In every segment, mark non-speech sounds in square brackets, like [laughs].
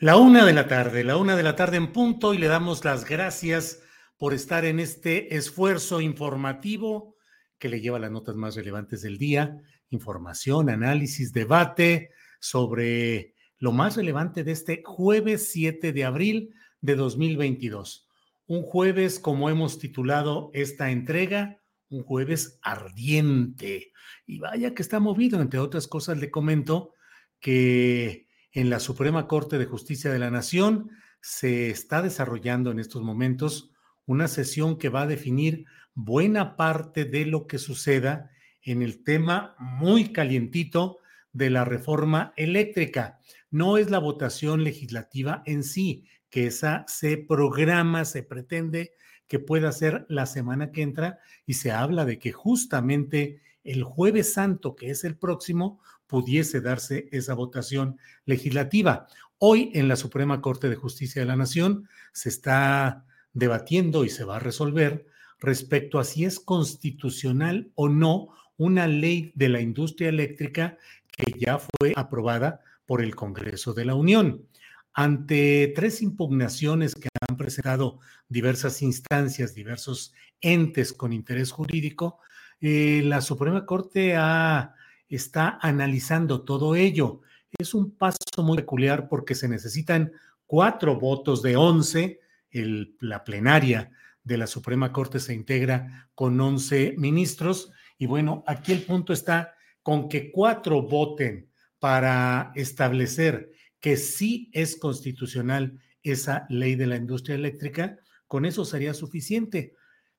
La una de la tarde, la una de la tarde en punto y le damos las gracias por estar en este esfuerzo informativo que le lleva las notas más relevantes del día, información, análisis, debate sobre lo más relevante de este jueves 7 de abril de 2022. Un jueves, como hemos titulado esta entrega, un jueves ardiente. Y vaya que está movido, entre otras cosas le comento que en la Suprema Corte de Justicia de la Nación se está desarrollando en estos momentos una sesión que va a definir buena parte de lo que suceda en el tema muy calientito de la reforma eléctrica. No es la votación legislativa en sí, que esa se programa, se pretende que pueda ser la semana que entra y se habla de que justamente el jueves santo, que es el próximo, pudiese darse esa votación legislativa. Hoy en la Suprema Corte de Justicia de la Nación se está debatiendo y se va a resolver respecto a si es constitucional o no una ley de la industria eléctrica que ya fue aprobada por el Congreso de la Unión. Ante tres impugnaciones que han presentado diversas instancias, diversos entes con interés jurídico, eh, la Suprema Corte ha está analizando todo ello. Es un paso muy peculiar porque se necesitan cuatro votos de once. la plenaria de la Suprema Corte se integra con once ministros. Y bueno, aquí el punto está con que cuatro voten para establecer que sí es constitucional esa ley de la industria eléctrica, con eso sería suficiente.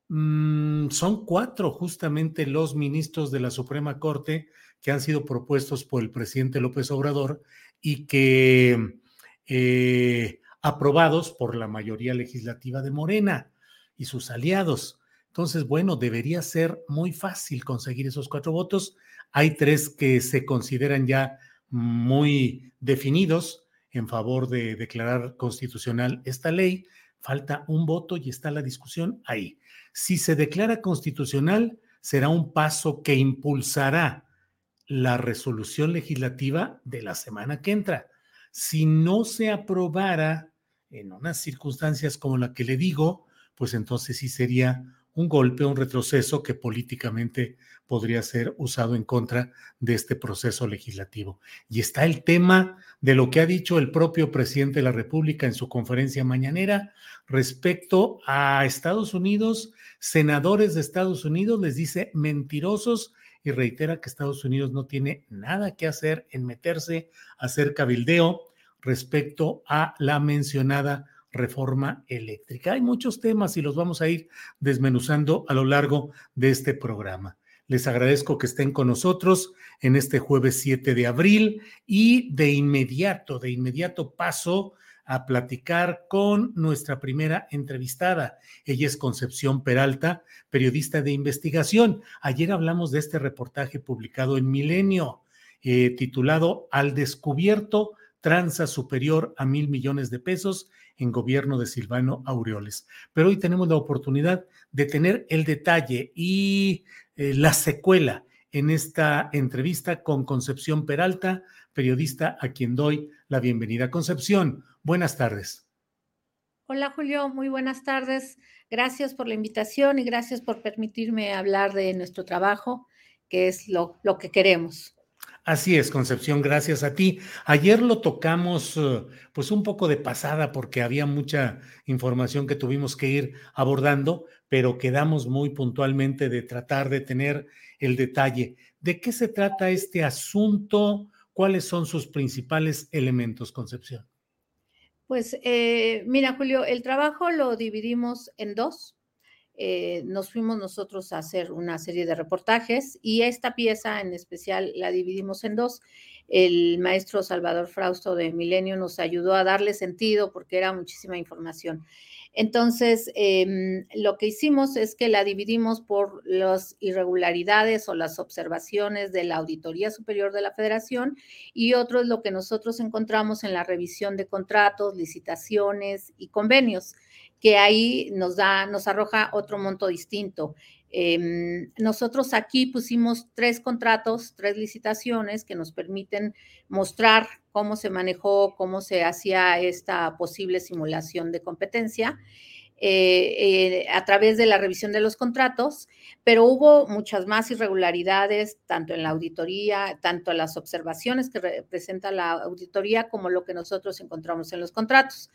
Mm, son cuatro justamente los ministros de la Suprema Corte que han sido propuestos por el presidente López Obrador y que eh, aprobados por la mayoría legislativa de Morena y sus aliados. Entonces, bueno, debería ser muy fácil conseguir esos cuatro votos. Hay tres que se consideran ya muy definidos en favor de declarar constitucional esta ley. Falta un voto y está la discusión ahí. Si se declara constitucional, será un paso que impulsará la resolución legislativa de la semana que entra. Si no se aprobara en unas circunstancias como la que le digo, pues entonces sí sería un golpe, un retroceso que políticamente podría ser usado en contra de este proceso legislativo. Y está el tema de lo que ha dicho el propio presidente de la República en su conferencia mañanera respecto a Estados Unidos, senadores de Estados Unidos les dice mentirosos y reitera que Estados Unidos no tiene nada que hacer en meterse a hacer cabildeo respecto a la mencionada reforma eléctrica. Hay muchos temas y los vamos a ir desmenuzando a lo largo de este programa. Les agradezco que estén con nosotros en este jueves 7 de abril y de inmediato, de inmediato paso a platicar con nuestra primera entrevistada. Ella es Concepción Peralta, periodista de investigación. Ayer hablamos de este reportaje publicado en Milenio, eh, titulado Al descubierto, tranza superior a mil millones de pesos en gobierno de Silvano Aureoles. Pero hoy tenemos la oportunidad de tener el detalle y eh, la secuela en esta entrevista con Concepción Peralta, periodista a quien doy la bienvenida. Concepción, buenas tardes. Hola Julio, muy buenas tardes. Gracias por la invitación y gracias por permitirme hablar de nuestro trabajo, que es lo, lo que queremos. Así es, Concepción, gracias a ti. Ayer lo tocamos eh, pues un poco de pasada porque había mucha información que tuvimos que ir abordando, pero quedamos muy puntualmente de tratar de tener el detalle. ¿De qué se trata este asunto? ¿Cuáles son sus principales elementos, Concepción? Pues eh, mira, Julio, el trabajo lo dividimos en dos. Eh, nos fuimos nosotros a hacer una serie de reportajes y esta pieza en especial la dividimos en dos. El maestro Salvador Frausto de Milenio nos ayudó a darle sentido porque era muchísima información. Entonces, em, lo que hicimos es que la dividimos por las irregularidades o las observaciones de la Auditoría Superior de la Federación y otro es lo que nosotros encontramos en la revisión de contratos, licitaciones y convenios que ahí nos da, nos arroja otro monto distinto. Em, nosotros aquí pusimos tres contratos, tres licitaciones que nos permiten mostrar cómo se manejó, cómo se hacía esta posible simulación de competencia. Eh, eh, a través de la revisión de los contratos, pero hubo muchas más irregularidades, tanto en la auditoría, tanto las observaciones que representa la auditoría, como lo que nosotros encontramos en los contratos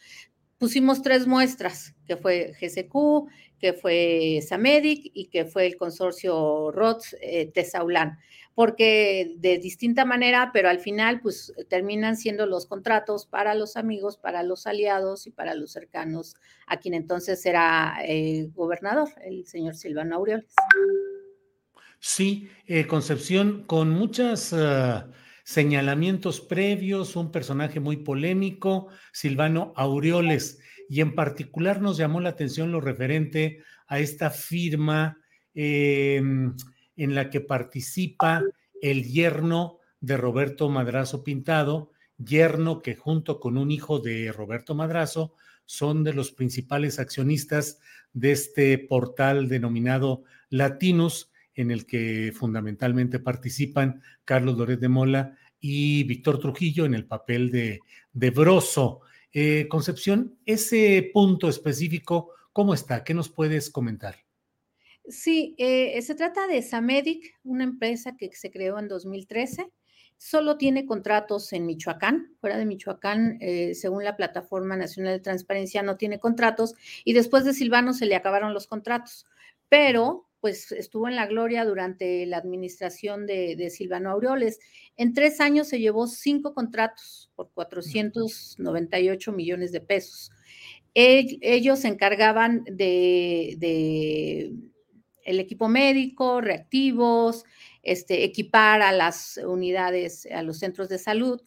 pusimos tres muestras, que fue GCQ, que fue Samedic y que fue el consorcio ROTS eh, Tesaulán, porque de distinta manera, pero al final pues terminan siendo los contratos para los amigos, para los aliados y para los cercanos a quien entonces era el gobernador, el señor Silvano Aureoles. Sí, eh, Concepción, con muchas... Ah, señalamientos previos, un personaje muy polémico, Silvano Aureoles, y en particular nos llamó la atención lo referente a esta firma em, en la que participa el yerno de Roberto Madrazo Pintado, yerno que junto con un hijo de Roberto Madrazo son de los principales accionistas de este portal denominado Latinus, en el que fundamentalmente participan Carlos Loret de Mola y Víctor Trujillo en el papel de, de. Eh, Concepción, ese punto específico, ¿cómo está? ¿Qué nos puedes comentar? Sí, eh, se trata de Samedic, una empresa que se creó en 2013. Solo tiene contratos en Michoacán. Fuera de Michoacán, eh, según la Plataforma Nacional de Transparencia, no tiene contratos. Y después de Silvano se le acabaron los contratos. Pero pues estuvo en la gloria durante la administración de, Silvano Aureoles. En tres años se llevó cinco contratos por 498 millones de pesos. ellos se encargaban de, el equipo médico, reactivos, este, equipar a las unidades, a los centros de salud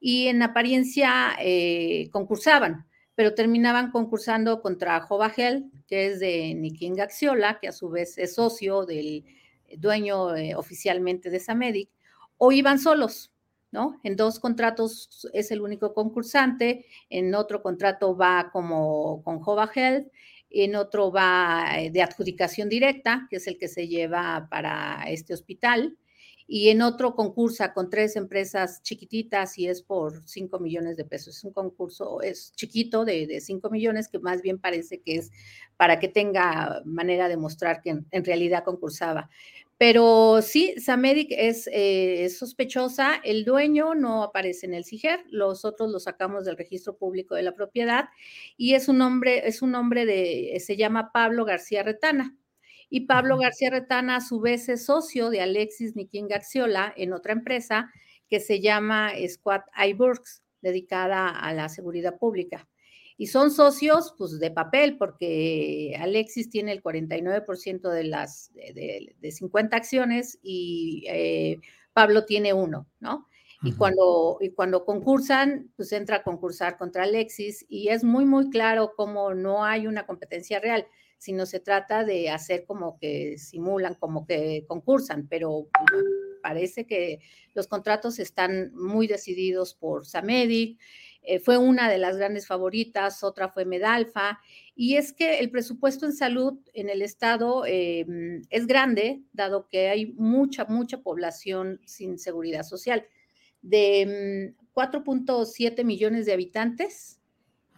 y en apariencia eh, concursaban pero terminaban concursando contra Jovagel, que es de Nikin Gaxiola, que a su vez es socio del dueño eh, oficialmente de Samedic, o iban solos, ¿no? En dos contratos es el único concursante, en otro contrato va como con Jovagel, en otro va eh, de adjudicación directa, que es el que se lleva para este hospital, y en otro concursa con tres empresas chiquititas y es por 5 millones de pesos. Es un concurso, es chiquito de, de 5 millones que más bien parece que es para que tenga manera de mostrar que en, realidad concursaba. Pero sí, Samedic es, eh, es, sospechosa, el dueño no aparece en el CIGER, los otros los sacamos del registro público de la propiedad y es un hombre, es un hombre de, se llama Pablo García Retana. Y Pablo García Retana, a su vez, es socio de Alexis Niquín Gaxiola en otra empresa que se llama Squad iBurks, dedicada a la seguridad pública. Y son socios, pues, de papel, porque Alexis tiene el 49% de las de, 50 acciones y eh, Pablo tiene uno, ¿no? Y cuando, y cuando concursan, pues entra a concursar contra Alexis y es muy, muy claro cómo no hay una competencia real sino se trata de hacer como que simulan, como que concursan, pero parece que los contratos están muy decididos por Samedic. eh, fue una de las grandes favoritas, otra fue Medalfa, y es que el presupuesto en salud en el estado em, es grande, dado que hay mucha, mucha población sin seguridad social. De 4.7 mm, millones de habitantes,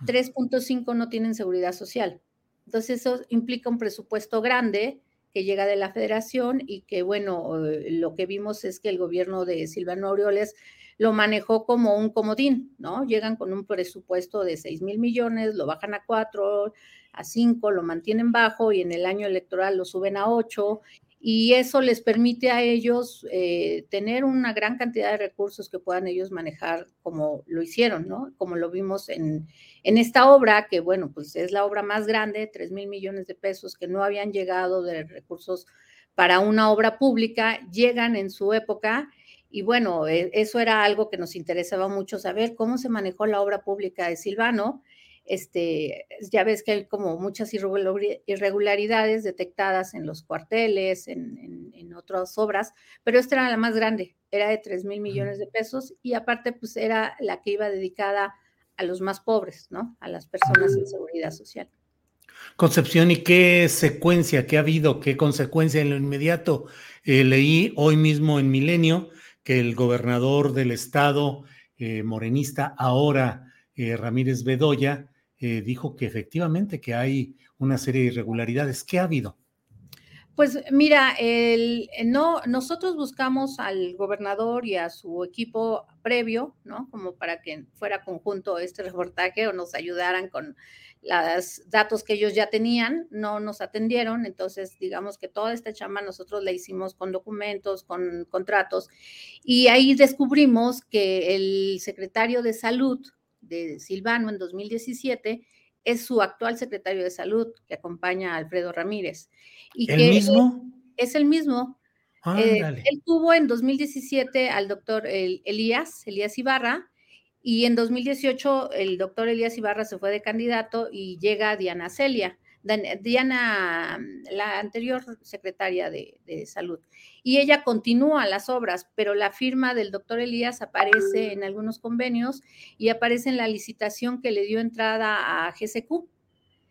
3.5 no tienen seguridad social. Entonces eso implica un presupuesto grande que llega de la federación y que, bueno, eh, lo que vimos es que el gobierno de Silvano Aureoles lo manejó como un comodín, ¿no? Llegan con un presupuesto de 6 mil millones, lo bajan a 4, a 5, lo mantienen bajo y en el año electoral lo suben a 8 y eso les permite a ellos eh, tener una gran cantidad de recursos que puedan ellos manejar como lo hicieron, ¿no? Como lo vimos en, en esta obra, que bueno, pues es la obra más grande, 3 mil millones de pesos que no habían llegado de recursos para una obra pública, llegan en su época y bueno, e, eso era algo que nos interesaba mucho saber, cómo se manejó la obra pública de Silvano. Este, ya ves que hay como muchas irregularidades detectadas en los cuarteles, en, en, otras obras, pero esta era la más grande, era de 3 mil millones de pesos y aparte pues era la que iba dedicada a los más pobres, ¿no? A las personas en seguridad social. Concepción, ¿y qué secuencia, qué ha habido, qué consecuencia en lo inmediato? Eh, leí hoy mismo en Milenio que el gobernador del estado eh, morenista, ahora eh, Ramírez Bedoya, eh, dijo que efectivamente que hay una serie de irregularidades. ¿Qué ha habido? Pues mira, el, no, nosotros buscamos al gobernador y a su equipo previo, ¿no? Como para que fuera conjunto este reportaje o nos ayudaran con los datos que ellos ya tenían, no nos atendieron, entonces digamos que toda esta chamba nosotros la hicimos con documentos, con contratos, y ahí descubrimos que el secretario de salud de Silvano en 2017 es su actual secretario de salud que acompaña a Alfredo Ramírez. Y ¿El mismo? Es, el mismo. Eh, él tuvo en 2017 al doctor Elías, Elías Ibarra, y en 2018 el doctor Elías Ibarra se fue de candidato y llega Diana Celia, Diana, la anterior secretaria de, salud. Y ella continúa las obras, pero la firma del doctor Elías aparece en algunos convenios y aparece en la licitación que le dio entrada a GCQ.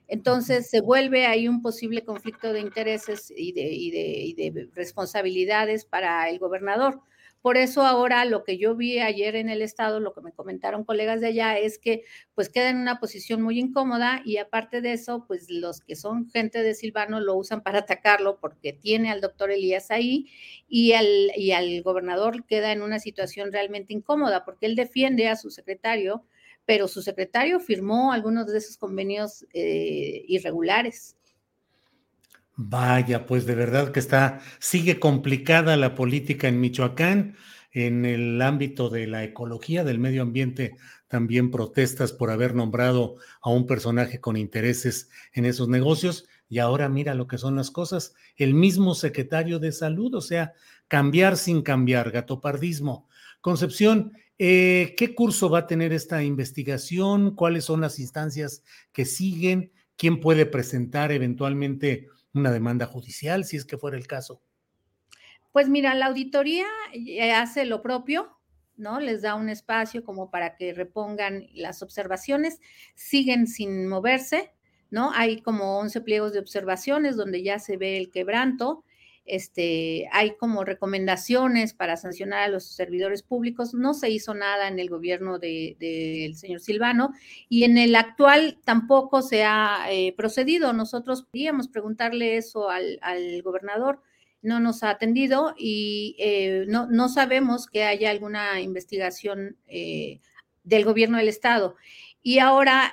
Entonces se vuelve ahí un posible conflicto de intereses y de, y de responsabilidades para el gobernador por eso ahora lo que yo vi ayer en el estado, lo que me comentaron colegas de allá, es que pues queda en una posición muy incómoda y aparte de eso, pues los que son gente de Silvano lo usan para atacarlo porque tiene al doctor Elías ahí y al, y al gobernador queda en una situación realmente incómoda porque él defiende a su secretario, pero su secretario firmó algunos de esos convenios eh, irregulares. Vaya, pues de verdad que está, sigue complicada la política en Michoacán, en el ámbito de la ecología, del medio ambiente, también protestas por haber nombrado a un personaje con intereses en esos negocios. Y ahora mira lo que son las cosas, el mismo secretario de salud, o sea, cambiar sin cambiar, gatopardismo. Concepción, eh, ¿qué curso va a tener esta investigación? ¿Cuáles son las instancias que siguen? ¿Quién puede presentar eventualmente una demanda judicial, si es que fuera el caso? Pues mira, la auditoría eh, hace lo propio, ¿no? Les da un espacio como para que repongan las observaciones, siguen sin moverse, ¿no? Hay como 11 pliegos de observaciones donde ya se ve el quebranto, este, hay como recomendaciones para sancionar a los servidores públicos. No se hizo nada en el gobierno del señor Silvano y en el actual tampoco se ha eh, procedido. Nosotros podíamos preguntarle eso al, gobernador, no nos ha atendido y eh, no, no, sabemos que haya alguna investigación eh, del gobierno del Estado. Y ahora,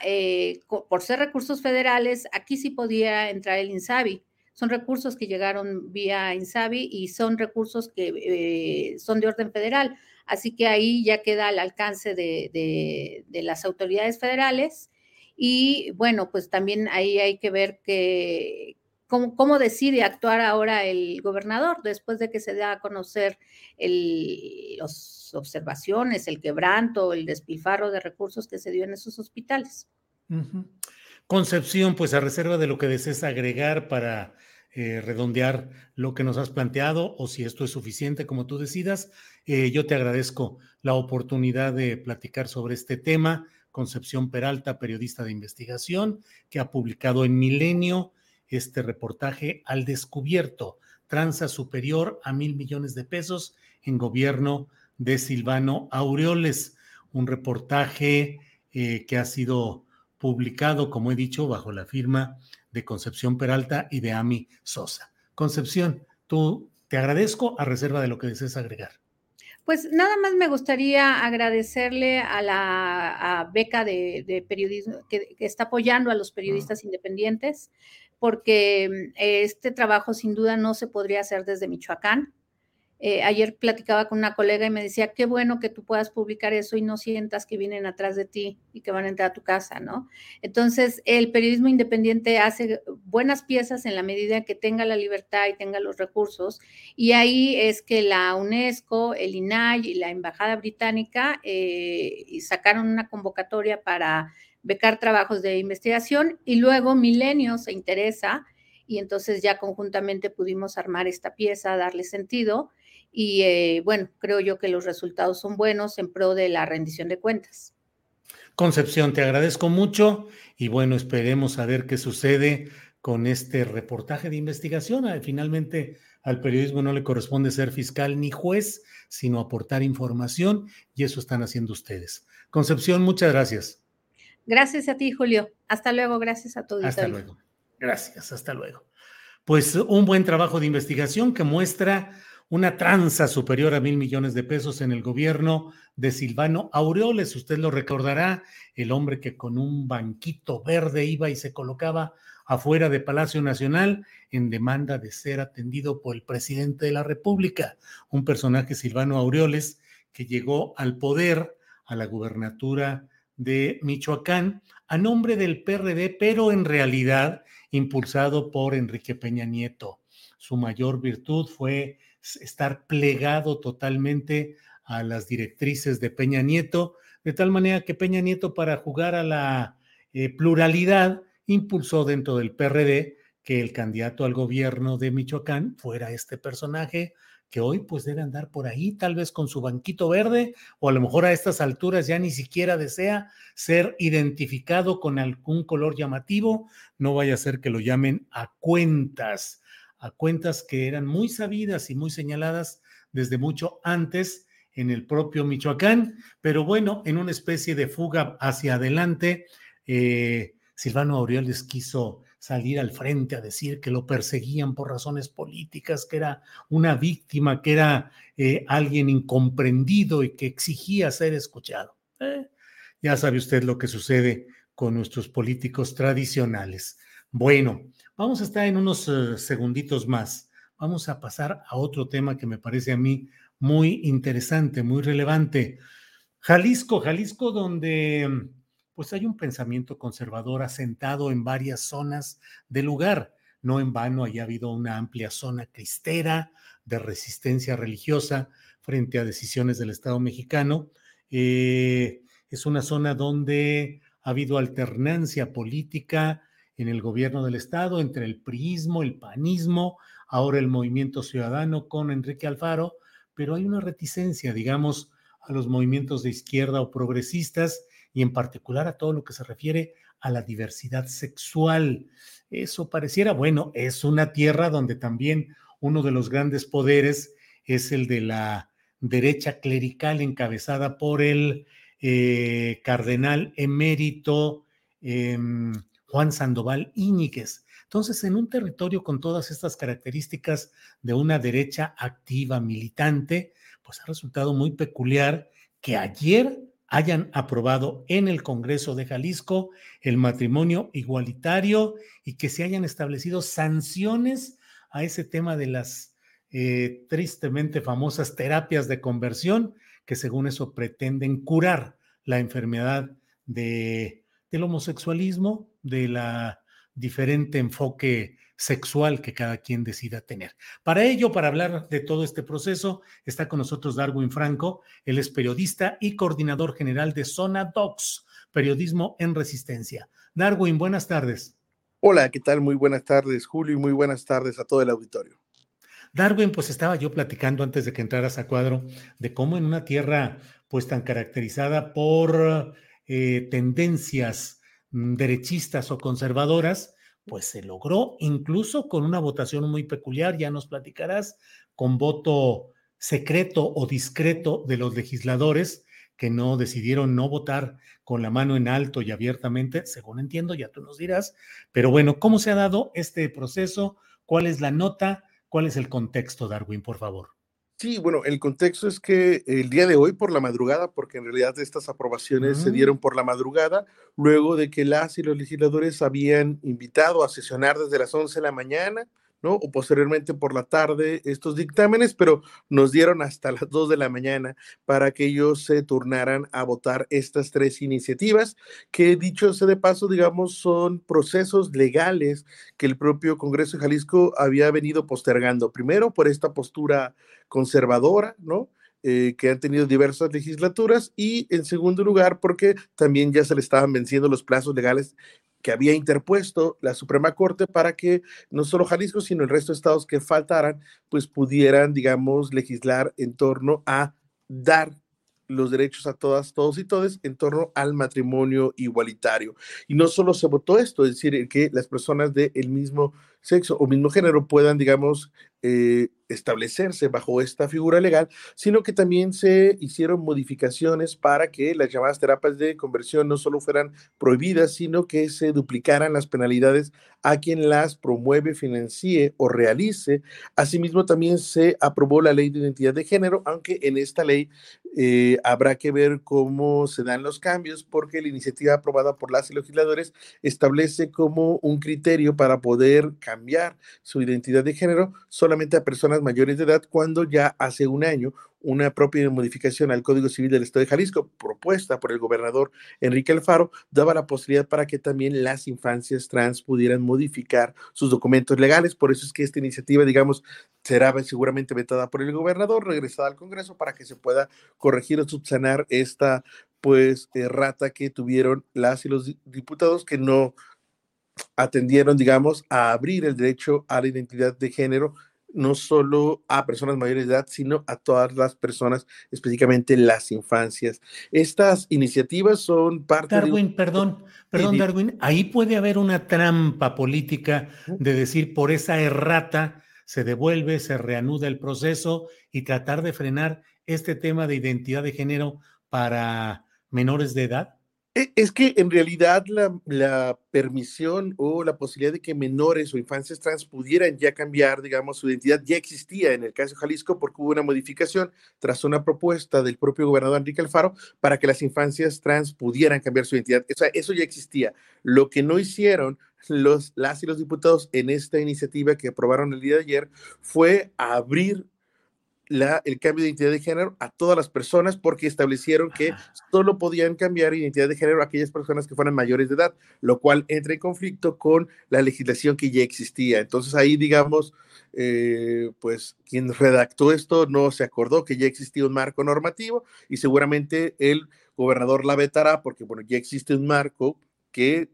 por ser recursos federales, aquí sí podía entrar el INSABI son recursos que llegaron vía INSABI y son recursos que eh, son de orden federal. Así que ahí ya queda al alcance de, las autoridades federales. Y bueno, pues también ahí hay que ver que, cómo, decide actuar ahora el gobernador después de que se da a conocer las observaciones, el quebranto, el despilfarro de recursos que se dio en esos hospitales. Concepción, pues a reserva de lo que desees agregar para eh, redondear lo que nos has planteado o si esto es suficiente, como tú decidas. Eh, yo te agradezco la oportunidad de platicar sobre este tema Concepción Peralta, periodista de investigación, que ha publicado en Milenio este reportaje al descubierto, tranza superior a mil millones de pesos en gobierno de Silvano Aureoles, un reportaje eh, que ha sido publicado, como he dicho, bajo la firma de Concepción Peralta y de Ami Sosa. Concepción, tú te agradezco a reserva de lo que desees agregar. Pues nada más me gustaría agradecerle a la beca de, periodismo que, está apoyando a los periodistas independientes, porque este trabajo sin duda no se podría hacer desde Michoacán. Eh, ayer platicaba con una colega y me decía, qué bueno que tú puedas publicar eso y no sientas que vienen atrás de ti y que van a entrar a tu casa, ¿no? Entonces, el periodismo independiente hace buenas piezas en la medida que tenga la libertad y tenga los recursos. Y ahí es que la UNESCO, el INAI y la Embajada Británica eh, sacaron una convocatoria para becar trabajos de investigación y luego Milenio se interesa y entonces ya conjuntamente pudimos armar esta pieza, darle sentido y eh, bueno, creo yo que los resultados son buenos en pro de la rendición de cuentas. Concepción, te agradezco mucho y bueno, esperemos a ver qué sucede con este reportaje de investigación. Ah, finalmente, al periodismo no le corresponde ser fiscal ni juez, sino aportar información y eso están haciendo ustedes. Concepción, muchas gracias. Gracias a ti, Julio. Hasta luego, gracias a todos. Hasta luego. Gracias, hasta luego. Pues un buen trabajo de investigación que muestra una tranza superior a mil millones de pesos en el gobierno de Silvano Aureoles. Usted lo recordará, el hombre que con un banquito verde iba y se colocaba afuera de Palacio Nacional en demanda de ser atendido por el presidente de la República, un personaje Silvano Aureoles que llegó al poder, a la gubernatura de Michoacán, a nombre del PRD, pero en realidad impulsado por Enrique Peña Nieto. Su mayor virtud fue estar plegado totalmente a las directrices de Peña Nieto, de tal manera que Peña Nieto para jugar a la eh, pluralidad impulsó dentro del PRD que el candidato al gobierno de Michoacán fuera este personaje que hoy pues debe andar por ahí, tal vez con su banquito verde, o a lo mejor a estas alturas ya ni siquiera desea ser identificado con algún color llamativo, no vaya a ser que lo llamen a cuentas a cuentas que eran muy sabidas y muy señaladas desde mucho antes en el propio Michoacán, pero bueno, en una especie de fuga hacia adelante, eh, Silvano Aureoles quiso salir al frente a decir que lo perseguían por razones políticas, que era una víctima, que era eh, alguien incomprendido y que exigía ser escuchado. Eh, ya sabe usted lo que sucede con nuestros políticos tradicionales. Bueno, Vamos a estar en unos eh, segunditos más. Vamos a pasar a otro tema que me parece a mí muy interesante, muy relevante. Jalisco, Jalisco, donde pues hay un pensamiento conservador asentado en varias zonas del lugar. No en vano, haya habido una amplia zona cristera de resistencia religiosa frente a decisiones del Estado mexicano. Eh, es una zona donde ha habido alternancia política, en el gobierno del Estado entre el priismo, el panismo, ahora el movimiento ciudadano con Enrique Alfaro, pero hay una reticencia, digamos, a los movimientos de izquierda o progresistas y en particular a todo lo que se refiere a la diversidad sexual. Eso pareciera, bueno, es una tierra donde también uno de los grandes poderes es el de la derecha clerical encabezada por el eh, cardenal emérito. Em, Juan Sandoval Íñiguez. Entonces, en un territorio con todas estas características de una derecha activa, militante, pues ha resultado muy peculiar que ayer hayan aprobado en el Congreso de Jalisco el matrimonio igualitario y que se hayan establecido sanciones a ese tema de las eh, tristemente famosas terapias de conversión que según eso pretenden curar la enfermedad de del homosexualismo, de la diferente enfoque sexual que cada quien decida tener. Para ello, para hablar de todo este proceso, está con nosotros Darwin Franco. Él es periodista y coordinador general de Zona Docs, Periodismo en Resistencia. Darwin, buenas tardes. Hola, ¿qué tal? Muy buenas tardes, Julio, y muy buenas tardes a todo el auditorio. Darwin, pues estaba yo platicando antes de que entraras a cuadro de cómo en una tierra pues tan caracterizada por eh, tendencias derechistas o conservadoras, pues se logró incluso con una votación muy peculiar, ya nos platicarás, con voto secreto o discreto de los legisladores que no decidieron no votar con la mano en alto y abiertamente, según entiendo, ya tú nos dirás. Pero bueno, ¿cómo se ha dado este proceso? ¿Cuál es la nota? ¿Cuál es el contexto, Darwin, por favor? Sí, bueno, el contexto es que el día de hoy por la madrugada, porque en realidad estas aprobaciones se dieron por la madrugada, luego de que las y los legisladores habían invitado a sesionar desde las 11 de la mañana, o posteriormente por la tarde estos dictámenes, pero nos dieron hasta las 2 de la mañana para que ellos se turnaran a votar estas tres iniciativas, que dicho sea de paso, digamos, son procesos legales que el propio Congreso de Jalisco había venido postergando. Primero, por esta postura conservadora, ¿no? Eh, que han tenido diversas legislaturas y en segundo lugar porque también ya se le estaban venciendo los plazos legales que había interpuesto la Suprema Corte para que no solo Jalisco, sino el resto de estados que faltaran, pues pudieran, digamos, legislar en torno a dar los derechos a todas, todos y todes en torno al matrimonio igualitario. Y no solo se votó esto, es decir, que las personas del mismo sexo o mismo género puedan, digamos, eh, establecerse bajo esta figura legal, sino que también se hicieron modificaciones para que las llamadas terapias de conversión no solo fueran prohibidas, sino que se duplicaran las penalidades a quien las promueve, financie o realice. Asimismo, también se aprobó la ley de identidad de género, aunque en esta ley eh, habrá que ver cómo se dan los cambios, porque la iniciativa aprobada por las legisladores establece como un criterio para poder cambiar su identidad de género solamente a personas mayores de edad cuando ya hace un año una propia modificación al Código Civil del Estado de Jalisco, propuesta por el gobernador Enrique Alfaro, daba la posibilidad para que también las infancias trans pudieran modificar sus documentos legales. Por eso es que esta iniciativa, digamos, será seguramente vetada por el gobernador, regresada al Congreso para que se pueda corregir o subsanar esta pues errata que tuvieron las y los diputados que no atendieron, digamos, a abrir el derecho a la identidad de género no solo a personas mayores de edad, sino a todas las personas, específicamente las infancias. Estas iniciativas son parte Darwin, de perdón, perdón, Darwin, ahí puede haber una trampa política de decir por esa errata se devuelve, se reanuda el proceso y tratar de frenar este tema de identidad de género para menores de edad. E, es que en realidad la, permisión o la posibilidad de que menores o infancias trans pudieran ya cambiar, digamos, su identidad ya existía en el caso de Jalisco porque hubo una modificación tras una propuesta del propio gobernador Enrique Alfaro para que las infancias trans pudieran cambiar su identidad. O sea, eso ya existía. Lo que no hicieron los, las y los diputados en esta iniciativa que aprobaron el día de ayer fue abrir el cambio de identidad de género a todas las personas porque establecieron que solo podían cambiar identidad de género a aquellas personas que fueran mayores de edad, lo cual entra en conflicto con la legislación que ya existía. Entonces ahí, digamos, eh, pues quien redactó esto no se acordó que ya existía un marco normativo y seguramente el gobernador la vetará porque, bueno, ya existe un marco que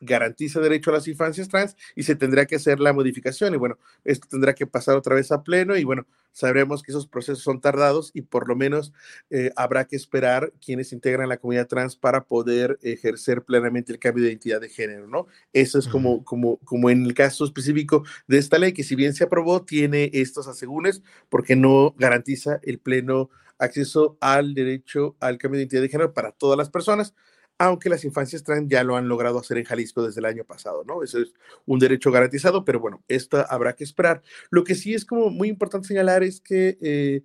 garantiza derecho a las infancias trans y se tendrá que hacer la modificación. Y bueno, esto tendrá que pasar otra vez a pleno y bueno, sabremos que esos procesos son tardados y por lo menos eh, habrá que esperar quienes integran la comunidad trans para poder ejercer plenamente el cambio de identidad de género, ¿no? Eso es como, como, como en el caso específico de esta ley, que si bien se aprobó, tiene estos asegúnes porque no garantiza el pleno acceso al derecho al cambio de identidad de género para todas las personas aunque las infancias trans ya lo han logrado hacer en Jalisco desde el año pasado, ¿no? Eso es un derecho garantizado, pero bueno, esto habrá que esperar. Lo que sí es como muy importante señalar es que eh,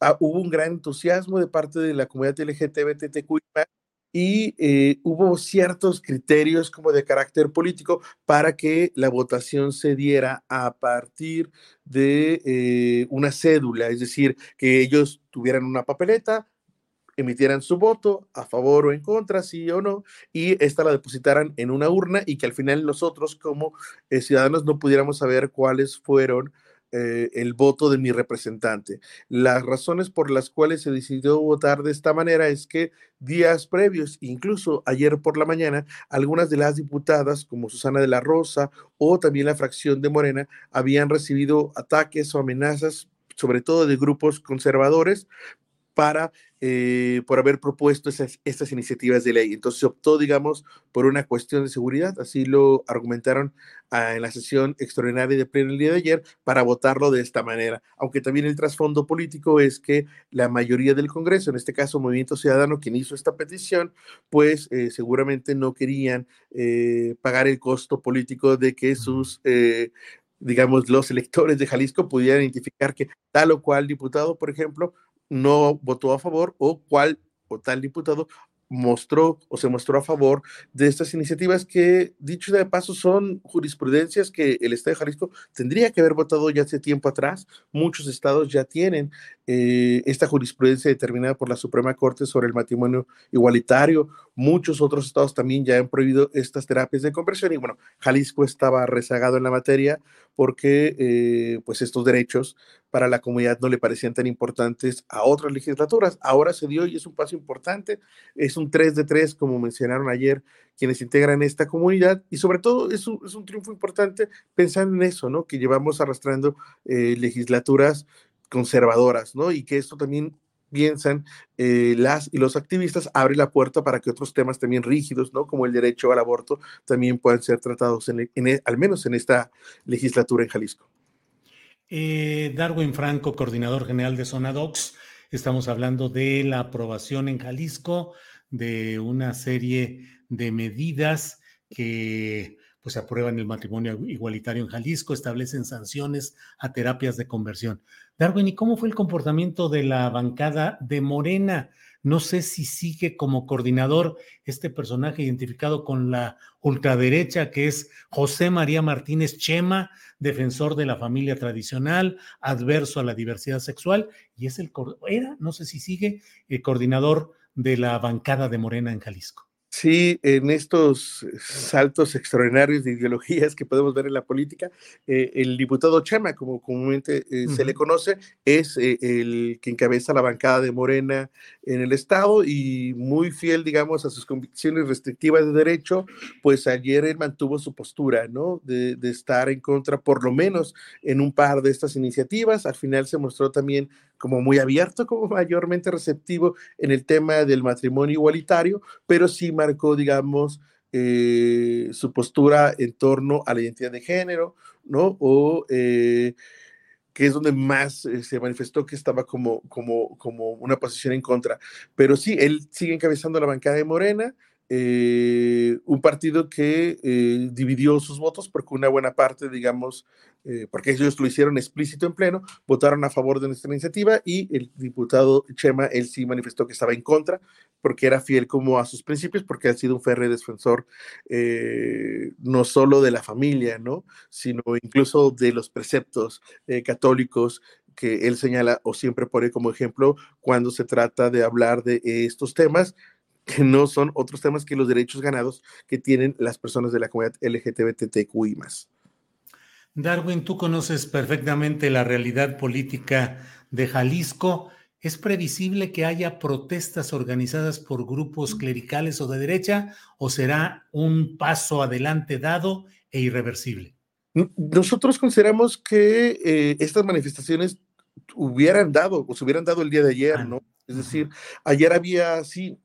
ah, hubo un gran entusiasmo de parte de la comunidad LGTBTQI y eh, hubo ciertos criterios como de carácter político para que la votación se diera a partir de eh, una cédula, es decir, que ellos tuvieran una papeleta, emitieran su voto a favor o en contra, sí o no, y esta la depositaran en una urna y que al final nosotros como eh, ciudadanos no pudiéramos saber cuáles fueron eh, el voto de mi representante. Las razones por las cuales se decidió votar de esta manera es que días previos, incluso ayer por la mañana, algunas de las diputadas, como Susana de la Rosa o también la fracción de Morena, habían recibido ataques o amenazas sobre todo de grupos conservadores, para, eh, por haber propuesto esas, estas iniciativas de ley. Entonces se optó, digamos, por una cuestión de seguridad, así lo argumentaron ah, en la sesión extraordinaria de pleno el día de ayer, para votarlo de esta manera. Aunque también el trasfondo político es que la mayoría del Congreso, en este caso Movimiento Ciudadano, quien hizo esta petición, pues eh, seguramente no querían eh, pagar el costo político de que sus digamos, los electores de Jalisco pudieran identificar que tal o cual diputado, por ejemplo, no votó a favor o cuál o tal diputado mostró o se mostró a favor de estas iniciativas que, dicho de paso, son jurisprudencias que el Estado de Jalisco tendría que haber votado ya hace tiempo atrás. Muchos estados ya tienen eh, esta jurisprudencia determinada por la Suprema Corte sobre el matrimonio igualitario. Muchos otros estados también ya han prohibido estas terapias de conversión y bueno, Jalisco estaba rezagado en la materia porque eh, pues estos derechos para la comunidad no le parecían tan importantes a otras legislaturas. Ahora se dio y es un paso importante. Es un 3 de 3, como mencionaron ayer quienes integran esta comunidad y sobre todo es un, es un triunfo importante pensando en eso, ¿no? Que llevamos arrastrando eh, legislaturas conservadoras, ¿no? Y que esto también piensan eh, las y los activistas abre la puerta para que otros temas también rígidos, ¿no? Como el derecho al aborto también puedan ser tratados en, al menos en esta legislatura en Jalisco. Eh, Darwin Franco, coordinador general de Sonadox, estamos hablando de la aprobación en Jalisco de una serie de medidas que pues aprueban el matrimonio igualitario en Jalisco, establecen sanciones a terapias de conversión. Darwin, ¿y cómo fue el comportamiento de la bancada de Morena? No sé si sigue como coordinador este personaje identificado con la ultraderecha, que es José María Martínez Chema, defensor de la familia tradicional, adverso a la diversidad sexual, y es el, era, no sé si sigue, el coordinador de la bancada de Morena en Jalisco. Sí, en estos saltos extraordinarios de ideologías que podemos ver en la política, eh, el diputado Chema, como comúnmente eh, se le conoce, es eh, el que encabeza la bancada de Morena en el Estado y muy fiel, digamos, a sus convicciones restrictivas de derecho, pues ayer él mantuvo su postura, ¿no? De, de estar en contra, por lo menos, en un par de estas iniciativas. Al final se mostró también como muy abierto, como mayormente receptivo en el tema del matrimonio igualitario, pero sí marcó, digamos, eh, su postura en torno a la identidad de género, ¿no? O eh, que es donde más eh, se manifestó que estaba como, como, como una posición en contra. Pero sí, él sigue encabezando la bancada de Morena, eh, un partido que eh, dividió sus votos porque una buena parte, digamos, eh, porque ellos lo hicieron explícito en pleno, votaron a favor de nuestra iniciativa y el diputado Chema, él sí manifestó que estaba en contra porque era fiel como a sus principios, porque ha sido un férreo defensor no solo de la familia, ¿no? Sino incluso de los preceptos católicos que él señala o siempre pone como ejemplo cuando se trata de hablar de estos temas que no son otros temas que los derechos ganados que tienen las personas de la comunidad LGTBTQI Darwin, tú conoces perfectamente la realidad política de Jalisco. ¿Es previsible que haya protestas organizadas por grupos clericales o de derecha o será un paso adelante dado e irreversible? Nosotros consideramos que eh, estas manifestaciones hubieran dado o se hubieran dado el día de ayer, ah, ¿no? Es decir, ayer había, sí,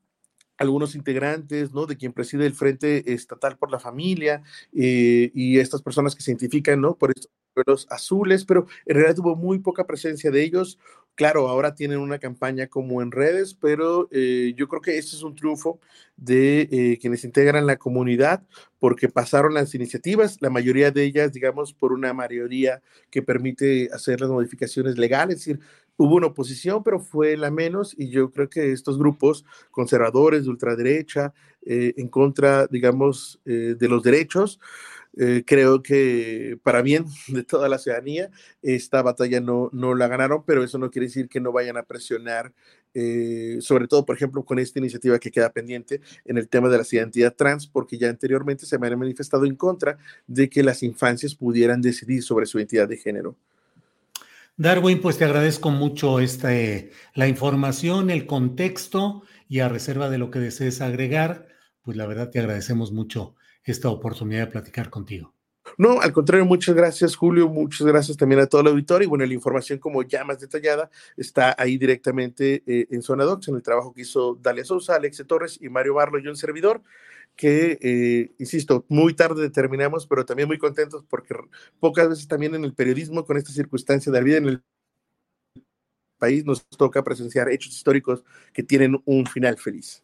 algunos integrantes, ¿no? De quien preside el Frente Estatal por la Familia eh, y estas personas que se identifican, ¿no? Por estos los azules, pero en realidad tuvo muy poca presencia de ellos. Claro, ahora tienen una campaña como en redes, pero eh, yo creo que este es un triunfo de eh, quienes integran la comunidad porque pasaron las iniciativas, la mayoría de ellas, digamos, por una mayoría que permite hacer las modificaciones legales, es decir, hubo una oposición, pero fue la menos y yo creo que estos grupos conservadores de ultraderecha eh, en contra, digamos, eh, de los derechos, eh, creo que para bien [laughs] de toda la ciudadanía, esta batalla no, no la ganaron, pero eso no quiere decir que no vayan a presionar, sobre todo, por ejemplo, con esta iniciativa que queda pendiente en el tema de la identidad trans, porque ya anteriormente se me han manifestado en contra de que las infancias pudieran decidir sobre su identidad de género. Darwin, pues te agradezco mucho este, la información, el contexto y a reserva de lo que desees agregar, pues la verdad te agradecemos mucho esta oportunidad de platicar contigo. No, al contrario, muchas gracias Julio, muchas gracias también a todo el auditorio y bueno, la información como ya más detallada está ahí directamente eh, en Zona Docs, en el trabajo que hizo Dalia Sousa, Alexe Torres y Mario Barlo y un servidor, que, eh, insisto, muy tarde terminamos, pero también muy contentos porque pocas veces también en el periodismo con esta circunstancia de la vida en el país nos toca presenciar hechos históricos que tienen un final feliz.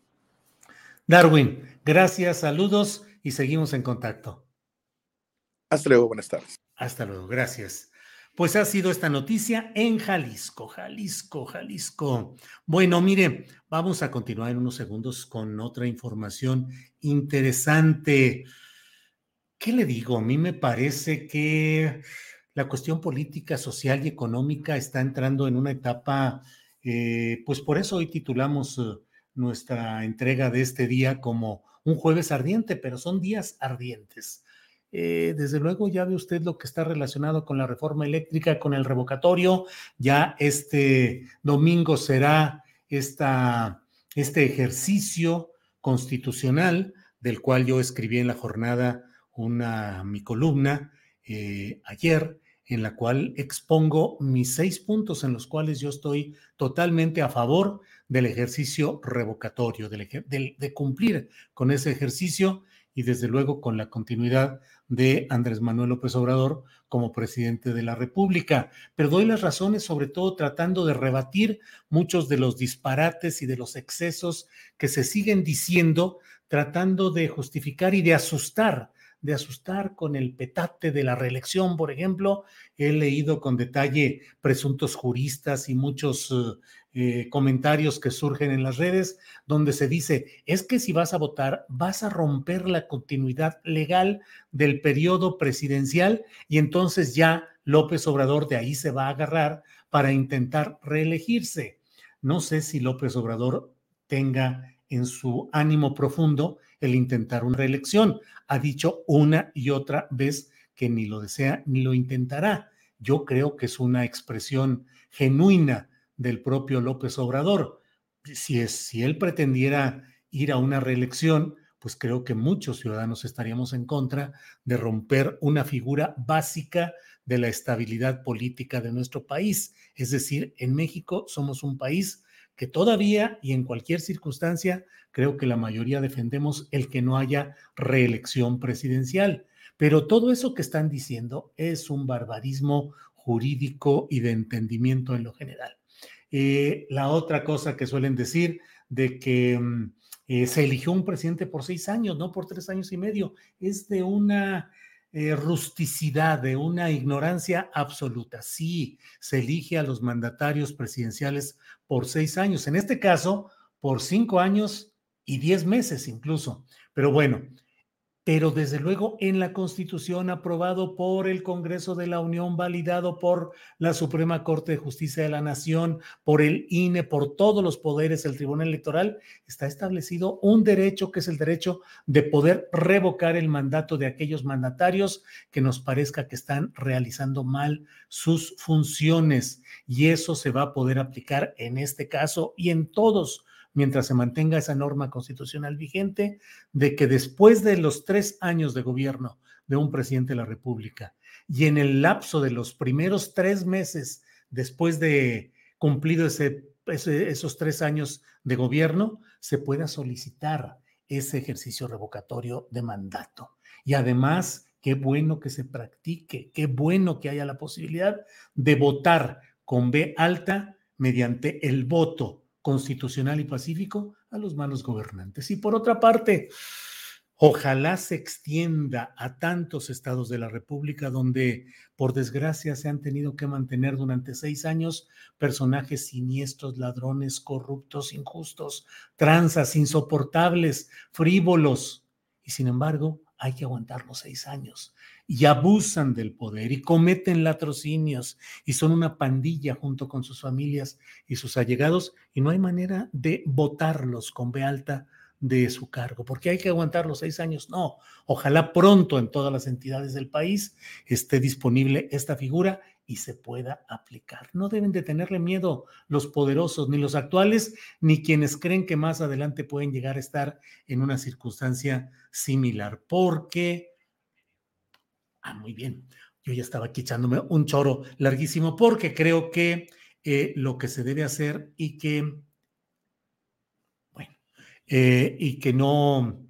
Darwin, gracias, saludos y seguimos en contacto. Hasta luego, buenas tardes. Hasta luego, gracias. Pues ha sido esta noticia en Jalisco, Jalisco, Jalisco. Bueno, mire, vamos a continuar en unos segundos con otra información interesante. ¿Qué le digo? A mí me parece que la cuestión política, social y económica está entrando en una etapa, eh, pues por eso hoy titulamos eh, nuestra entrega de este día como un jueves ardiente, pero son días ardientes. Eh, desde luego ya ve usted lo que está relacionado con la reforma eléctrica, con el revocatorio. Ya este domingo será esta, este ejercicio constitucional del cual yo escribí en la jornada una mi columna eh, ayer, en la cual expongo mis seis puntos en los cuales yo estoy totalmente a favor del ejercicio revocatorio, de cumplir con ese ejercicio y desde luego con la continuidad de Andrés Manuel López Obrador como presidente de la República. Pero doy las razones sobre todo tratando de rebatir muchos de los disparates y de los excesos que se siguen diciendo, tratando de justificar y de asustar de asustar con el petate de la reelección, por ejemplo. He leído con detalle presuntos juristas y muchos eh, comentarios que surgen en las redes donde se dice, es que si vas a votar, vas a romper la continuidad legal del periodo presidencial y entonces ya López Obrador de ahí se va a agarrar para intentar reelegirse. No sé si López Obrador tenga en su ánimo profundo el intentar una reelección. Ha dicho una y otra vez que ni lo desea ni lo intentará. Yo creo que es una expresión genuina del propio López Obrador. Si, es, si él pretendiera ir a una reelección, pues creo que muchos ciudadanos estaríamos en contra de romper una figura básica de la estabilidad política de nuestro país. Es decir, en México somos un país todavía y en cualquier circunstancia creo que la mayoría defendemos el que no haya reelección presidencial. Pero todo eso que están diciendo es un barbarismo jurídico y de entendimiento en lo general. Eh, la otra cosa que suelen decir de que mm, eh, se eligió un presidente por seis años, no por tres años y medio, es de una eh, rusticidad, de una ignorancia absoluta. Sí, se elige a los mandatarios presidenciales por seis años, en este caso por cinco años y diez meses incluso. Pero bueno, pero desde luego en la Constitución aprobado por el Congreso de la Unión, validado por la Suprema Corte de Justicia de la Nación, por el INE, por todos los poderes del Tribunal Electoral, está establecido un derecho que es el derecho de poder revocar el mandato de aquellos mandatarios que nos parezca que están realizando mal sus funciones. Y eso se va a poder aplicar en este caso y en todos mientras se mantenga esa norma constitucional vigente, de que después de los tres años de gobierno de un presidente de la República y en el lapso de los primeros tres meses después de cumplido esos tres años de gobierno, se pueda solicitar ese ejercicio revocatorio de mandato. Y además, qué bueno que se practique, qué bueno que haya la posibilidad de votar con B alta mediante el voto constitucional y pacífico a los malos gobernantes. Y por otra parte, ojalá se extienda a tantos estados de la República donde, por desgracia, se han tenido que mantener durante seis años personajes siniestros, ladrones, corruptos, injustos, tranzas, insoportables, frívolos. Y sin embargo, hay que aguantar los seis años y abusan del poder y cometen latrocinios y son una pandilla junto con sus familias y sus allegados y no hay manera de votarlos con B alta de su cargo, porque hay que aguantar los seis años. No, ojalá pronto en todas las entidades del país esté disponible esta figura y se pueda aplicar. No deben de tenerle miedo los poderosos, ni los actuales, ni quienes creen que más adelante pueden llegar a estar en una circunstancia similar, porque Ah, muy bien. Yo ya estaba aquí un choro larguísimo porque creo que eh, lo que se debe hacer y que, bueno, eh, y que no,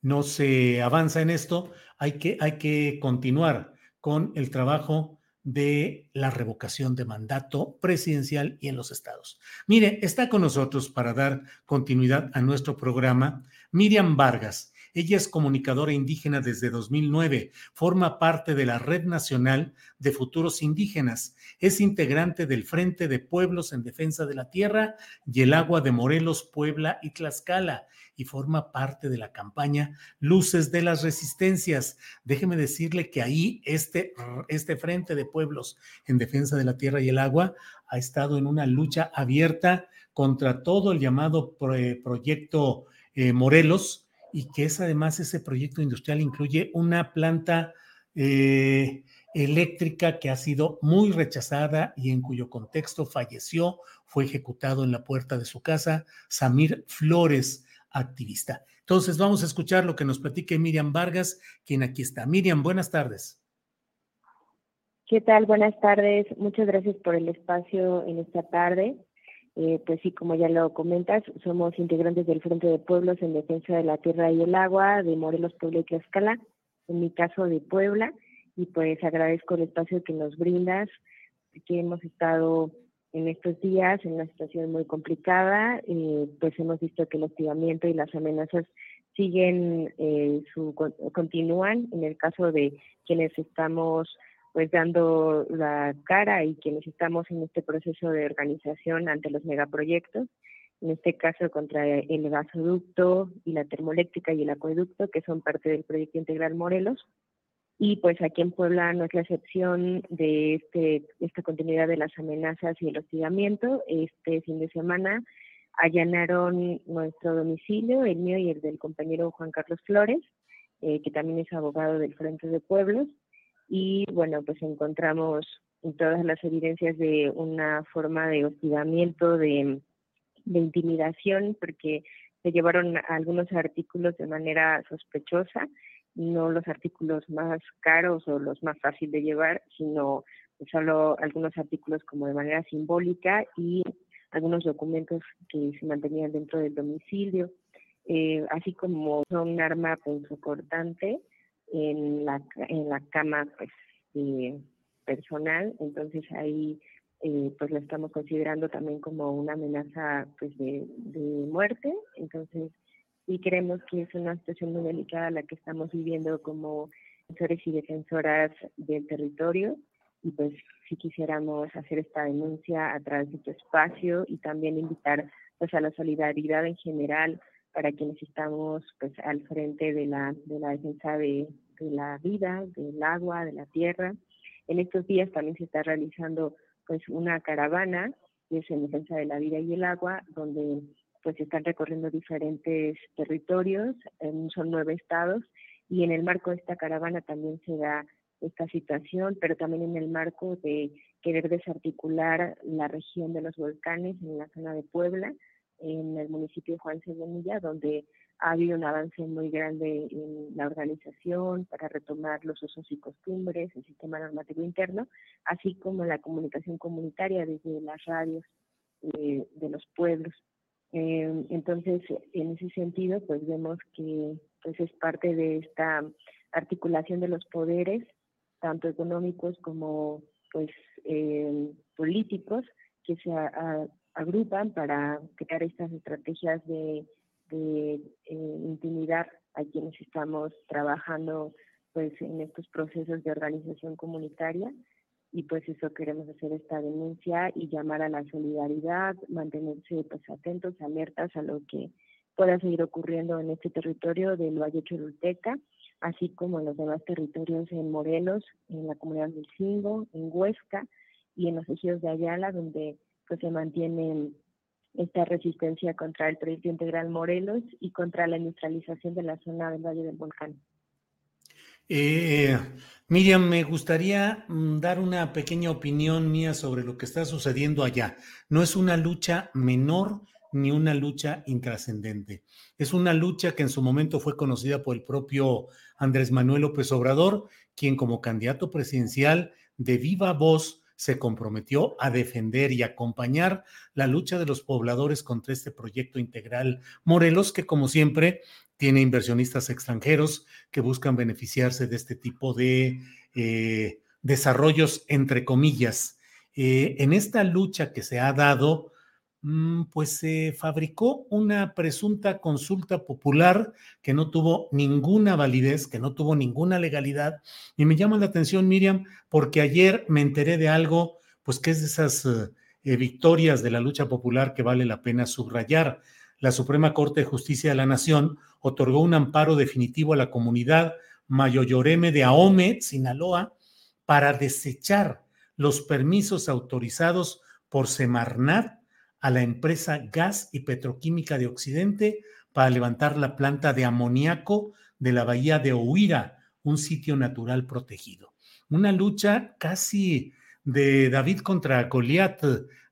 no se avanza en esto, hay que, hay que continuar con el trabajo de la revocación de mandato presidencial y en los estados. Mire, está con nosotros para dar continuidad a nuestro programa Miriam Vargas. Ella es comunicadora indígena desde 2009, forma parte de la Red Nacional de Futuros Indígenas, es integrante del Frente de Pueblos en Defensa de la Tierra y el Agua de Morelos, Puebla y Tlaxcala y forma parte de la campaña Luces de las Resistencias. Déjeme decirle que ahí este, este Frente de Pueblos en Defensa de la Tierra y el Agua ha estado en una lucha abierta contra todo el llamado proyecto eh, Morelos y que es además ese proyecto industrial incluye una planta eh, eléctrica que ha sido muy rechazada y en cuyo contexto falleció, fue ejecutado en la puerta de su casa, Samir Flores, activista. Entonces vamos a escuchar lo que nos platique Miriam Vargas, quien aquí está. Miriam, buenas tardes. ¿Qué tal? Buenas tardes. Muchas gracias por el espacio en esta tarde. Eh, pues sí, como ya lo comentas, somos integrantes del Frente de Pueblos en Defensa de la Tierra y el Agua de Morelos, Puebla y Tlaxcala, en mi caso de Puebla, y pues agradezco el espacio que nos brindas, que hemos estado en estos días en una situación muy complicada, eh, pues hemos visto que el hostigamiento y las amenazas siguen, eh, su, continúan en el caso de quienes estamos pues dando la cara y quienes estamos en este proceso de organización ante los megaproyectos, en este caso contra el gasoducto y la termoeléctrica y el acueducto, que son parte del proyecto integral Morelos. Y pues aquí en Puebla no es la excepción de este, esta continuidad de las amenazas y el hostigamiento. Este fin de semana allanaron nuestro domicilio, el mío y el del compañero Juan Carlos Flores, eh, que también es abogado del Frente de Pueblos, y bueno, pues encontramos todas las evidencias de una forma de hostigamiento, de, intimidación, porque se llevaron algunos artículos de manera sospechosa, no los artículos más caros o los más fáciles de llevar, sino solo algunos artículos como de manera simbólica y algunos documentos que se mantenían dentro del domicilio, eh, así como un arma importante en la, en la cama pues eh, personal, entonces ahí eh, pues la estamos considerando también como una amenaza pues de, muerte, entonces sí creemos que es una situación muy delicada la que estamos viviendo como defensores y defensoras del territorio y pues si quisiéramos hacer esta denuncia a través de tu espacio y también invitar pues a la solidaridad en general para quienes estamos pues al frente de la, de la defensa de, la vida, del agua, de la tierra. En estos días también se está realizando pues una caravana que es en defensa de la vida y el agua, donde pues están recorriendo diferentes territorios, son nueve estados, y en el marco de esta caravana también se da esta situación, pero también en el marco de querer desarticular la región de los volcanes en la zona de Puebla, en el municipio de Juan Cedonilla, donde ha habido un avance muy grande en la organización para retomar los usos y costumbres, el sistema normativo interno, así como la comunicación comunitaria desde las radios eh, de los pueblos. Eh, entonces, en ese sentido, pues vemos que pues es parte de esta articulación de los poderes, tanto económicos como pues eh, políticos, que se agrupan para crear estas estrategias de, eh, intimidar a quienes estamos trabajando pues en estos procesos de organización comunitaria y pues eso queremos hacer esta denuncia y llamar a la solidaridad, mantenerse pues atentos, alertas a lo que pueda seguir ocurriendo en este territorio del Valle Choluteca, así como en los demás territorios en Morelos, en la comunidad del Cingo, en Huesca y en los ejidos de Ayala, donde pues se mantiene esta resistencia contra el proyecto integral Morelos y contra la industrialización de la zona del Valle del Volcán. Eh, Miriam, me gustaría mm, dar una pequeña opinión mía sobre lo que está sucediendo allá. No es una lucha menor ni una lucha intrascendente. Es una lucha que en su momento fue conocida por el propio Andrés Manuel López Obrador, quien como candidato presidencial de viva voz se comprometió a defender y acompañar la lucha de los pobladores contra este proyecto integral Morelos, que como siempre tiene inversionistas extranjeros que buscan beneficiarse de este tipo de eh, desarrollos, entre comillas. Eh, en esta lucha que se ha dado, pues se fabricó una presunta consulta popular que no tuvo ninguna validez, que no tuvo ninguna legalidad. Y me llama la atención, Miriam, porque ayer me enteré de algo, pues que es de esas eh, victorias de la lucha popular que vale la pena subrayar. La Suprema Corte de Justicia de la Nación otorgó un amparo definitivo a la comunidad Mayoyoreme de Ahome, Sinaloa, para desechar los permisos autorizados por Semarnat a la empresa Gas y Petroquímica de Occidente para levantar la planta de amoníaco de la bahía de Ohuira, un sitio natural protegido. Una lucha casi de David contra Goliat,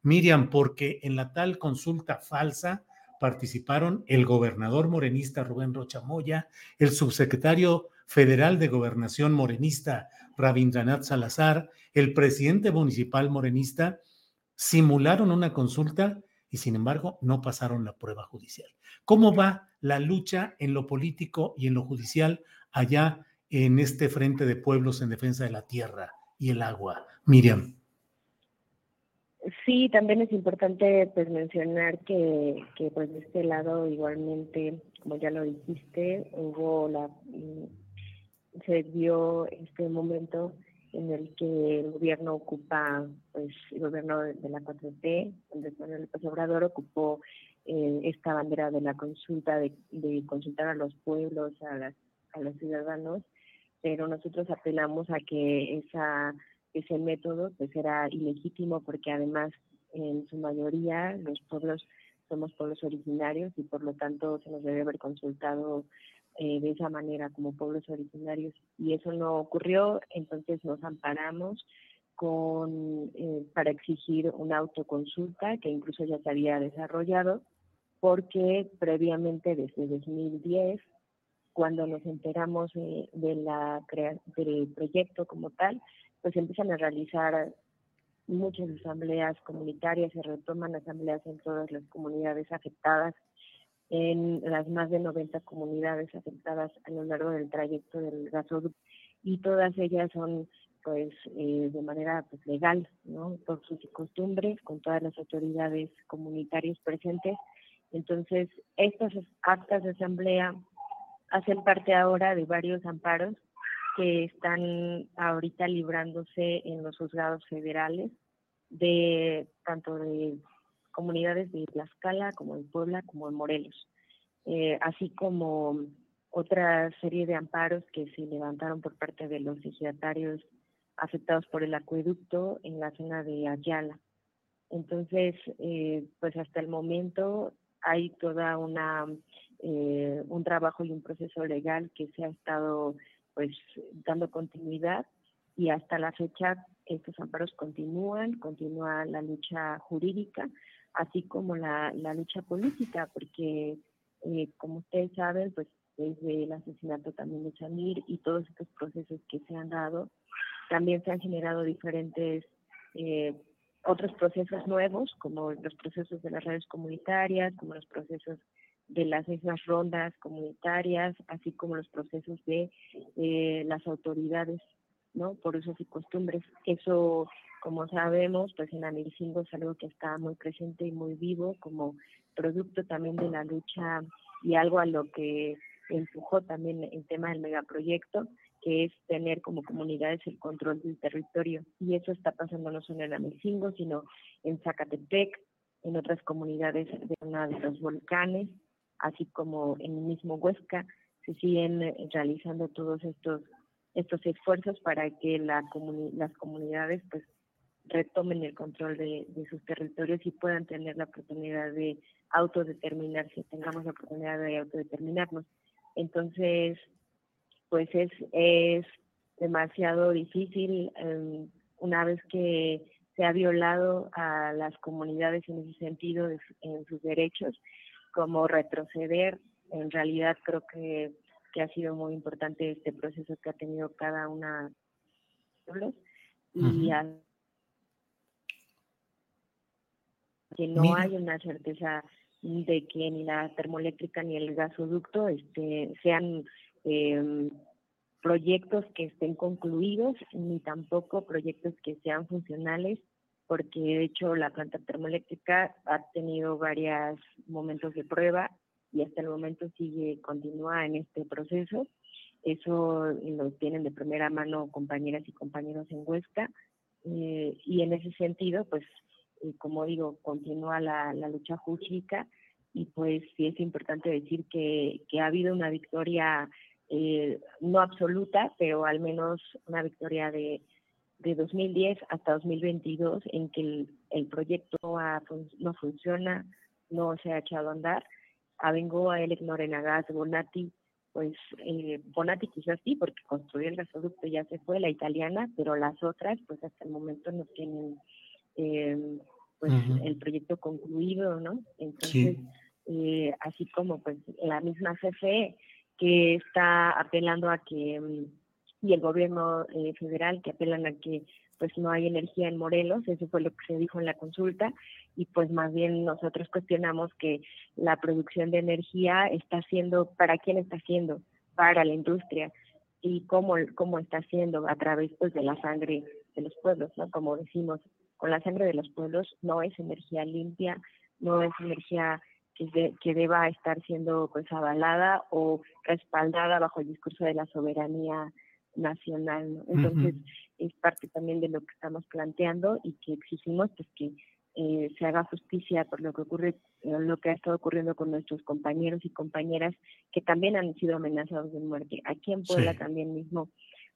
Miriam, porque en la tal consulta falsa participaron el gobernador morenista Rubén Rocha Moya, el subsecretario federal de gobernación morenista Rabindranath Salazar, el presidente municipal morenista, simularon una consulta y sin embargo no pasaron la prueba judicial. ¿Cómo va la lucha en lo político y en lo judicial allá en este frente de pueblos en defensa de la tierra y el agua? Miriam. Sí, también es importante pues mencionar que, que pues de este lado igualmente, como ya lo dijiste, hubo la se dio este momento en el que el gobierno ocupa, pues el gobierno de, la 4T, donde Manuel López Obrador ocupó eh, esta bandera de la consulta, de, consultar a los pueblos, a, las, a los ciudadanos, pero nosotros apelamos a que esa ese método pues era ilegítimo porque además en su mayoría los pueblos somos pueblos originarios y por lo tanto se nos debe haber consultado eh, de esa manera como pueblos originarios y eso no ocurrió, entonces nos amparamos con eh, para exigir una autoconsulta que incluso ya se había desarrollado porque previamente desde 2010 cuando nos enteramos de, la del proyecto como tal, pues empiezan a realizar muchas asambleas comunitarias, se retoman asambleas en todas las comunidades afectadas en las más de 90 comunidades afectadas a lo largo del trayecto del gasoducto y todas ellas son pues eh, de manera pues, legal, ¿no? Por sus costumbres, con todas las autoridades comunitarias presentes. Entonces, estas actas de asamblea hacen parte ahora de varios amparos que están ahorita librándose en los juzgados federales de tanto de comunidades de Tlaxcala, como en Puebla, como en Morelos, eh, así como otra serie de amparos que se levantaron por parte de los ejidatarios afectados por el acueducto en la zona de Ayala. Entonces, eh, pues hasta el momento hay toda una eh, un trabajo y un proceso legal que se ha estado pues dando continuidad y hasta la fecha estos amparos continúan, continúa la lucha jurídica así como la, la lucha política, porque eh, como ustedes saben, pues desde el asesinato también de Chamir y todos estos procesos que se han dado, también se han generado diferentes eh, otros procesos nuevos, como los procesos de las redes comunitarias, como los procesos de las mismas rondas comunitarias, así como los procesos de eh, las autoridades, ¿no? Por usos y costumbres. Eso como sabemos, pues en Amilcingo es algo que está muy presente y muy vivo como producto también de la lucha y algo a lo que empujó también el tema del megaproyecto, que es tener como comunidades el control del territorio. Y eso está pasando no solo en Amilcingo, sino en Zacatepec, en otras comunidades de una de los volcanes, así como en el mismo Huesca, se siguen realizando todos estos estos esfuerzos para que la las comunidades pues retomen el control de, sus territorios y puedan tener la oportunidad de autodeterminarse, tengamos la oportunidad de autodeterminarnos. Entonces, pues es, es demasiado difícil em, una vez que se ha violado a las comunidades en ese sentido, en sus derechos, como retroceder. En realidad creo que que ha sido muy importante este proceso que ha tenido cada una de los y que no hay una certeza de que ni la termoeléctrica ni el gasoducto este, sean eh, proyectos que estén concluidos, ni tampoco proyectos que sean funcionales, porque de hecho la planta termoeléctrica ha tenido varios momentos de prueba y hasta el momento sigue, continúa en este proceso. Eso lo tienen de primera mano compañeras y compañeros en Huesca. Eh, y en ese sentido, pues, eh, como digo, continúa la, la lucha jurídica y pues sí es importante decir que, que ha habido una victoria eh, no absoluta, pero al menos una victoria de, de 2010 hasta 2022 en que el, el proyecto no funciona, no se ha echado a andar. Avengoa, Elec Norenagas, Bonatti, pues eh, Bonatti quizás sí, porque construyó el gasoducto ya se fue, la italiana, pero las otras, pues hasta el momento no tienen eh, pues el proyecto concluido, ¿no? Entonces, eh, así como pues la misma CFE que está apelando a que, mm, y el gobierno eh, federal que apelan a que pues no hay energía en Morelos, eso fue lo que se dijo en la consulta, y pues más bien nosotros cuestionamos que la producción de energía está siendo, ¿para quién está siendo? Para la industria, y cómo, cómo está siendo a través pues de la sangre de los pueblos, ¿no? Como decimos, con la sangre de los pueblos no es energía limpia, no es energía que, deba estar siendo pues avalada o respaldada bajo el discurso de la soberanía nacional. Entonces, es parte también de lo que estamos planteando y que exigimos pues que eh, se haga justicia por lo que ocurre, lo que ha estado ocurriendo con nuestros compañeros y compañeras que también han sido amenazados de muerte. Aquí en Puebla también mismo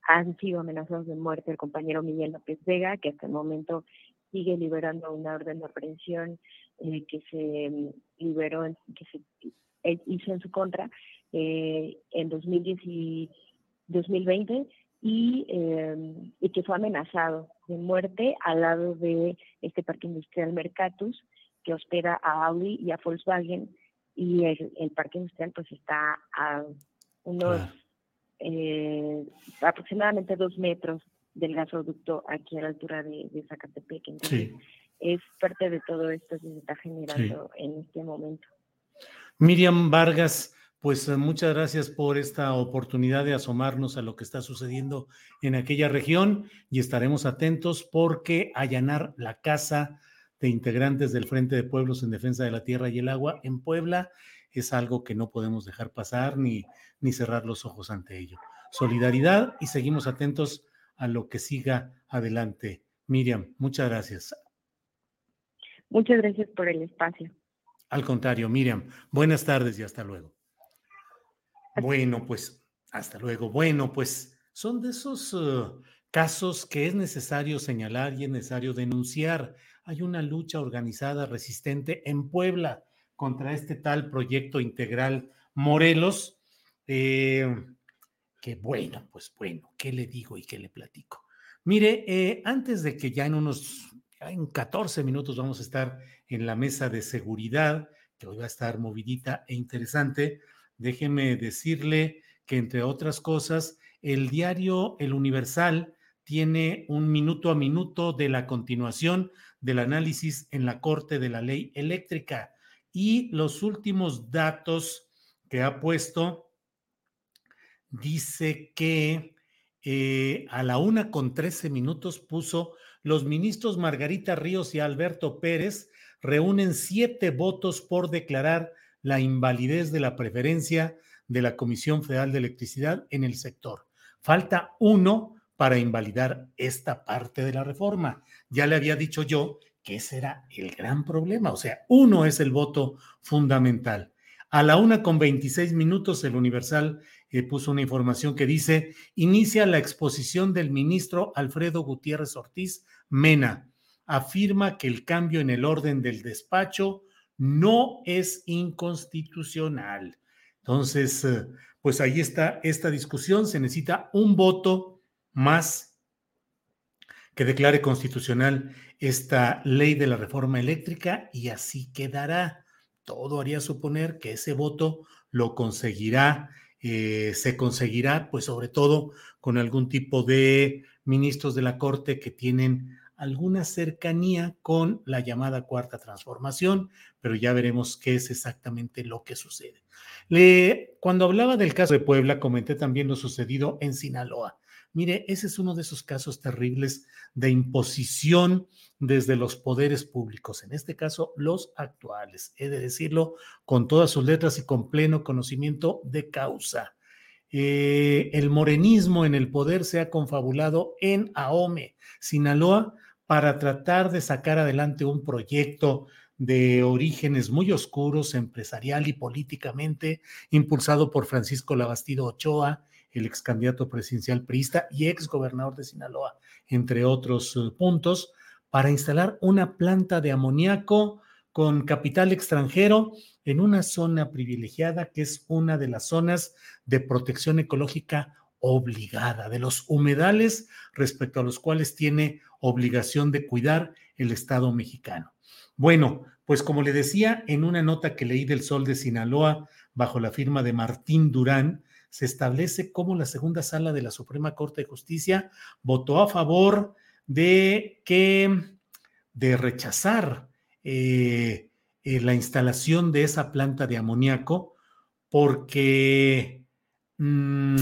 han sido amenazados de muerte el compañero Miguel López Vega, que hasta el momento sigue liberando una orden de aprehensión eh, que se mm, liberó, que se eh, hizo en su contra eh, en 2010 y 2020 y, y que fue amenazado de muerte al lado de este parque industrial Mercatus que hospeda a Audi y a Volkswagen y el, parque industrial pues está a unos aproximadamente dos metros del gasoducto aquí a la altura de, de Zacatepec. Entonces, es parte de todo esto que se está generando en este momento. Miriam Vargas, pues muchas gracias por esta oportunidad de asomarnos a lo que está sucediendo en aquella región y estaremos atentos porque allanar la casa de integrantes del Frente de Pueblos en Defensa de la Tierra y el Agua en Puebla es algo que no podemos dejar pasar ni, ni cerrar los ojos ante ello. Solidaridad y seguimos atentos a lo que siga adelante. Miriam, muchas gracias. Muchas gracias por el espacio. Al contrario, Miriam, buenas tardes y hasta luego. Bueno, pues hasta luego. Bueno, pues son de esos uh, casos que es necesario señalar y es necesario denunciar. Hay una lucha organizada resistente en Puebla contra este tal proyecto integral Morelos. Eh, que bueno, pues bueno, ¿qué le digo y qué le platico? Mire, eh, antes de que ya en unos, en 14 minutos vamos a estar en la mesa de seguridad, que hoy va a estar movidita e interesante, déjeme decirle que entre otras cosas, el diario El Universal tiene un minuto a minuto de la continuación del análisis en la Corte de la Ley Eléctrica y los últimos datos que ha puesto dice que eh, a la una con trece minutos puso los ministros Margarita Ríos y Alberto Pérez reúnen siete votos por declarar la invalidez de la preferencia de la Comisión Federal de Electricidad en el sector. Falta uno para invalidar esta parte de la reforma. Ya le había dicho yo que ese era el gran problema, o sea, uno es el voto fundamental. A la una con veintiséis minutos, el Universal eh, puso una información que dice, inicia la exposición del ministro Alfredo Gutiérrez Ortiz Mena. Afirma que el cambio en el orden del despacho no es inconstitucional. Entonces, eh, pues ahí está esta discusión. Se necesita un voto más que declare constitucional esta ley de la reforma eléctrica y así quedará. Todo haría suponer que ese voto lo conseguirá eh, se conseguirá, pues sobre todo con algún tipo de ministros de la Corte que tienen alguna cercanía con la llamada cuarta transformación, pero ya veremos qué es exactamente lo que sucede. Le, cuando hablaba del caso de Puebla, comenté también lo sucedido en Sinaloa. Mire, ese es uno de esos casos terribles de imposición desde los poderes públicos, en este caso los actuales, he de decirlo con todas sus letras y con pleno conocimiento de causa. Eh, el morenismo en el poder se ha confabulado en Ahome, Sinaloa, para tratar de sacar adelante un proyecto de orígenes muy oscuros empresarial y políticamente, impulsado por Francisco Labastido Ochoa, el ex candidato presidencial priista y ex gobernador de Sinaloa, entre otros eh, puntos, para instalar una planta de amoníaco con capital extranjero en una zona privilegiada que es una de las zonas de protección ecológica obligada, de los humedales respecto a los cuales tiene obligación de cuidar el Estado mexicano. Bueno, pues como le decía en una nota que leí del Sol de Sinaloa bajo la firma de Martín Durán, se establece cómo la segunda sala de la Suprema Corte de Justicia votó a favor de que de rechazar eh, eh, la instalación de esa planta de amoníaco porque mm,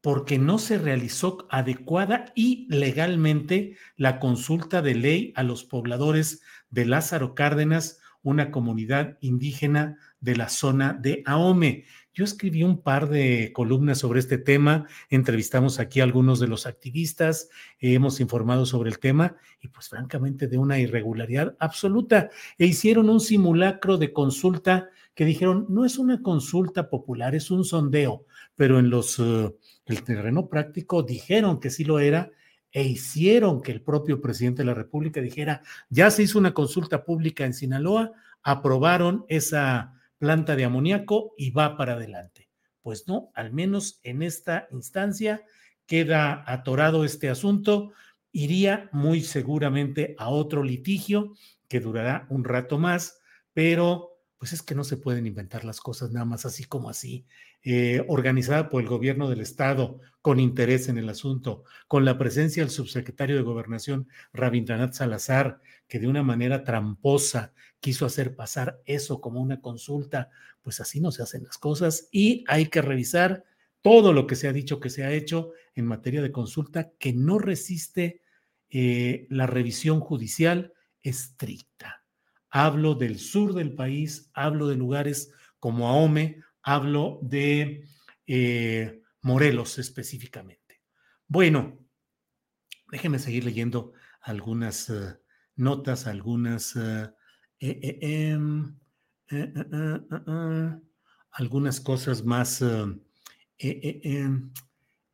porque no se realizó adecuada y legalmente la consulta de ley a los pobladores de Lázaro Cárdenas, una comunidad indígena de la zona de Ahome. Yo escribí un par de columnas sobre este tema, entrevistamos aquí a algunos de los activistas, hemos informado sobre el tema y pues francamente de una irregularidad absoluta. E hicieron un simulacro de consulta que dijeron, no es una consulta popular, es un sondeo, pero en los... Eh, el terreno práctico dijeron que sí lo era e hicieron que el propio presidente de la República dijera, ya se hizo una consulta pública en Sinaloa, aprobaron esa planta de amoníaco y va para adelante. Pues no, al menos en esta instancia queda atorado este asunto, iría muy seguramente a otro litigio que durará un rato más, pero pues es que no se pueden inventar las cosas nada más así como así. Eh, organizada por el gobierno del estado con interés en el asunto, con la presencia del subsecretario de Gobernación, Rabindranath Salazar, que de una manera tramposa quiso hacer pasar eso como una consulta, pues así no se hacen las cosas y hay que revisar todo lo que se ha dicho que se ha hecho en materia de consulta que no resiste eh, la revisión judicial estricta. Hablo del sur del país, hablo de lugares como Ahome, hablo de eh, Morelos específicamente. Bueno, déjeme seguir leyendo algunas eh, notas, algunas, eh, em, algunas cosas más em,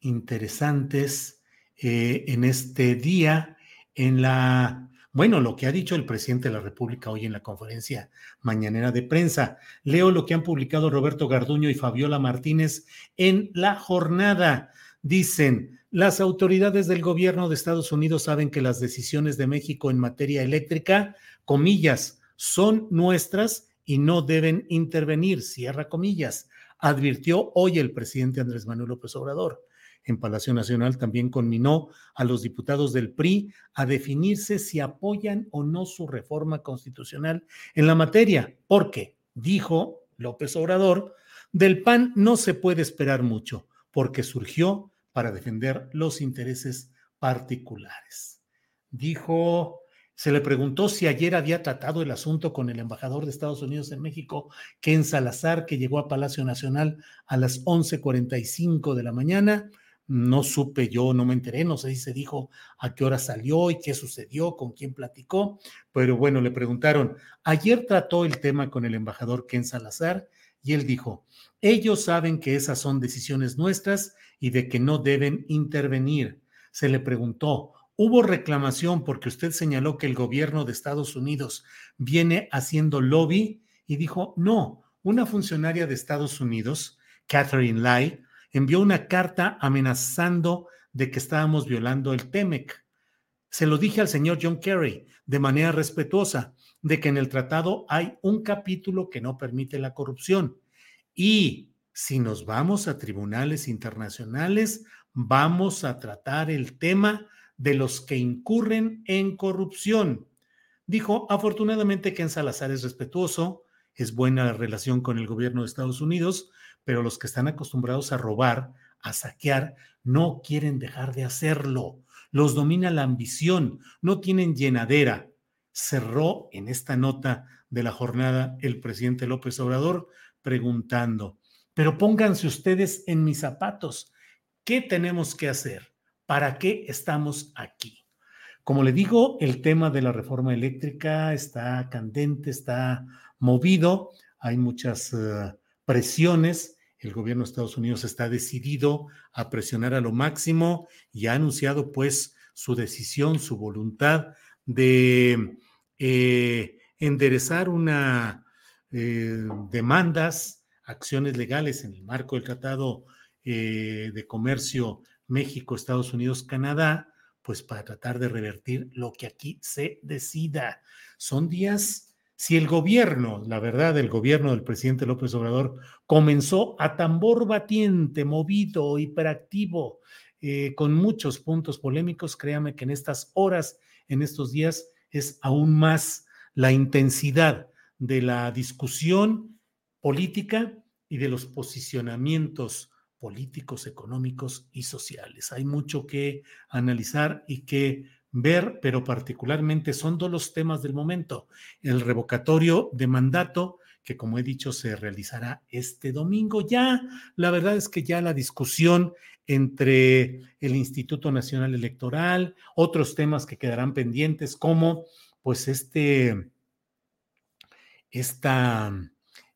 interesantes en este día en la bueno, lo que ha dicho el presidente de la República hoy en la conferencia mañanera de prensa. Leo lo que han publicado Roberto Garduño y Fabiola Martínez en la jornada. Dicen, las autoridades del gobierno de Estados Unidos saben que las decisiones de México en materia eléctrica, comillas, son nuestras y no deben intervenir, cierra comillas, advirtió hoy el presidente Andrés Manuel López Obrador en Palacio Nacional también conminó a los diputados del PRI a definirse si apoyan o no su reforma constitucional en la materia, porque, dijo López Obrador, del PAN no se puede esperar mucho, porque surgió para defender los intereses particulares. Dijo, se le preguntó si ayer había tratado el asunto con el embajador de Estados Unidos en México, Ken Salazar, que llegó a Palacio Nacional a las 11:45 de la mañana no supe yo, no me enteré, no sé si se dijo a qué hora salió y qué sucedió, con quién platicó, pero bueno, le preguntaron, ayer trató el tema con el embajador Ken Salazar y él dijo, ellos saben que esas son decisiones nuestras y de que no deben intervenir. Se le preguntó, ¿hubo reclamación porque usted señaló que el gobierno de Estados Unidos viene haciendo lobby? Y dijo, no, una funcionaria de Estados Unidos, Catherine Lai, envió una carta amenazando de que estábamos violando el TEMEC. Se lo dije al señor John Kerry de manera respetuosa, de que en el tratado hay un capítulo que no permite la corrupción. Y si nos vamos a tribunales internacionales, vamos a tratar el tema de los que incurren en corrupción. Dijo, afortunadamente Ken Salazar es respetuoso, es buena la relación con el gobierno de Estados Unidos, pero los que están acostumbrados a robar, a saquear, no quieren dejar de hacerlo. Los domina la ambición, no tienen llenadera. Cerró en esta nota de la jornada el presidente López Obrador preguntando, pero pónganse ustedes en mis zapatos, ¿qué tenemos que hacer? ¿Para qué estamos aquí? Como le digo, el tema de la reforma eléctrica está candente, está movido, hay muchas uh, presiones. El gobierno de Estados Unidos está decidido a presionar a lo máximo y ha anunciado pues su decisión, su voluntad de eh, enderezar una eh, demandas, acciones legales en el marco del Tratado eh, de Comercio México, Estados Unidos, Canadá, pues para tratar de revertir lo que aquí se decida. Son días, si el gobierno, la verdad, el gobierno del presidente López Obrador comenzó a tambor batiente, movido, hiperactivo, eh, con muchos puntos polémicos, créame que en estas horas, en estos días, es aún más la intensidad de la discusión política y de los posicionamientos políticos, económicos y sociales. Hay mucho que analizar y que ver, pero particularmente son dos los temas del momento. El revocatorio de mandato, que como he dicho se realizará este domingo. Ya, la verdad es que ya la discusión entre el Instituto Nacional Electoral, otros temas que quedarán pendientes, como pues este, esta...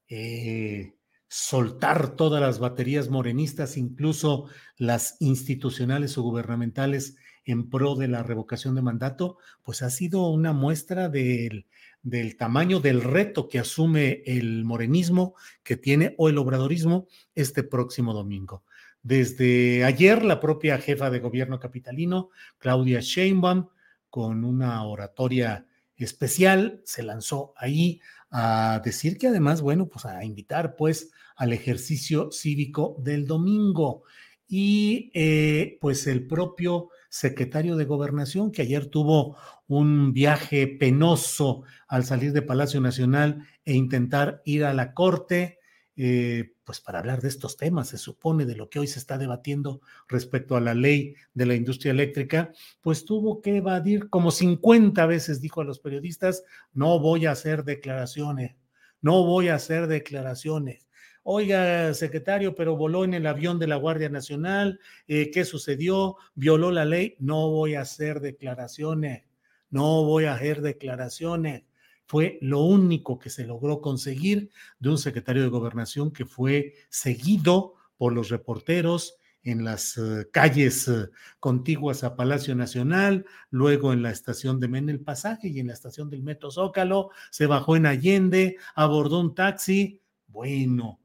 Eh, soltar todas las baterías morenistas, incluso las institucionales o gubernamentales en pro de la revocación de mandato, pues ha sido una muestra del, del tamaño del reto que asume el morenismo que tiene o el obradorismo este próximo domingo. Desde ayer, la propia jefa de gobierno capitalino, Claudia Sheinbaum, con una oratoria especial, se lanzó ahí a decir que además, bueno, pues a invitar pues al ejercicio cívico del domingo. Y eh, pues el propio secretario de gobernación, que ayer tuvo un viaje penoso al salir de Palacio Nacional e intentar ir a la corte, eh, pues para hablar de estos temas, se supone, de lo que hoy se está debatiendo respecto a la ley de la industria eléctrica, pues tuvo que evadir como 50 veces, dijo a los periodistas, no voy a hacer declaraciones, no voy a hacer declaraciones. Oiga, secretario, pero voló en el avión de la Guardia Nacional, eh, ¿qué sucedió? ¿Violó la ley? No voy a hacer declaraciones, no voy a hacer declaraciones fue lo único que se logró conseguir de un secretario de gobernación que fue seguido por los reporteros en las eh, calles eh, contiguas a Palacio Nacional, luego en la estación de Menel Pasaje y en la estación del Metro Zócalo, se bajó en Allende, abordó un taxi. Bueno,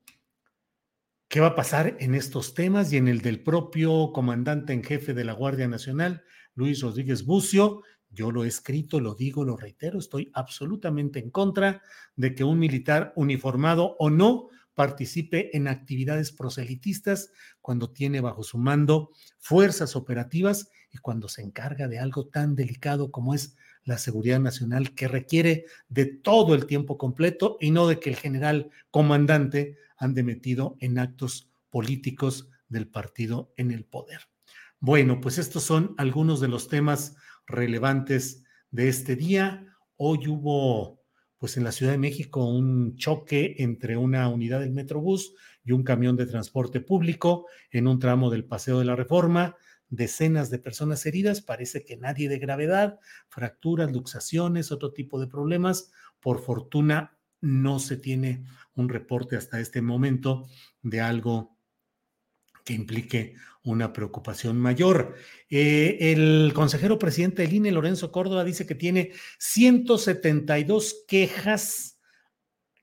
¿qué va a pasar en estos temas y en el del propio comandante en jefe de la Guardia Nacional, Luis Rodríguez Bucio, yo lo he escrito, lo digo, lo reitero, estoy absolutamente en contra de que un militar uniformado o no participe en actividades proselitistas cuando tiene bajo su mando fuerzas operativas y cuando se encarga de algo tan delicado como es la seguridad nacional que requiere de todo el tiempo completo y no de que el general comandante ande metido en actos políticos del partido en el poder. Bueno, pues estos son algunos de los temas relevantes de este día. Hoy hubo, pues en la Ciudad de México, un choque entre una unidad del Metrobús y un camión de transporte público en un tramo del Paseo de la Reforma. Decenas de personas heridas, parece que nadie de gravedad, fracturas, luxaciones, otro tipo de problemas. Por fortuna, no se tiene un reporte hasta este momento de algo que implique una preocupación mayor. Eh, el consejero presidente del INE, Lorenzo Córdoba, dice que tiene 172 quejas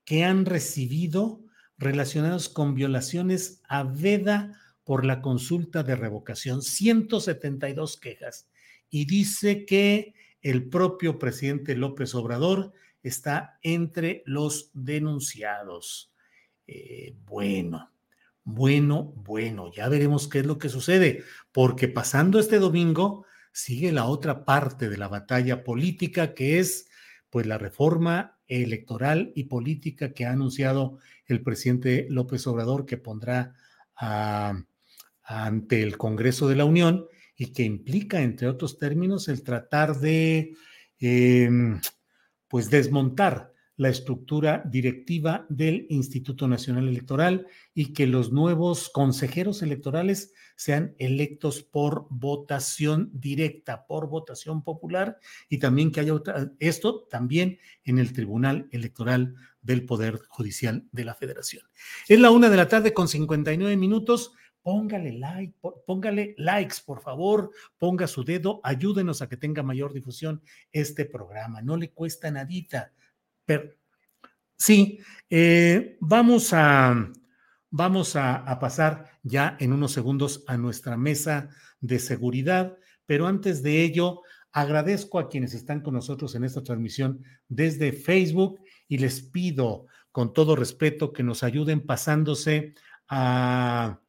que han recibido relacionadas con violaciones a veda por la consulta de revocación. 172 quejas. Y dice que el propio presidente López Obrador está entre los denunciados. Eh, bueno, Bueno, bueno, ya veremos qué es lo que sucede, porque pasando este domingo sigue la otra parte de la batalla política, que es pues la reforma electoral y política que ha anunciado el presidente López Obrador que pondrá ante el Congreso de la Unión y que implica, entre otros términos, el tratar de em, pues desmontar la estructura directiva del Instituto Nacional Electoral y que los nuevos consejeros electorales sean electos por votación directa, por votación popular y también que haya esto también en el Tribunal Electoral del Poder Judicial de la Federación. Es la una de la tarde con 59 minutos. Póngale like, póngale likes, por favor, ponga su dedo, ayúdenos a que tenga mayor difusión este programa. No le cuesta nadita sí, eh, vamos a, vamos a, pasar ya en unos segundos a nuestra mesa de seguridad, pero antes de ello, agradezco a quienes están con nosotros en esta transmisión desde Facebook y les pido con todo respeto que nos ayuden pasándose a,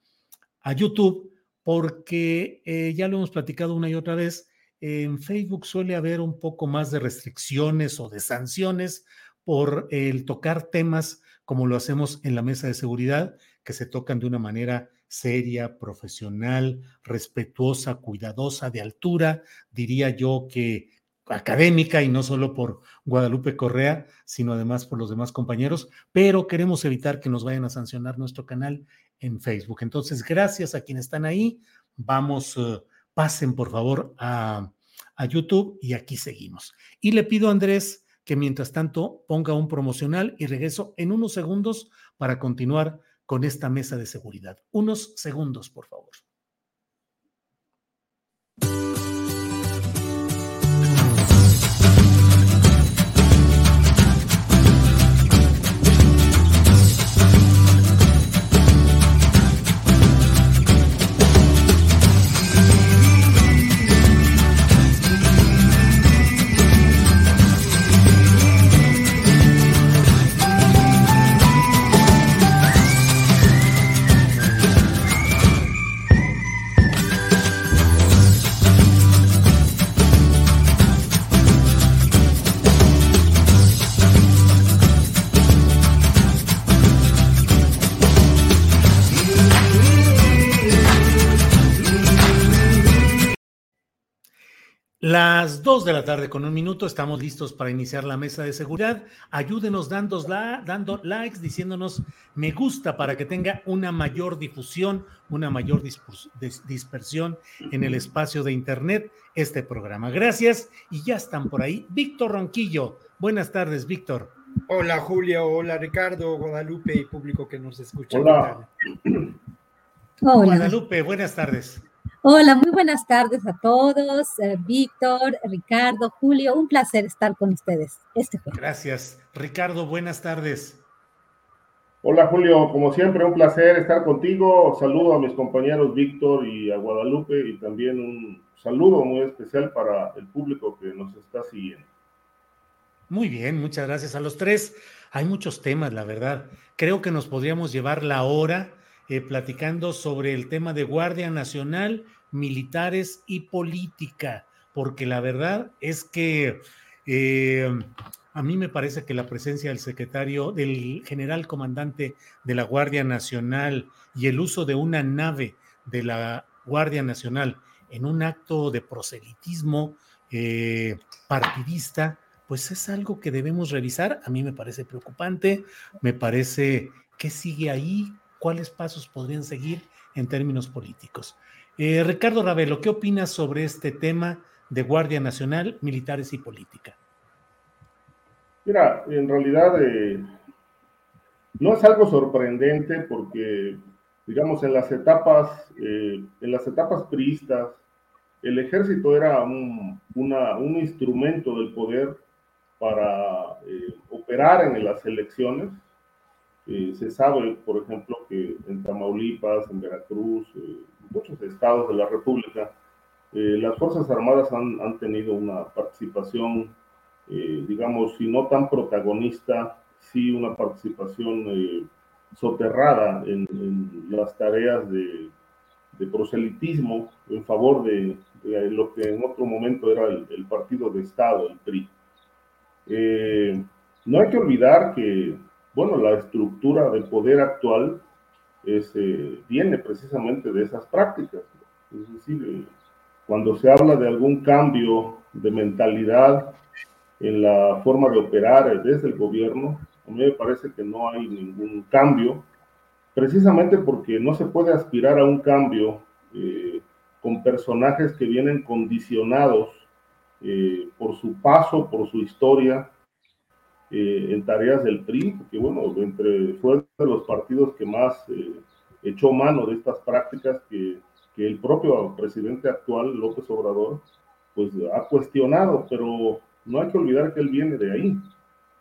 YouTube, porque eh, ya lo hemos platicado una y otra vez, en Facebook suele haber un poco más de restricciones o de sanciones por el tocar temas como lo hacemos en la mesa de seguridad, que se tocan de una manera seria, profesional, respetuosa, cuidadosa, de altura, diría yo que académica y no solo por Guadalupe Correa, sino además por los demás compañeros, pero queremos evitar que nos vayan a sancionar nuestro canal en Facebook. Entonces, gracias a quienes están ahí. Vamos, eh, pasen por favor a, a YouTube y aquí seguimos. Y le pido a Andrés que mientras tanto ponga un promocional y regreso en unos segundos para continuar con esta mesa de seguridad. Unos segundos, por favor. Las dos de la tarde con un minuto estamos listos para iniciar la mesa de seguridad. Ayúdenos dando, dando likes, diciéndonos me gusta para que tenga una mayor difusión, una mayor dispersión en el espacio de Internet este programa. Gracias y ya están por ahí. Víctor Ronquillo. Buenas tardes, Víctor. Hola, Julio. Hola, Ricardo, Guadalupe y público que nos escucha. Hola. Hola. Guadalupe, buenas tardes. Hola, muy buenas tardes a todos. Eh, Víctor, Ricardo, Julio, un placer estar con ustedes. Este Gracias. Ricardo, buenas tardes. Hola Julio, como siempre un placer estar contigo. Saludo a mis compañeros Víctor y a Guadalupe y también un saludo muy especial para el público que nos está siguiendo. Muy bien, muchas gracias a los tres. Hay muchos temas, la verdad. Creo que nos podríamos llevar la hora eh, platicando sobre el tema de Guardia Nacional, militares y política, porque la verdad es que eh, a mí me parece que la presencia del secretario, del general comandante de la Guardia Nacional y el uso de una nave de la Guardia Nacional en un acto de proselitismo eh, partidista, pues es algo que debemos revisar. A mí me parece preocupante, me parece que sigue ahí, cuáles pasos podrían seguir en términos políticos. Eh, Ricardo Ravelo, ¿qué opinas sobre este tema de Guardia Nacional, militares y política? Mira, en realidad eh, no es algo sorprendente porque, digamos, en las etapas, eh, en las etapas priistas, el ejército era un, un instrumento del poder para operar en las elecciones eh, se sabe, por ejemplo, que en Tamaulipas, en Veracruz, eh, muchos estados de la República, eh, las Fuerzas Armadas han, han tenido una participación, digamos, si no tan protagonista, sí una participación soterrada en, las tareas de, proselitismo en favor de, lo que en otro momento era el, partido de Estado, el PRI. No hay que olvidar que, bueno, la estructura de poder actual eh, viene precisamente de esas prácticas. Es decir, eh, cuando se habla de algún cambio de mentalidad en la forma de operar desde el gobierno, a mí me parece que no hay ningún cambio, precisamente porque no se puede aspirar a un cambio eh, con personajes que vienen condicionados por su paso, por su historia eh, en tareas del PRI, que bueno, entre, fue de los partidos que más echó mano de estas prácticas que, que el propio presidente actual, López Obrador, pues ha cuestionado, pero no hay que olvidar que él viene de ahí,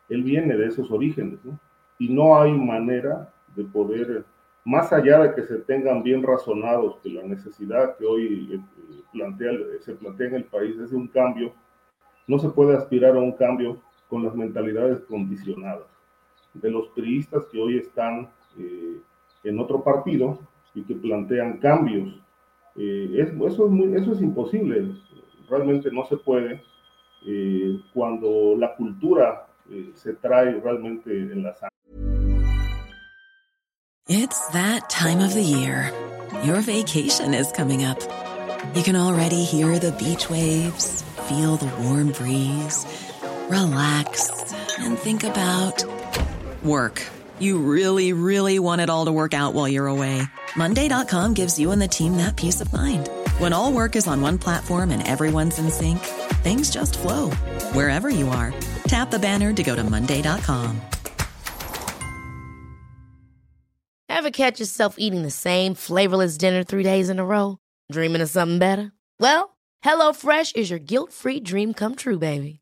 él viene de esos orígenes, ¿no? Y no hay manera de poder, más allá de que se tengan bien razonados que la necesidad que hoy eh, plantea, se plantea en el país es de un cambio, no se puede aspirar a un cambio con las mentalidades condicionadas de los priistas que hoy están eh, en otro partido y que plantean cambios. Eh, eso, es muy, eso es imposible, realmente no se puede eh, cuando la cultura eh, se trae realmente en la sangre. It's that time of the year. Your vacation is coming up. You can already hear the beach waves, feel the warm breeze, relax and think about work. You really, really want it all to work out while you're away. Monday.com gives you and the team that peace of mind. When all work is on one platform and everyone's in sync, things just flow wherever you are. Tap the banner to go to Monday.com. Ever catch yourself eating the same flavorless dinner three days in a row? Dreaming of something better? Well, HelloFresh is your guilt free dream come true, baby.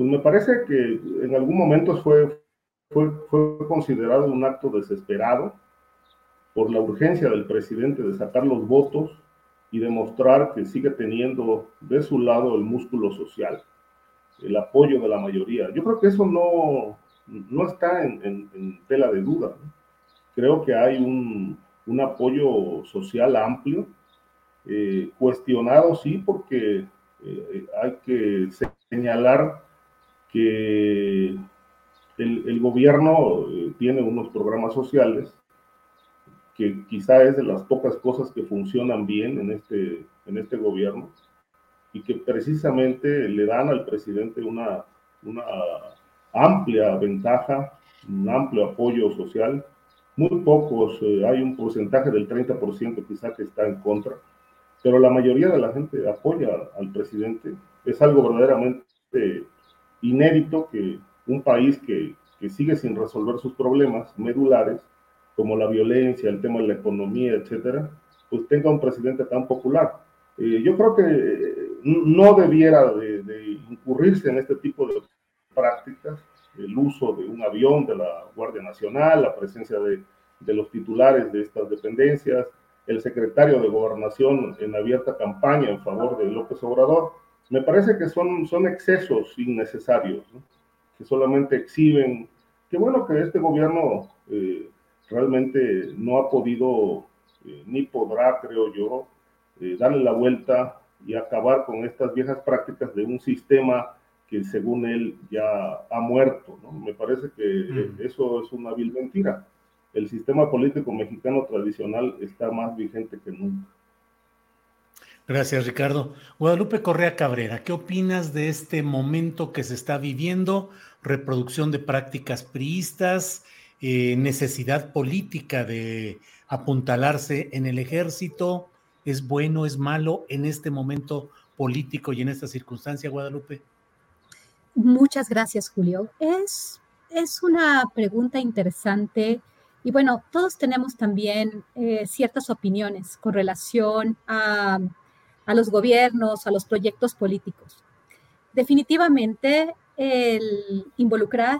pues me parece que en algún momento fue, fue, considerado un acto desesperado por la urgencia del presidente de sacar los votos y demostrar que sigue teniendo de su lado el músculo social, el apoyo de la mayoría. Yo creo que eso no, no está en, tela de duda. Creo que hay un, un apoyo social amplio, eh, cuestionado sí, porque eh, hay que señalar que el, el gobierno eh, tiene unos programas sociales que quizá es de las pocas cosas que funcionan bien en este, en este gobierno y que precisamente le dan al presidente una, una amplia ventaja, un amplio apoyo social. Muy pocos, eh, hay un porcentaje del 30% quizá que está en contra, pero la mayoría de la gente apoya al presidente. Es algo verdaderamente inédito que un país que, que sigue sin resolver sus problemas medulares como la violencia, el tema de la economía, etcétera, pues tenga un presidente tan popular. Eh, yo creo que eh, no debiera de, incurrirse en este tipo de prácticas, el uso de un avión de la Guardia Nacional, la presencia de, de los titulares de estas dependencias, el secretario de Gobernación en abierta campaña en favor de López Obrador. Me parece que son, son excesos innecesarios, que solamente exhiben, que bueno que este gobierno eh, realmente no ha podido eh, ni podrá, creo yo, eh, darle la vuelta y acabar con estas viejas prácticas de un sistema que según él ya ha muerto. ¿no? Me parece que eh, eso es una vil mentira. El sistema político mexicano tradicional está más vigente que nunca. Gracias, Ricardo. Guadalupe Correa Cabrera, ¿qué opinas de este momento que se está viviendo? Reproducción de prácticas priistas, eh, necesidad política de apuntalarse en el ejército? ¿Es bueno, es malo en este momento político y en esta circunstancia, Guadalupe? Muchas gracias, Julio. Es, es una pregunta interesante Y bueno, todos tenemos también eh, ciertas opiniones con relación a, a, los gobiernos, a los proyectos políticos. Definitivamente, el involucrar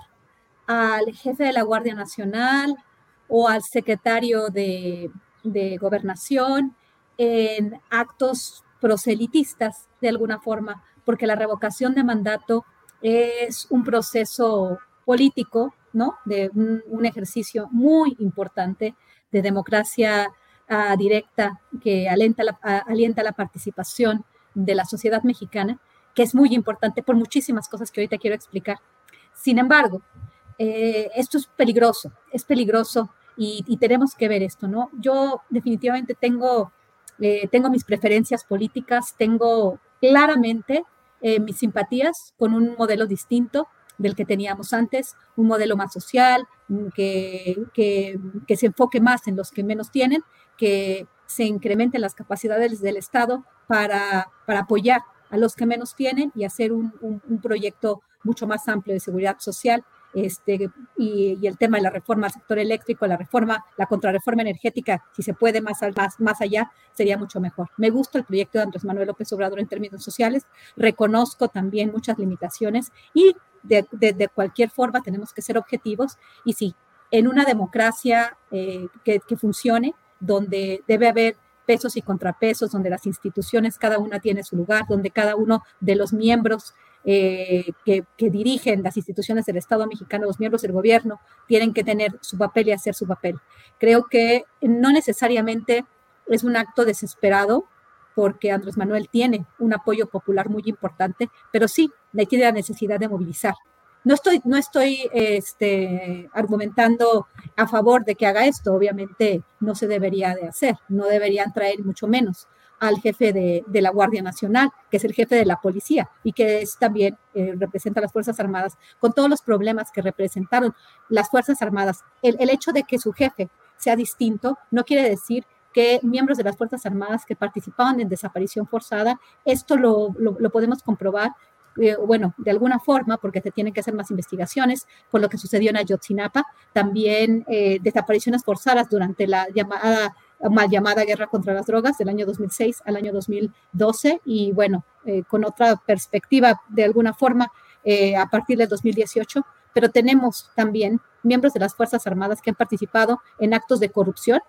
al jefe de la Guardia Nacional o al secretario de, gobernación en actos proselitistas de alguna forma, porque la revocación de mandato es un proceso político, ¿no? De un, ejercicio muy importante de democracia directa que alienta la, alienta la participación de la sociedad mexicana, que es muy importante por muchísimas cosas que ahorita quiero explicar. Sin embargo, eh, esto es peligroso, es peligroso y, tenemos que ver esto, ¿no? Yo definitivamente tengo, eh, tengo mis preferencias políticas, tengo claramente eh, mis simpatías con un modelo distinto del que teníamos antes, un modelo más social, que, que, que, se enfoque más en los que menos tienen, que se incrementen las capacidades del Estado para, para apoyar a los que menos tienen y hacer un, un, proyecto mucho más amplio de seguridad social este, y, y, el tema de la reforma al sector eléctrico, la reforma, la contrarreforma energética, si se puede más, más, más allá, sería mucho mejor. Me gusta el proyecto de Andrés Manuel López Obrador en términos sociales, reconozco también muchas limitaciones y de, cualquier forma tenemos que ser objetivos y sí, en una democracia eh, que, funcione, donde debe haber pesos y contrapesos, donde las instituciones, cada una tiene su lugar, donde cada uno de los miembros eh, que, dirigen las instituciones del Estado mexicano, los miembros del gobierno, tienen que tener su papel y hacer su papel. Creo que no necesariamente es un acto desesperado, porque Andrés Manuel tiene un apoyo popular muy importante, pero sí, tiene la necesidad de movilizar. No estoy, no estoy este, argumentando a favor de que haga esto, obviamente no se debería de hacer, no deberían traer mucho menos, al jefe de, de, la Guardia Nacional, que es el jefe de la policía y que es también eh, representa a las Fuerzas Armadas, con todos los problemas que representaron las Fuerzas Armadas. El, el hecho de que su jefe sea distinto no quiere decir que miembros de las Fuerzas Armadas que participaban en desaparición forzada, esto lo, lo, lo podemos comprobar eh, bueno, de alguna forma, porque se tienen que hacer más investigaciones, con lo que sucedió en Ayotzinapa, también eh, desapariciones forzadas durante la llamada mal llamada guerra contra las drogas del año 2006 al año 2012 y bueno, eh, con otra perspectiva de alguna forma eh, a partir del 2018, pero tenemos también miembros de las Fuerzas Armadas que han participado en actos de corrupción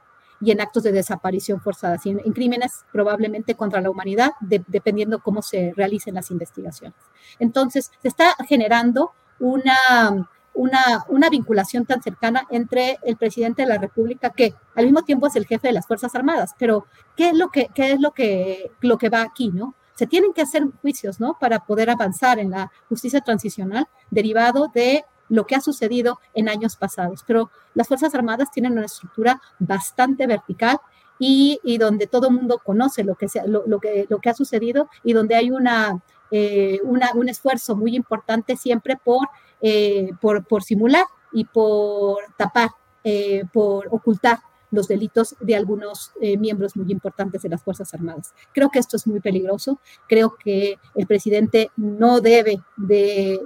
y en actos de desaparición forzada, en, en crímenes probablemente contra la humanidad, de, dependiendo cómo se realicen las investigaciones. Entonces, se está generando una una, una, vinculación tan cercana entre el presidente de la República, que al mismo tiempo es el jefe de las Fuerzas Armadas. Pero, ¿qué es lo que, qué es lo que, lo que va aquí, no? Se tienen que hacer juicios, ¿no? Para poder avanzar en la justicia transicional derivado de lo que ha sucedido en años pasados. Pero las Fuerzas Armadas tienen una estructura bastante vertical y, y donde todo el mundo conoce lo que, sea, lo, lo, que, lo que ha sucedido y donde hay una, eh, una, un esfuerzo muy importante siempre por eh, por, por, simular y por tapar, eh, por ocultar los delitos de algunos eh, miembros muy importantes de las Fuerzas Armadas. Creo que esto es muy peligroso. Creo que el presidente no debe de,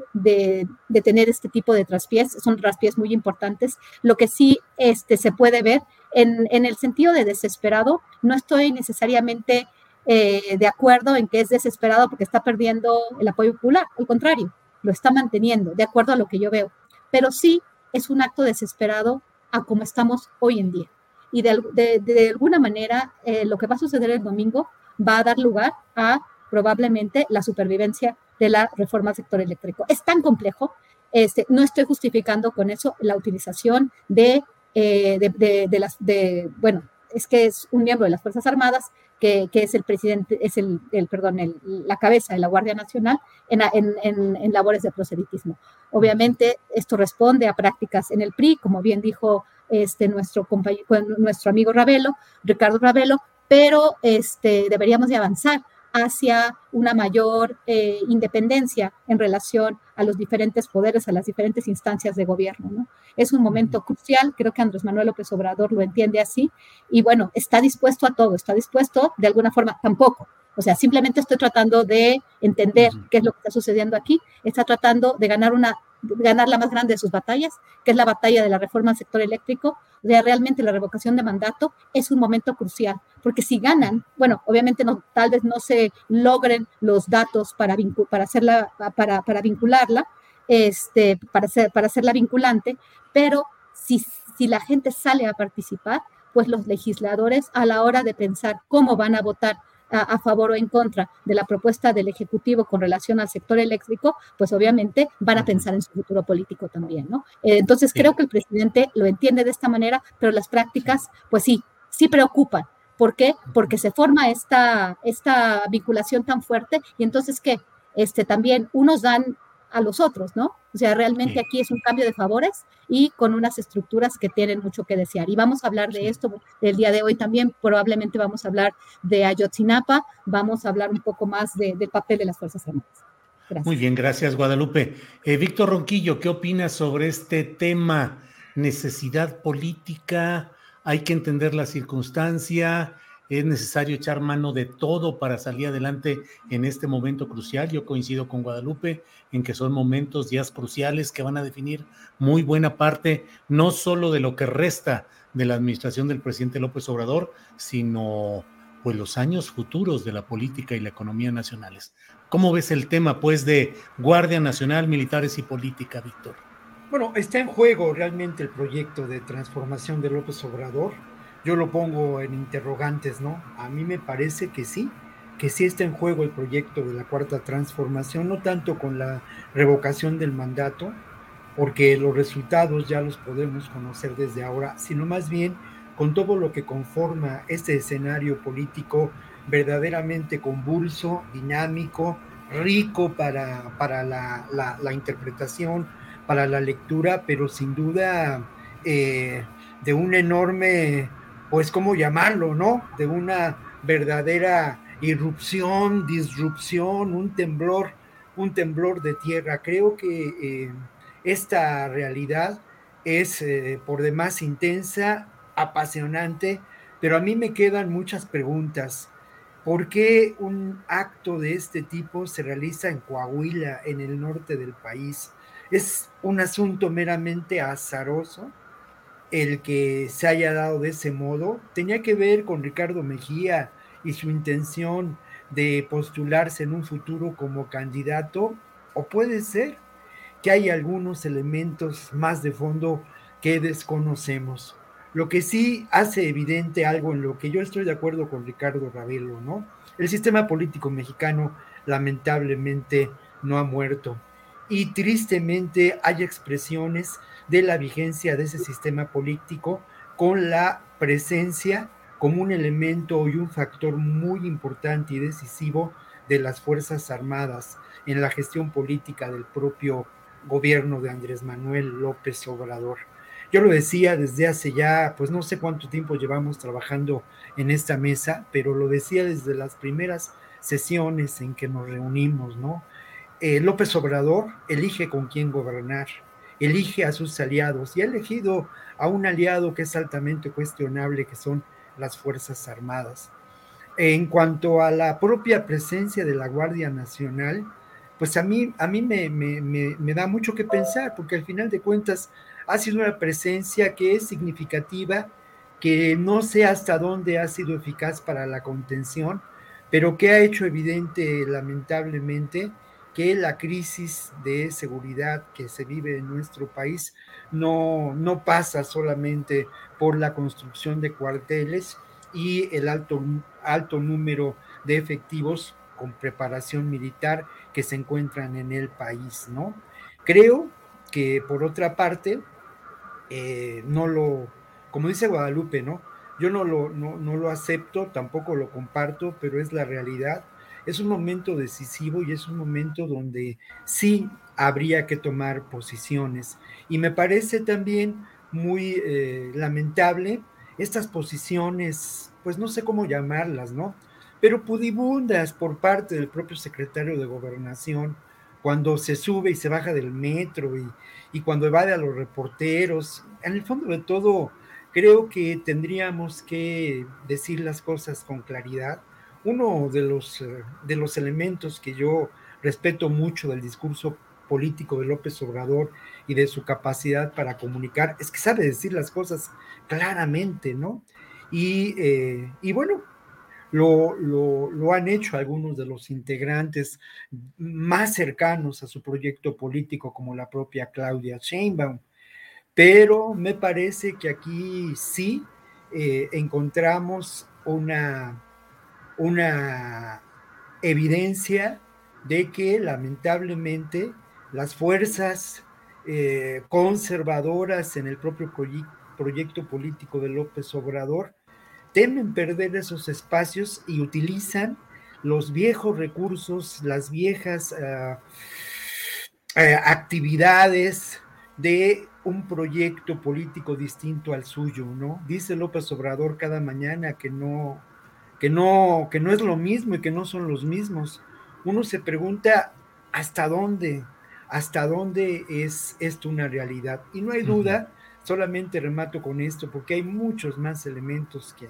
tener este tipo de traspiés. Son traspiés muy importantes. Lo que sí este, se puede ver en, en el sentido de desesperado, no estoy necesariamente eh, de acuerdo en que es desesperado porque está perdiendo el apoyo popular. Al contrario, lo está manteniendo, de acuerdo a lo que yo veo. Pero sí es un acto desesperado a como estamos hoy en día. Y de, de, alguna manera, eh, lo que va a suceder el domingo va a dar lugar a probablemente la supervivencia de la reforma al sector eléctrico. Es tan complejo, este, no estoy justificando con eso la utilización de, eh, de, de, las, de, bueno, es que es un miembro de las Fuerzas Armadas que, que, es el presidente, es el, el perdón, la cabeza de la Guardia Nacional en, en, en, labores de proselitismo. Obviamente, esto responde a prácticas en el PRI, como bien dijo este, nuestro, nuestro amigo Ravelo, Ricardo Ravelo, pero este, deberíamos de avanzar hacia una mayor eh, independencia en relación a los diferentes poderes, a las diferentes instancias de gobierno. ¿no? Es un momento crucial, creo que Andrés Manuel López Obrador lo entiende así, y bueno, está dispuesto a todo, está dispuesto de alguna forma, tampoco. O sea, simplemente estoy tratando de entender qué es lo que está sucediendo aquí, está tratando de ganar una ganar la más grande de sus batallas, que es la batalla de la reforma al sector eléctrico, realmente la revocación de mandato es un momento crucial, porque si ganan, bueno, obviamente no, tal vez no se logren los datos para, hacerla, para, vincularla, este, para, ser, para hacerla vinculante, pero si, si la gente sale a participar, pues los legisladores a la hora de pensar cómo van a votar a, favor o en contra de la propuesta del Ejecutivo con relación al sector eléctrico, pues obviamente van a pensar en su futuro político también, ¿no? Eh, entonces creo que el presidente lo entiende de esta manera, pero las prácticas, pues sí, sí preocupan. ¿Por qué? Porque se forma esta, esta vinculación tan fuerte y entonces que este, también unos dan a los otros, ¿no? O sea, realmente aquí es un cambio de favores y con unas estructuras que tienen mucho que desear. Y vamos a hablar de esto el día de hoy también, probablemente vamos a hablar de Ayotzinapa, vamos a habber un poco más del papel de las Fuerzas Armadas. Gracias. Muy bien, gracias Guadalupe. Eh, Víctor Ronquillo, ¿qué opinas sobre este tema? Necesidad política, hay que entender la circunstancia, es necesario echar mano de todo para salir adelante en este momento crucial. Yo coincido con Guadalupe en que son momentos, días cruciales que van a definir muy buena parte, no solo de lo que resta de la administración del presidente López Obrador, sino pues los años futuros de la política y la economía nacionales. ¿Cómo ves el tema pues de Guardia Nacional, Militares y Política, Víctor? Bueno, está en juego realmente el proyecto de transformación de López Obrador yo lo pongo en interrogantes, ¿no? A mí me parece que sí, que sí está en juego el proyecto de la cuarta transformación, no tanto con la revocación del mandato, porque los resultados ya los podemos conocer desde ahora, sino más bien con todo lo que conforma este escenario político verdaderamente convulso, dinámico, rico para, para la, la, interpretación, para la lectura, pero sin duda eh, de un enorme pues, ¿cómo llamarlo, no? De una verdadera irrupción, disrupción, un temblor, un temblor de tierra. Creo que eh, esta realidad es eh, por demás intensa, apasionante, pero a mí me quedan muchas preguntas. ¿Por qué un acto de este tipo se realiza en Coahuila, en el norte del país? ¿Es un asunto meramente azaroso? El que se haya dado de ese modo tenía que ver con Ricardo Mejía y su intención de postularse en un futuro como candidato, o puede ser que hay algunos elementos más de fondo que desconocemos. Lo que sí hace evidente algo en lo que yo estoy de acuerdo con Ricardo Ravelo, ¿no? El sistema político mexicano lamentablemente no ha muerto y tristemente hay expresiones de la vigencia de ese sistema político con la presencia como un elemento y un factor muy importante y decisivo de las Fuerzas Armadas en la gestión política del propio gobierno de Andrés Manuel López Obrador. Yo lo decía desde hace ya, pues no sé cuánto tiempo llevamos trabajando en esta mesa, pero lo decía desde las primeras sesiones en que nos reunimos, ¿no? Eh, López Obrador elige con quién gobernar, elige a sus aliados y ha elegido a un aliado que es altamente cuestionable, que son las Fuerzas Armadas. En cuanto a la propia presencia de la Guardia Nacional, pues a mí, a mí me, me, da mucho que pensar, porque al final de cuentas ha sido una presencia que es significativa, que no sé hasta dónde ha sido eficaz para la contención, pero que ha hecho evidente, lamentablemente, que la crisis de seguridad que se vive en nuestro país no, no pasa solamente por la construcción de cuarteles y el alto, alto número de efectivos con preparación militar que se encuentran en el país, ¿no? Creo que por otra parte, eh, no lo, como dice Guadalupe, ¿no? Yo no lo, no, no lo acepto, tampoco lo comparto, pero es la realidad es un momento decisivo y es un momento donde sí habría que tomar posiciones. Y me parece también muy eh, lamentable estas posiciones, pues no sé cómo llamarlas, ¿no? Pero pudibundas por parte del propio secretario de gobernación, cuando se sube y se baja del metro y, y cuando evade a los reporteros. En el fondo de todo, creo que tendríamos que decir las cosas con claridad uno de los, eh, de los elementos que yo respeto mucho del discurso político de López Obrador y de su capacidad para comunicar, es que sabe decir las cosas claramente, ¿no? Y, eh, y bueno, lo, lo, han hecho algunos de los integrantes más cercanos a su proyecto político, como la propia Claudia Sheinbaum. Pero me parece que aquí sí eh, encontramos una, una evidencia de que lamentablemente las fuerzas eh, conservadoras en el propio proyecto político de López Obrador temen perder esos espacios y utilizan los viejos recursos, las viejas ah, eh, actividades de un proyecto político distinto al suyo, ¿no? Dice López Obrador cada mañana que no, que no, que no es lo mismo y que no son los mismos. Uno se pregunta hasta dónde, hasta dónde es esto una realidad. Y no hay duda, solamente remato con esto, porque hay muchos más elementos que,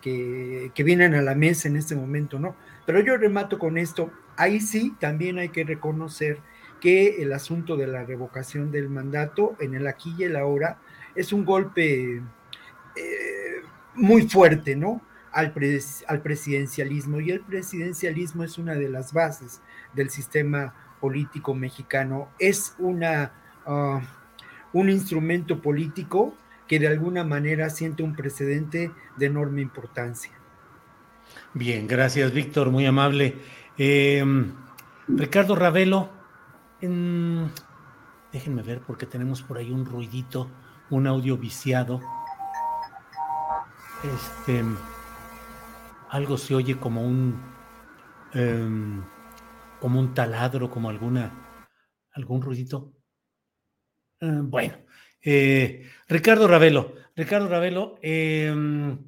que, que, vienen a la mesa en este momento, ¿no? Pero yo remato con esto, ahí sí también hay que reconocer que el asunto de la revocación del mandato en el aquí y el ahora es un golpe eh, muy fuerte, ¿no? Al, al, presidencialismo. Y el presidencialismo es una de las bases del sistema político mexicano. Es una, uh, un instrumento político que de alguna manera siente un precedente de enorme importancia. Bien, gracias, Víctor, muy amable. Eh, Ricardo Ravelo, déjenme ver porque tenemos por ahí un ruidito, un audio viciado. Este, algo se oye como un, em, como un taladro, como alguna, algún ruidito. Eh, bueno, eh, Ricardo Ravelo, Ricardo Ravelo, em,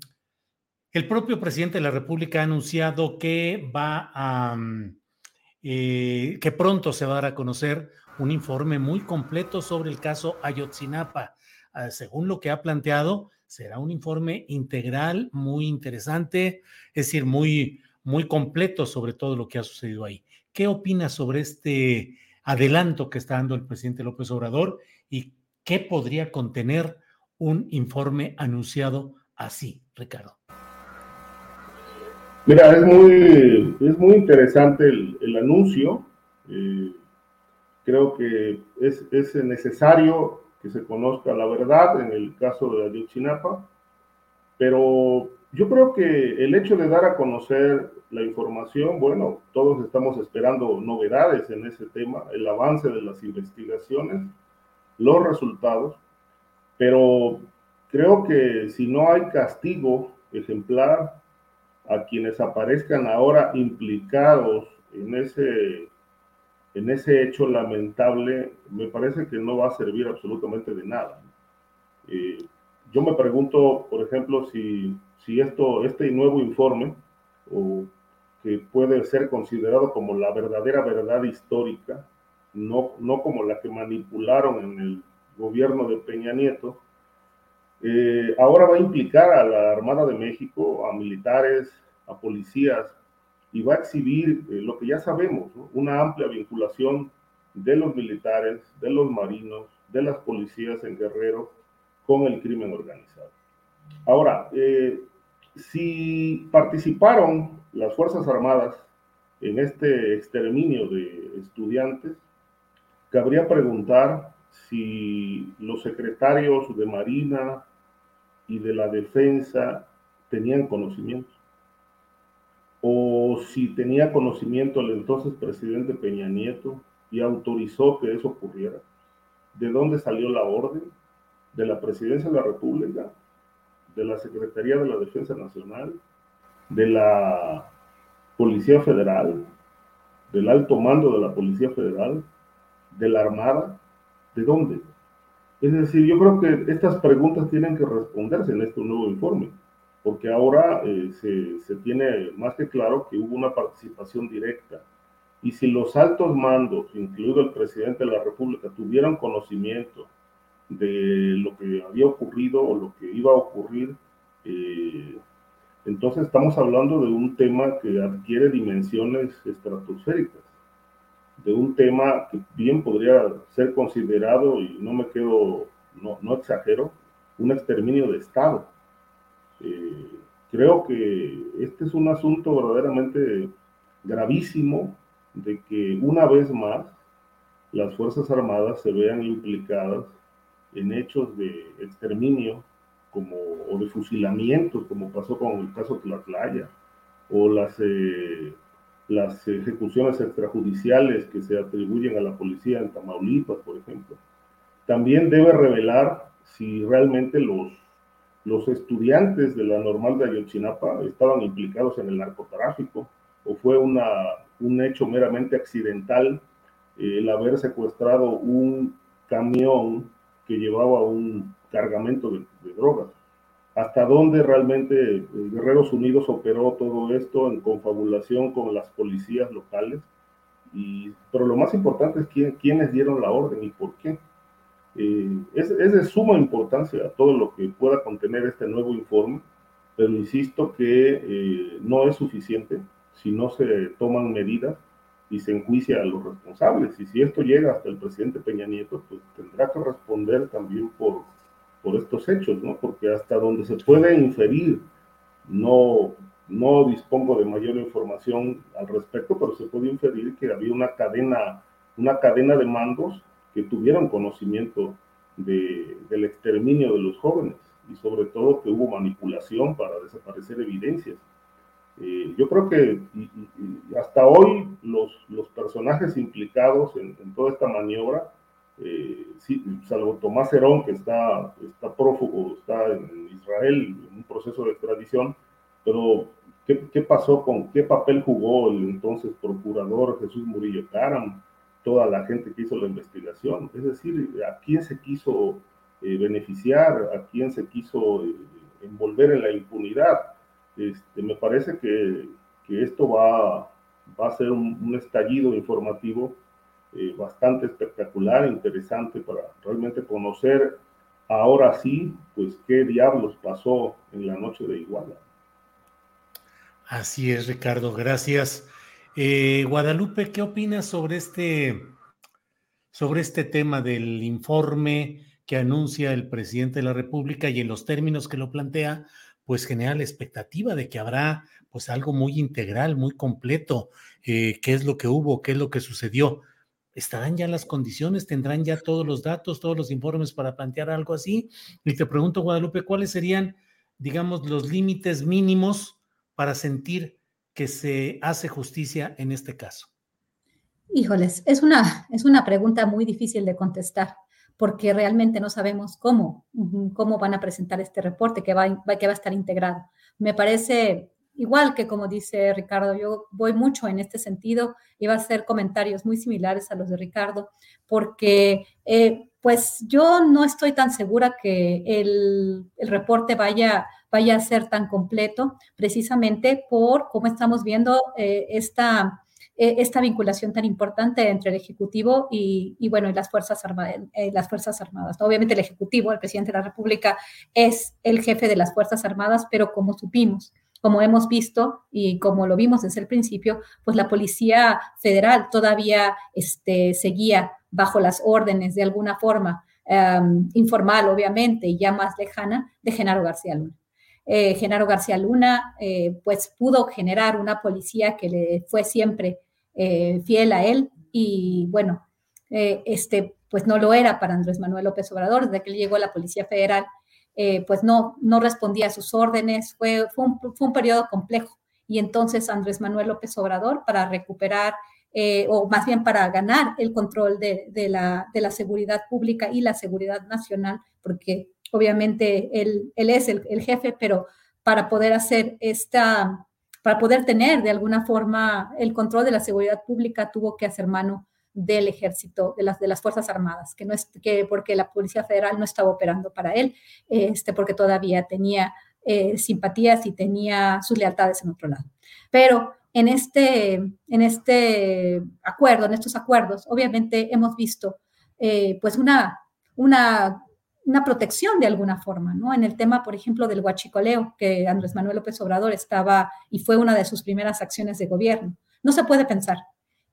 el propio presidente de la República ha anunciado que va a, mm, eh, que pronto se va a dar a conocer un informe muy completo sobre el caso Ayotzinapa. Ah, según lo que ha planteado, será un informe integral, muy interesante, es decir, muy, muy completo sobre todo lo que ha sucedido ahí. ¿Qué opinas sobre este adelanto que está dando el presidente López Obrador y ¿Qué podría contener un informe anunciado así, Ricardo? Mira, es muy, es muy interesante el, anuncio. Eh, creo que es, es, necesario que se conozca la verdad en el caso de Ayotzinapa, pero yo creo que el hecho de dar a conocer la información, bueno, todos estamos esperando novedades en ese tema, el avance de las investigaciones los resultados, pero creo que si no hay castigo ejemplar a quienes aparezcan ahora implicados en ese, en ese hecho lamentable, me parece que no va a servir absolutamente de nada. Yo me pregunto, por ejemplo, si, si esto, este nuevo informe, que puede ser considerado como la verdadera verdad histórica, no, no como la que manipularon en el gobierno de Peña Nieto, eh, ahora va a implicar a la Armada de México, a militares, a policías, y va a exhibir eh, lo que ya sabemos, una amplia vinculación de los militares, de los marinos, de las policías en Guerrero con el crimen organizado. Ahora, eh, si participaron las Fuerzas Armadas en este exterminio de estudiantes, Cabría preguntar si los secretarios de Marina y de la Defensa tenían conocimiento o si tenía conocimiento el entonces presidente Peña Nieto y autorizó que eso ocurriera. ¿De dónde salió la orden? ¿De la Presidencia de la República? ¿De la Secretaría de la Defensa Nacional? ¿De la Policía Federal? ¿Del alto mando de la Policía Federal? de la Armada? ¿De dónde? Es decir, yo creo que estas preguntas tienen que responderse en este nuevo informe, porque ahora eh, se, se, tiene más que claro que hubo una participación directa. Y si los altos mandos, incluido el presidente de la República, tuvieran conocimiento de lo que había ocurrido o lo que iba a ocurrir, eh, entonces estamos hablando de un tema que adquiere dimensiones estratosféricas de un tema que bien podría ser considerado, y no me quedo, no, no exagero, un exterminio de Estado. Eh, creo que este es un asunto verdaderamente gravísimo de que una vez más las Fuerzas Armadas se vean implicadas en hechos de exterminio como, o de fusilamiento, como pasó con el caso Tlatlaya, o las, eh, las ejecuciones extrajudiciales que se atribuyen a la policía en Tamaulipas, por ejemplo. También debe revelar si realmente los, los estudiantes de la normal de Ayotzinapa estaban implicados en el narcotráfico o fue una, un hecho meramente accidental eh, el haber secuestrado un camión que llevaba un cargamento de, drogas. ¿Hasta dónde realmente Guerreros Unidos operó todo esto en confabulación con las policías locales? Pero lo más importante es quién, quiénes dieron la orden y por qué. Eh, es, es, de suma importancia todo lo que pueda contener este nuevo informe, pero insisto que eh, no es suficiente si no se toman medidas y se enjuicia a los responsables. Y si esto llega hasta el presidente Peña Nieto, pues tendrá que responder también por, por estos hechos, ¿no? Porque hasta donde se puede inferir, no, no dispongo de mayor información al respecto, pero se puede inferir que había una cadena, una cadena de mandos que tuvieron conocimiento de, del exterminio de los jóvenes y sobre todo que hubo manipulación para desaparecer evidencias. Eh, yo creo que hasta hoy los, los personajes implicados en, toda esta maniobra, eh, salvo Tomás Herón, que está, está prófugo, está en Israel en un proceso de extradición, pero ¿qué, ¿qué, pasó con qué papel jugó el entonces procurador Jesús Murillo Caram? Toda la gente que hizo la investigación. Es decir, a quién se quiso eh, beneficiar, a quién se quiso eh, envolver en la impunidad. Este, me parece que, que esto va, va, a ser un, estallido informativo eh, bastante espectacular, interesante para realmente conocer ahora sí, pues qué diablos pasó en la noche de Iguala. Así es, Ricardo, gracias. Eh, Guadalupe, ¿qué opinas sobre este, sobre este tema del informe que anuncia el presidente de la República y en los términos que lo plantea, pues genera la expectativa de que habrá pues algo muy integral, muy completo, eh, qué es lo que hubo, qué es lo que sucedió. ¿Estarán ya las condiciones? ¿Tendrán ya todos los datos, todos los informes para plantear algo así? Y te pregunto, Guadalupe, ¿cuáles serían, digamos, los límites mínimos para sentir que se hace justicia en este caso? Híjoles, es una, es una pregunta muy difícil de contestar porque realmente no sabemos cómo, cómo van a presentar este reporte que va, que va a estar integrado. Me parece igual que como dice Ricardo, yo voy mucho en este sentido va a hacer comentarios muy similares a los de Ricardo, porque eh, pues yo no estoy tan segura que el, el reporte vaya vaya a ser tan completo, precisamente por cómo estamos viendo eh, esta, eh, esta vinculación tan importante entre el Ejecutivo y, bueno, y las Fuerzas, Armadas, eh, las Fuerzas Armadas. Obviamente el Ejecutivo, el presidente de la República, es el jefe de las Fuerzas Armadas, pero como supimos, como hemos visto y como lo vimos desde el principio, pues la Policía Federal todavía este, seguía bajo las órdenes de alguna forma informal, obviamente, y ya más lejana, de Genaro García Luna eh, Genaro García Luna, eh, pues pudo generar una policía que le fue siempre eh, fiel a él y bueno, eh, este pues no lo era para Andrés Manuel López Obrador, desde que él llegó a la Policía Federal, pues no, no respondía a sus órdenes, fue, fue un, fue, periodo complejo. Y entonces Andrés Manuel López Obrador, para recuperar, o más bien para ganar el control de, de, la, de la seguridad pública y la seguridad nacional, porque obviamente él, él es el, el, jefe, pero para poder hacer esta, para poder tener de alguna forma el control de la seguridad pública, tuvo que hacer mano del ejército, de las, de las Fuerzas Armadas, que no es que porque la Policía Federal no estaba operando para él, este, porque todavía tenía eh, simpatías y tenía sus lealtades en otro lado. Pero en este, en este acuerdo, en estos acuerdos, obviamente hemos visto eh, pues una, una una protección de alguna forma, ¿no? En el tema, por ejemplo, del huachicoleo, que Andrés Manuel López Obrador estaba y fue una de sus primeras acciones de gobierno. No se puede pensar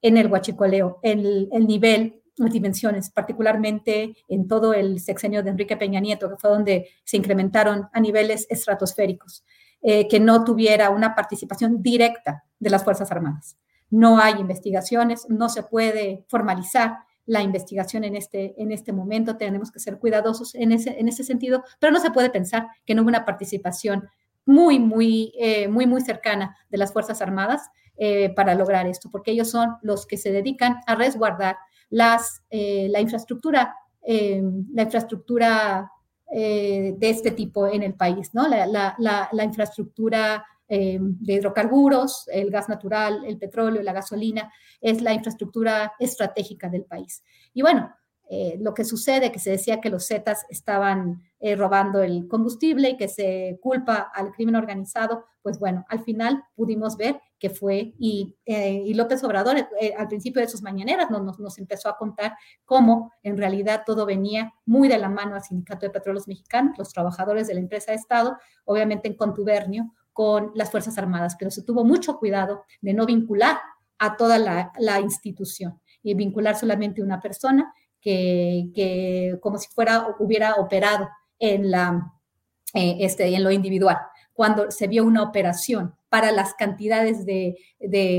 en el huachicoleo, el, el nivel, las dimensiones, particularmente en todo el sexenio de Enrique Peña Nieto, que fue donde se incrementaron a niveles estratosféricos, eh, que no tuviera una participación directa de las Fuerzas Armadas. No hay investigaciones, no se puede formalizar la investigación en este, en este momento, tenemos que ser cuidadosos en ese, en ese sentido, pero no se puede pensar que no hubo una participación muy, muy, eh, muy, muy cercana de las Fuerzas Armadas eh, para lograr esto, porque ellos son los que se dedican a resguardar las, eh, la infraestructura, la infraestructura de este tipo en el país, ¿no? La, la, infraestructura de hidrocarburos, el gas natural, el petróleo, la gasolina, es la infraestructura estratégica del país. Y bueno, eh, lo que sucede, que se decía que los Zetas estaban eh, robando el combustible y que se culpa al crimen organizado, pues bueno, al final pudimos ver que fue, y, eh, y López Obrador al principio de sus mañaneras nos, nos, empezó a contar cómo en realidad todo venía muy de la mano al Sindicato de Petróleos Mexicanos, los trabajadores de la empresa de Estado, obviamente en contubernio con las Fuerzas Armadas, pero se tuvo mucho cuidado de no vincular a toda la, institución y vincular solamente una persona que, como si fuera, hubiera operado en, la, eh, este, en lo individual. Cuando se vio una operación para las cantidades de,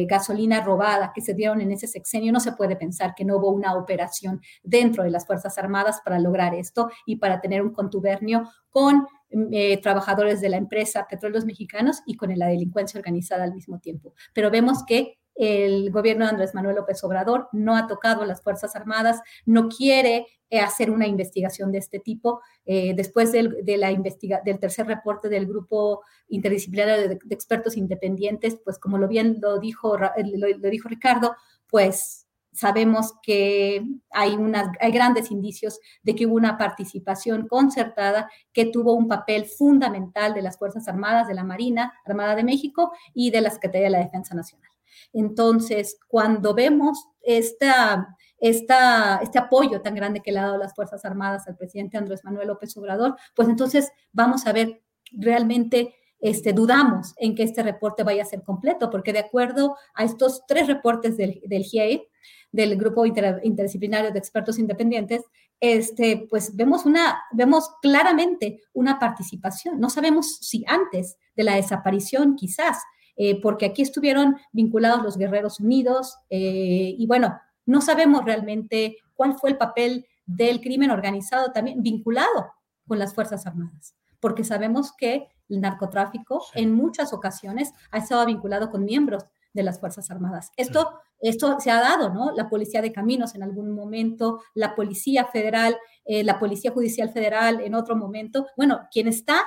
gasolina robada que se dieron en ese sexenio, no se puede pensar que no hubo una operación dentro de las Fuerzas Armadas para lograr esto y para tener un contubernio con eh, trabajadores de la empresa Petróleos Mexicanos y con la delincuencia organizada al mismo tiempo. Pero vemos que el gobierno de Andrés Manuel López Obrador no ha tocado a las Fuerzas Armadas, no quiere eh, hacer una investigación de este tipo. Eh, después del, del tercer reporte del grupo interdisciplinario de, expertos independientes, pues como lo bien lo dijo, lo, dijo Ricardo, pues sabemos que hay, unas, hay grandes indicios de que hubo una participación concertada que tuvo un papel fundamental de las Fuerzas Armadas, de la Marina Armada de México y de la Secretaría de la Defensa Nacional. Entonces, cuando vemos esta, esta, este apoyo tan grande que le ha dado las Fuerzas Armadas al presidente Andrés Manuel López Obrador, pues entonces vamos a ver realmente este, dudamos en que este reporte vaya a ser completo, porque de acuerdo a estos tres reportes del, del GIE, del Grupo Interdisciplinario de Expertos Independientes, este, pues vemos, una, vemos claramente una participación. No sabemos si antes de la desaparición, quizás, eh, porque aquí estuvieron vinculados los Guerreros Unidos eh, y bueno, no sabemos realmente cuál fue el papel del crimen organizado también vinculado con las Fuerzas Armadas, porque sabemos que el narcotráfico en muchas ocasiones ha estado vinculado con miembros de las Fuerzas Armadas. Esto, esto se ha dado, ¿no? La Policía de Caminos en algún momento, la Policía Federal, eh, la Policía Judicial Federal en otro momento. Bueno, quien está,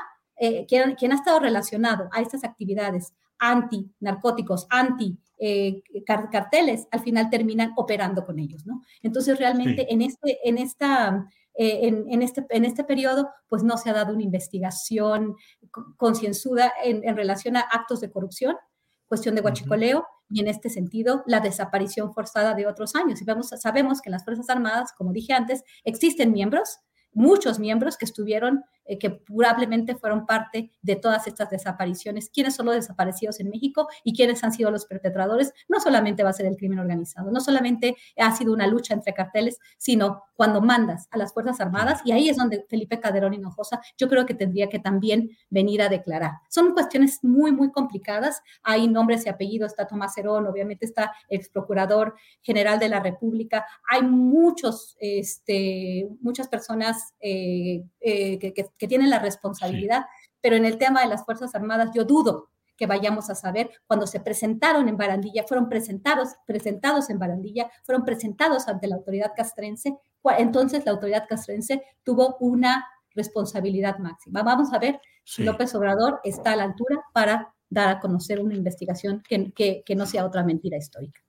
quien, quien, ha estado relacionado a estas actividades anti-narcóticos, anti-carteles, al final terminan operando con ellos, ¿no? Entonces, realmente en, este, en, esta, eh, en, este, en este periodo, pues no se ha dado una investigación concienzuda en, en, relación a actos de corrupción, cuestión de guachicoleo, y en este sentido, la desaparición forzada de otros años. Y vemos, sabemos que en las Fuerzas Armadas, como dije antes, existen miembros muchos miembros que estuvieron, eh, que probablemente fueron parte de todas estas desapariciones. ¿Quiénes son los desaparecidos en México y quiénes han sido los perpetradores? No solamente va a ser el crimen organizado, no solamente ha sido una lucha entre carteles, sino cuando mandas a las Fuerzas Armadas, y ahí es donde Felipe Calderón Hinojosa yo creo que tendría que también venir a declarar. Son cuestiones muy, muy complicadas. Hay nombres y apellidos, está Tomás Herón, obviamente está ex procurador general de la República. Hay muchos, este, muchas personas eh, eh, que, tienen la responsabilidad, pero en el tema de las Fuerzas Armadas yo dudo que vayamos a saber cuando se presentaron en Barandilla, fueron presentados, presentados en Barandilla, fueron presentados ante la autoridad castrense, entonces la autoridad castrense tuvo una responsabilidad máxima. Vamos a ver si López Obrador está a la altura para dar a conocer una investigación que, que no sea otra mentira histórica.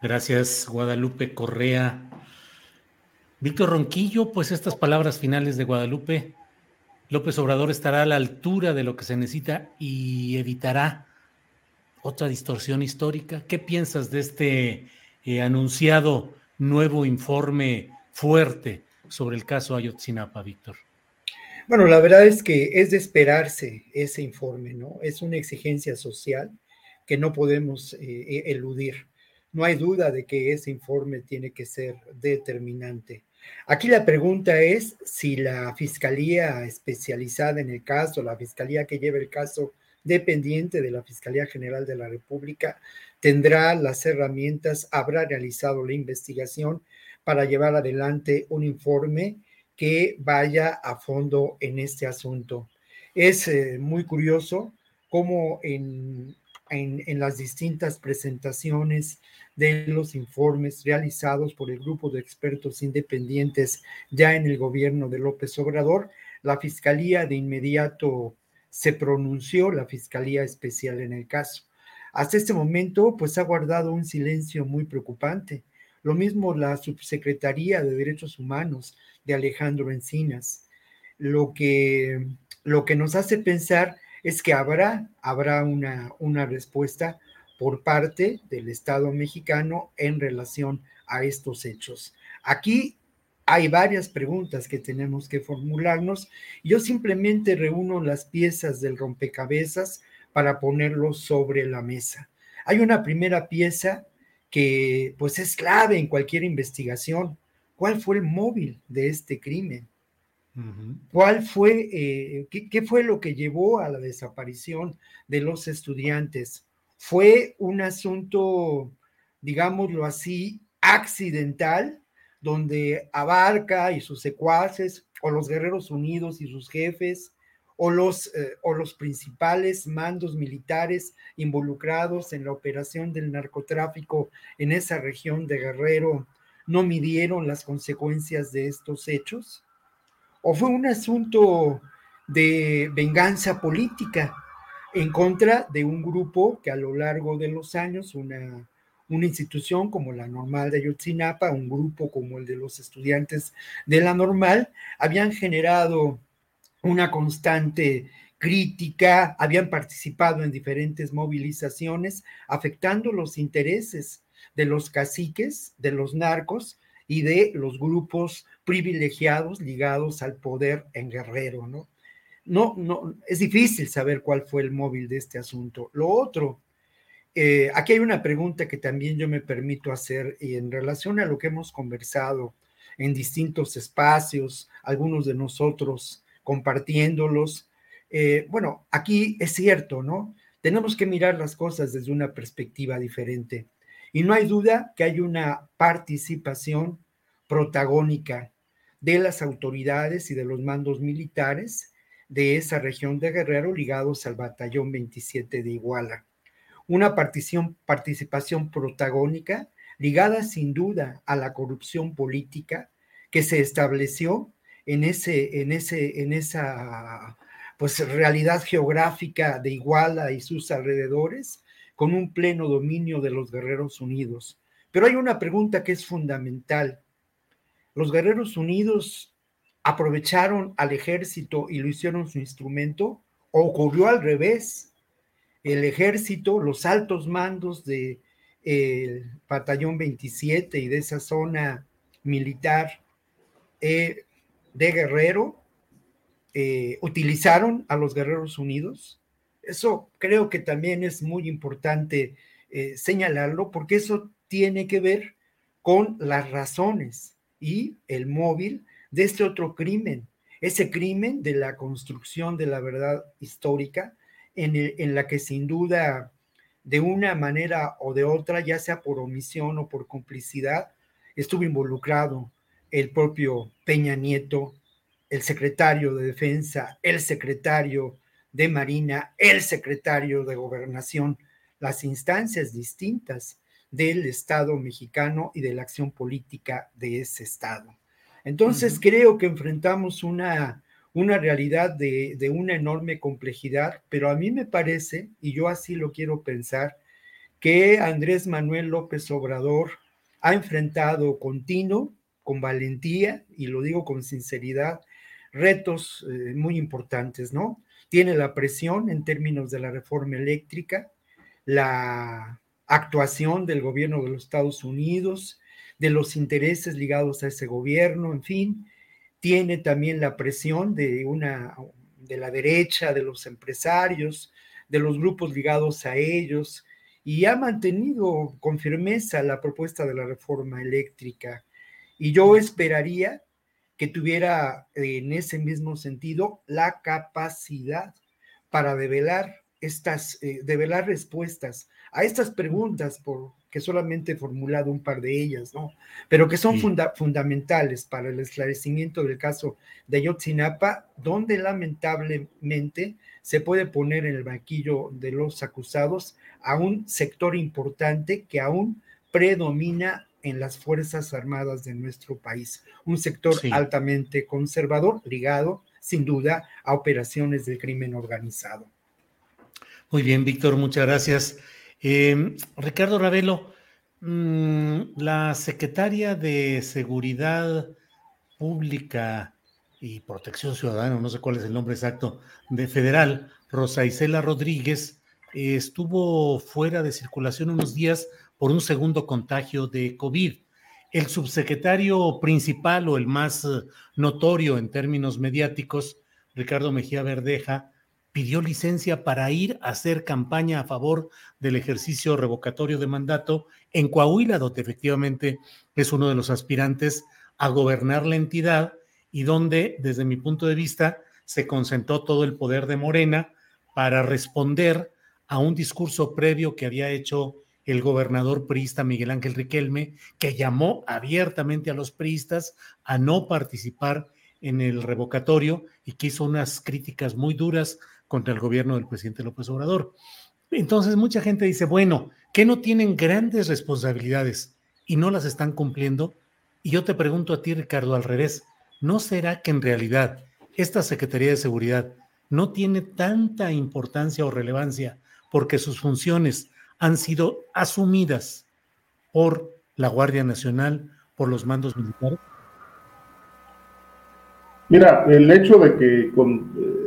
Gracias, Guadalupe Correa. Víctor Ronquillo, pues estas palabras finales de Guadalupe, López Obrador estará a la altura de lo que se necesita y evitará otra distorsión histórica. ¿Qué piensas de este eh, anunciado nuevo informe fuerte sobre el caso Ayotzinapa, Víctor? Bueno, la verdad es que es de esperarse ese informe, ¿no? Es una exigencia social que no podemos eh, eludir. no hay duda de que ese informe tiene que ser determinante. Aquí la pregunta es si la fiscalía especializada en el caso, la fiscalía que lleva el caso dependiente de la Fiscalía General de la República, tendrá las herramientas, habrá realizado la investigación para llevar adelante un informe que vaya a fondo en este asunto. Es eh, muy curioso cómo en, en, las distintas presentaciones de los informes realizados por el grupo de expertos independientes ya en el gobierno de López Obrador, la Fiscalía de inmediato se pronunció, la Fiscalía Especial en el caso. Hasta este momento, pues ha guardado un silencio muy preocupante. Lo mismo la Subsecretaría de Derechos Humanos de Alejandro Encinas. Lo que, lo que nos hace pensar es que habrá, habrá una, una respuesta por parte del Estado mexicano en relación a estos hechos. Aquí hay varias preguntas que tenemos que formularnos. Yo simplemente reúno las piezas del rompecabezas para ponerlos sobre la mesa. Hay una primera pieza que pues es clave en cualquier investigación. ¿Cuál fue el móvil de este crimen? ¿Cuál fue, eh, qué, fue lo que llevó a la desaparición de los estudiantes? ¿Fue un asunto, digámoslo así, accidental, donde Abarca y sus secuaces, o los Guerreros Unidos y sus jefes, o los, eh, o los principales mandos militares involucrados en la operación del narcotráfico en esa región de Guerrero, no midieron las consecuencias de estos hechos? O fue un asunto de venganza política en contra de un grupo que a lo largo de los años, una, una institución como la normal de Ayotzinapa, un grupo como el de los estudiantes de la normal, habían generado una constante crítica, habían participado en diferentes movilizaciones, afectando los intereses de los caciques, de los narcos y de los grupos privilegiados ligados al poder en Guerrero, ¿no? No, no, es difícil saber cuál fue el móvil de este asunto. Lo otro, eh, aquí hay una pregunta que también yo me permito hacer y en relación a lo que hemos conversado en distintos espacios, algunos de nosotros compartiéndolos. Eh, bueno, aquí es cierto, ¿no? Tenemos que mirar las cosas desde una perspectiva diferente. Y no hay duda que hay una participación protagónica de las autoridades y de los mandos militares de esa región de Guerrero ligados al batallón 27 de Iguala. Una participación protagónica ligada sin duda a la corrupción política que se estableció en, ese, en, ese, en esa pues, realidad geográfica de Iguala y sus alrededores, con un pleno dominio de los Guerreros Unidos. Pero hay una pregunta que es fundamental los guerreros unidos aprovecharon al ejército y lo hicieron su instrumento, o ocurrió al revés. El ejército, los altos mandos del de, batallón 27 y de esa zona militar eh, de Guerrero, eh, utilizaron a los guerreros unidos. Eso creo que también es muy importante eh, señalarlo porque eso tiene que ver con las razones y el móvil de este otro crimen, ese crimen de la construcción de la verdad histórica, en, en la que sin duda, de una manera o de otra, ya sea por omisión o por complicidad, estuvo involucrado el propio Peña Nieto, el secretario de Defensa, el secretario de Marina, el secretario de Gobernación, las instancias distintas del Estado mexicano y de la acción política de ese Estado. Entonces, creo que enfrentamos una, una realidad de, de, una enorme complejidad, pero a mí me parece, y yo así lo quiero pensar, que Andrés Manuel López Obrador ha enfrentado continuo, con valentía, y lo digo con sinceridad, retos eh, muy importantes, ¿no? Tiene la presión en términos de la reforma eléctrica, la actuación del gobierno de los Estados Unidos, de los intereses ligados a ese gobierno, en fin, tiene también la presión de una de la derecha, de los empresarios, de los grupos ligados a ellos y ha mantenido con firmeza la propuesta de la reforma eléctrica. Y yo esperaría que tuviera en ese mismo sentido la capacidad para develar estas, eh, develar respuestas a estas preguntas, por, que solamente he formulado un par de ellas, ¿no? Pero que son fundamentales para el esclarecimiento del caso de Ayotzinapa, donde lamentablemente se puede poner en el banquillo de los acusados a un sector importante que aún predomina en las Fuerzas Armadas de nuestro país, un sector altamente conservador, ligado sin duda a operaciones del crimen organizado. Muy bien, Víctor, muchas gracias. Eh, Ricardo Ravelo, mm, la secretaria de Seguridad Pública y Protección Ciudadana, no sé cuál es el nombre exacto, de Federal, Rosa Isela Rodríguez, estuvo fuera de circulación unos días por un segundo contagio de COVID. El subsecretario principal o el más eh, notorio en términos mediáticos, Ricardo Mejía Verdeja, pidió licencia para ir a hacer campaña a favor del ejercicio revocatorio de mandato en Coahuila, donde efectivamente es uno de los aspirantes a gobernar la entidad y donde, desde mi punto de vista, se concentró todo el poder de Morena para responder a un discurso previo que había hecho el gobernador priista Miguel Ángel Riquelme, que llamó abiertamente a los priistas a no participar en el revocatorio y que hizo unas críticas muy duras contra el gobierno del presidente López Obrador. Entonces mucha gente dice, bueno, que no tienen grandes responsabilidades y no las están cumpliendo. Y yo te pregunto a ti, Ricardo, al revés, ¿no será que en realidad esta Secretaría de Seguridad no tiene tanta importancia o relevancia porque sus funciones han sido asumidas por la Guardia Nacional, por los mandos militares? Mira, el hecho de que con, eh,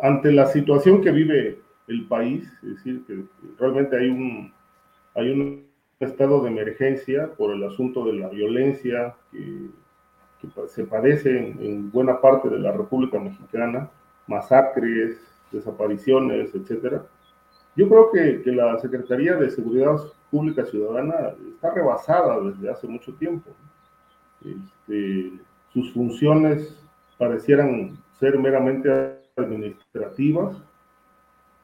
ante la situación que vive el país, es decir, que realmente hay un, hay un estado de emergencia por el asunto de la violencia que, se padece en, buena parte de la República Mexicana, masacres, desapariciones, etcétera, yo creo que, que, la Secretaría de Seguridad Pública Ciudadana está rebasada desde hace mucho tiempo. Este, sus funciones parecieran ser meramente administrativas,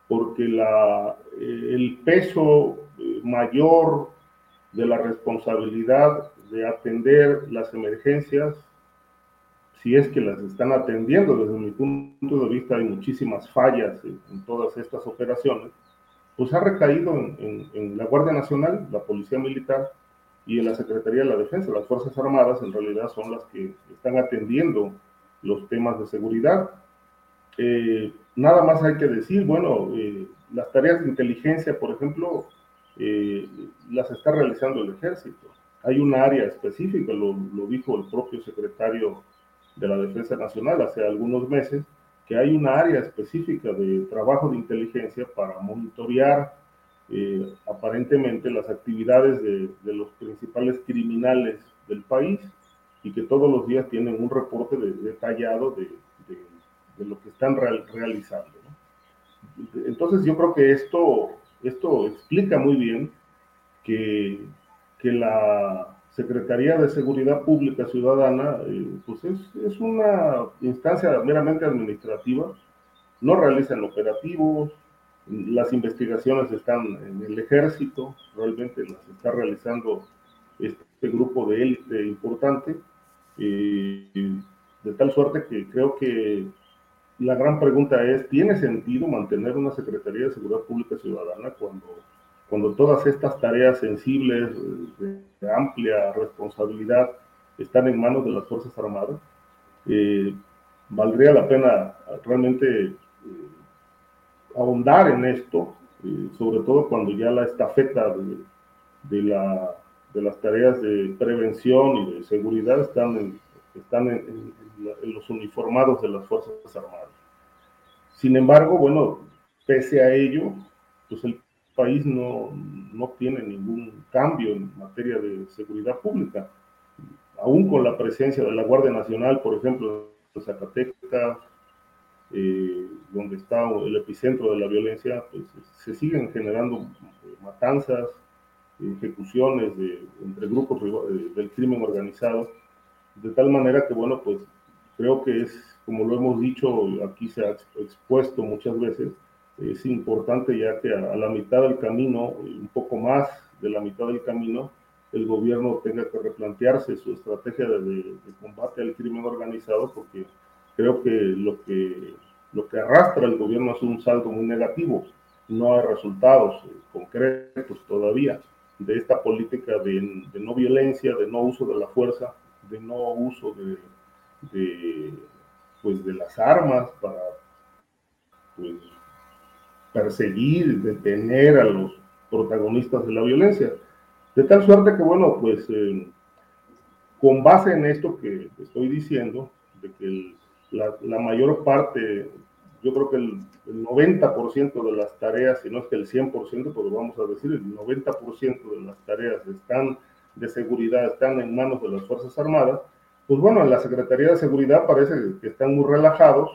porque la, eh, el peso eh, mayor de la responsabilidad de atender las emergencias, si es que las están atendiendo, desde mi punto de vista hay muchísimas fallas en todas estas operaciones, pues ha recaído en, la Guardia Nacional, la Policía Militar y en la Secretaría de la Defensa. Las Fuerzas Armadas en realidad son las que están atendiendo los temas de seguridad. Eh, nada más hay que decir, bueno, eh, las tareas de inteligencia, por ejemplo, eh, las está realizando el ejército. Hay un área específica, lo, dijo el propio secretario de la Defensa Nacional hace algunos meses, que hay una área específica de trabajo de inteligencia para monitorear aparentemente las actividades de, los principales criminales del país y que todos los días tienen un reporte detallado de, lo que están realizando. Entonces yo creo que esto, esto explica muy bien que, que la, Secretaría de Seguridad Pública Ciudadana, eh, pues es, una instancia meramente administrativa, no realizan operativos, las investigaciones están en el ejército, realmente las está realizando este grupo de élite importante, eh, de tal suerte que creo que la gran pregunta es, ¿tiene sentido mantener una Secretaría de Seguridad Pública Ciudadana cuando cuando todas estas tareas sensibles de, amplia responsabilidad están en manos de las Fuerzas Armadas, eh, valdría la pena realmente eh, ahondar en esto, eh, sobre todo cuando ya la estafeta de, la, de, las tareas de prevención y de seguridad están, en los uniformados de las Fuerzas Armadas. Sin embargo, bueno, pese a ello, pues el país no, no tiene ningún cambio en materia de seguridad pública. Aún con la presencia de la Guardia Nacional, por ejemplo, en Zacatecas, eh, donde está el epicentro de la violencia, pues se siguen generando matanzas, ejecuciones entre grupos del crimen organizado, de tal manera que, bueno, pues creo que es, como lo hemos dicho, aquí se ha expuesto muchas veces, es importante ya que a, la mitad del camino, un poco más de la mitad del camino, el gobierno tenga que replantearse su estrategia de, combate al crimen organizado, porque creo que lo que lo que arrastra el gobierno es un saldo muy negativo. No hay resultados concretos todavía de esta política de, no violencia, de no uso de la fuerza, de no uso de, pues de las armas para pues, perseguir, detener a los protagonistas de la violencia. De tal suerte que, bueno, pues eh, con base en esto que estoy diciendo, de que la, mayor parte, yo creo que el, 90% de las tareas, si no es que el 100%, pues vamos a decir, el 90% de las tareas están de seguridad, están en manos de las Fuerzas Armadas, pues bueno, en la Secretaría de Seguridad parece que están muy relajados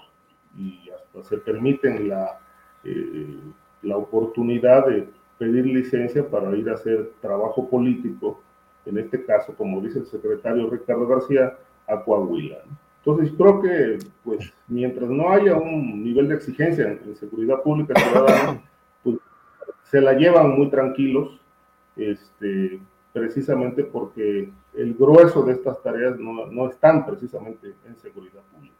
y hasta se permiten la, eh, la oportunidad de pedir licencia para ir a hacer trabajo político, en este caso, como dice el secretario Ricardo García, a Coahuila. Entonces, creo que, pues, mientras no haya un nivel de exigencia en, seguridad pública ciudadana, [coughs] pues, se la llevan muy tranquilos, este, precisamente porque el grueso de estas tareas no, no están precisamente en seguridad pública.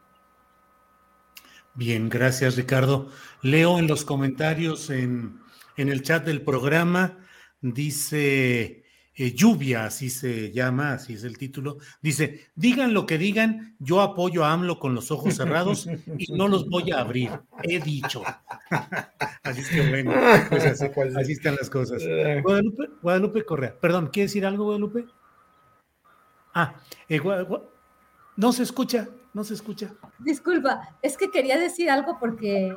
Bien, gracias Ricardo. Leo en los comentarios en, el chat del programa, dice eh, Lluvia, así se llama, así es el título, dice, digan lo que digan, yo apoyo a AMLO con los ojos cerrados y no los voy a abrir, he dicho. [laughs] así es que bueno, pues así, están las cosas. [laughs] Guadalupe, Guadalupe Correa, perdón, ¿quiere decir algo Guadalupe? Ah, eh, no se escucha. No se escucha. Disculpa, es que quería decir algo porque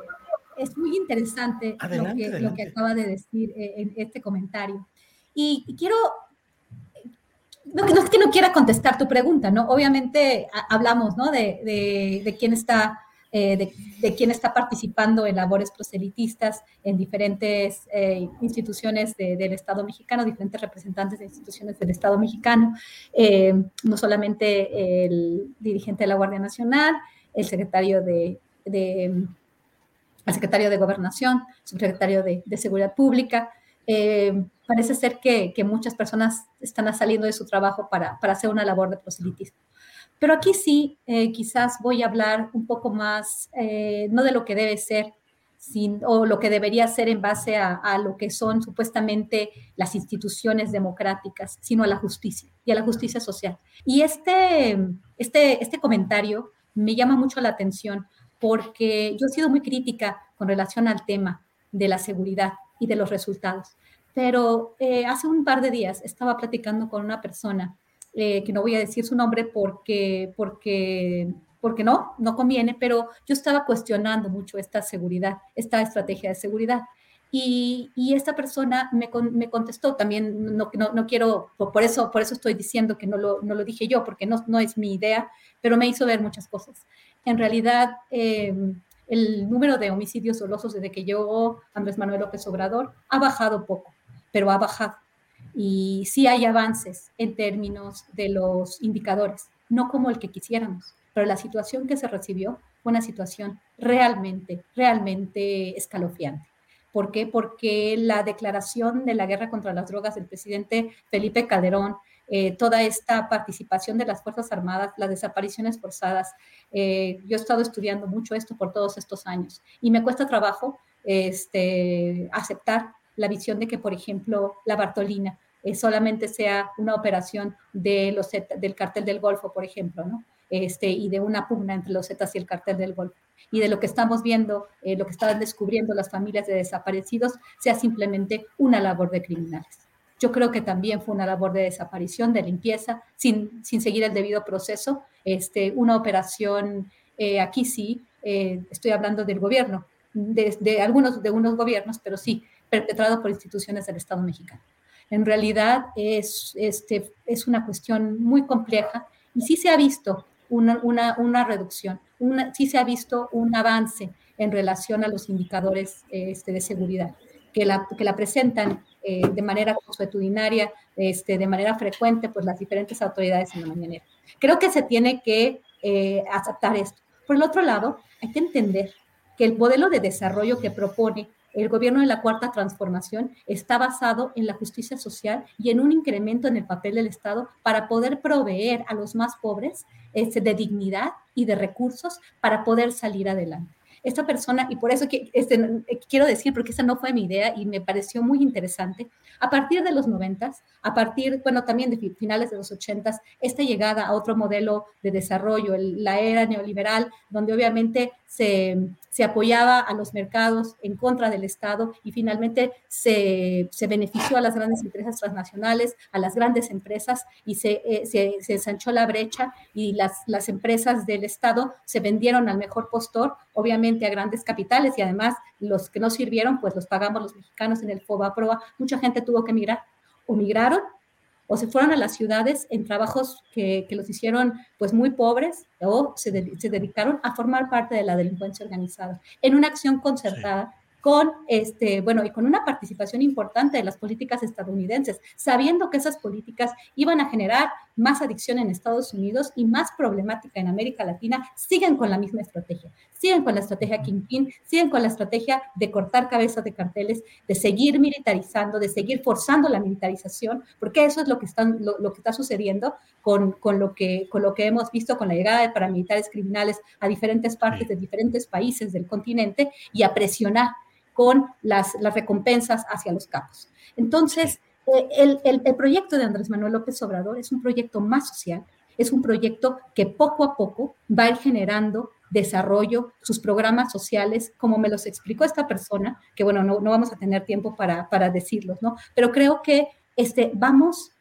es muy interesante lo, que, acaba de decir eh, en este comentario. Y, quiero, no, no, es que no quiera contestar tu pregunta, ¿no? Obviamente hablamos, ¿no? De, de, de quién está eh, de, quién está participando en labores proselitistas en diferentes eh, instituciones del Estado mexicano, diferentes representantes de instituciones del Estado mexicano, eh, no solamente el dirigente de la Guardia Nacional, el secretario de, el secretario de Gobernación, secretario de, Seguridad Pública. parece ser que, muchas personas están saliendo de su trabajo para, para hacer una labor de proselitismo. Pero aquí sí, eh, quizás voy a hablar un poco más, eh, no de lo que debe ser, o lo que debería ser en base a, lo que son supuestamente las instituciones democráticas, sino a la justicia y a la justicia social. Y este, este, este comentario me llama mucho la atención porque yo he sido muy crítica con relación al tema de la seguridad y de los resultados. Pero eh, hace un par de días estaba platicando con una persona eh, que no voy a decir su nombre porque, porque, porque no, no conviene, pero yo estaba cuestionando mucho esta seguridad, esta estrategia de seguridad. Y, y, esta persona me, me contestó también, no, no, no, quiero, por eso, por eso estoy diciendo que no lo, no lo dije yo, porque no, no es mi idea, pero me hizo ver muchas cosas. En realidad, em, el número de homicidios dolosos desde que llegó Andrés Manuel López Obrador ha bajado poco, pero ha bajado y sí hay avances en términos de los indicadores, no como el que quisiéramos, pero la situación que se recibió fue una situación realmente, realmente escalofriante. ¿Por qué? Porque la declaración de la guerra contra las drogas del presidente Felipe Calderón, eh, toda esta participación de las Fuerzas Armadas, las desapariciones forzadas, eh, yo he estado estudiando mucho esto por todos estos años y me cuesta trabajo este, aceptar la visión de que, por ejemplo, la Bartolina eh, solamente sea una operación del cartel del Golfo, por ejemplo, ¿no? Este, y de una pugna entre los Zetas y el cartel del Golfo. Y de lo que estamos viendo, eh, lo que están descubriendo las familias de desaparecidos, sea simplemente una labor de criminales. Yo creo que también fue una labor de desaparición, de limpieza, sin, sin seguir el debido proceso. Este, una operación, eh, aquí sí, estoy hablando del gobierno, de, de, algunos de unos gobiernos, pero sí, perpetrado por instituciones del Estado mexicano. En realidad es, este, es una cuestión muy compleja y sí se ha visto una, una, una reducción, una, sí se ha visto un avance en relación a los indicadores este, de seguridad, que la, que la presentan eh, de manera consuetudinaria, este, de manera frecuente, pues las diferentes autoridades en la mañanera. Creo que se tiene que eh, aceptar esto. Por el otro lado, hay que entender que el modelo de desarrollo que propone el gobierno de la Cuarta Transformación está basado en la justicia social y en un incremento en el papel del Estado para poder proveer a los más pobres este, de dignidad y de recursos para poder salir adelante. Esta persona, y por eso que, este, quiero decir, porque esa no fue mi idea y me pareció muy interesante, a partir de los noventas, a partir, bueno, también de finales de los ochentas, esta llegada a otro modelo de desarrollo, la era neoliberal, donde obviamente se, se, apoyaba a los mercados en contra del Estado y finalmente se, se benefició a las grandes empresas transnacionales, a las grandes empresas y se, eh, se, se, ensanchó la brecha y las, las empresas del Estado se vendieron al mejor postor, obviamente a grandes capitales y además los que no sirvieron, pues los pagamos los mexicanos en el FOBA Proa. Mucha gente tuvo que migrar o migraron o se fueron a las ciudades en trabajos que, que los hicieron pues muy pobres o se, se, dedicaron a formar parte de la delincuencia organizada en una acción concertada con, este, bueno, y con una participación importante de las políticas estadounidenses, sabiendo que esas políticas iban a generar más adicción en Estados Unidos y más problemática en América Latina, siguen con la misma estrategia, siguen con la estrategia Kingpin, siguen con la estrategia de cortar cabezas de carteles, de seguir militarizando, de seguir forzando la militarización, porque eso es lo que, están, lo, lo que está sucediendo con, con, lo que, con lo que hemos visto con la llegada de paramilitares criminales a diferentes partes de diferentes países del continente y a presionar con las, las recompensas hacia los capos. Entonces, el, el, el, proyecto de Andrés Manuel López Obrador es un proyecto más social, es un proyecto que poco a poco va a ir generando desarrollo, sus programas sociales, como me los explicó esta persona, que bueno, no, no vamos a tener tiempo para, para decirlos, ¿no? Pero creo que este, vamos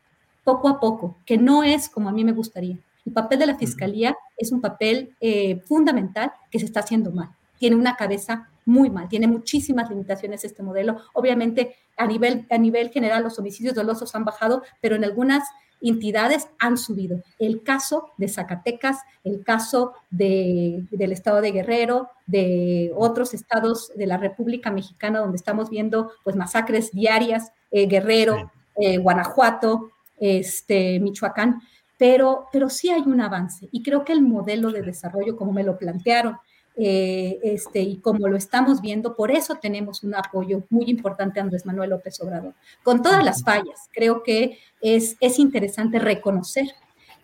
poco a poco, que no es como a mí me gustaría. El papel de la fiscalía es un papel eh, fundamental que se está haciendo mal. Tiene una cabeza muy mal, tiene muchísimas limitaciones este modelo. Obviamente, a nivel, a nivel general, los homicidios dolosos han bajado, pero en algunas entidades han subido. El caso de Zacatecas, el caso de, del estado de Guerrero, de otros estados de la República Mexicana, donde estamos viendo pues masacres diarias, eh, Guerrero, eh, Guanajuato, este, Michoacán, pero, pero sí hay un avance y creo que el modelo de desarrollo, como me lo plantearon, eh, este, y como lo estamos viendo, por eso tenemos un apoyo muy importante a Andrés Manuel López Obrador. Con todas las fallas, creo que es, es interesante reconocer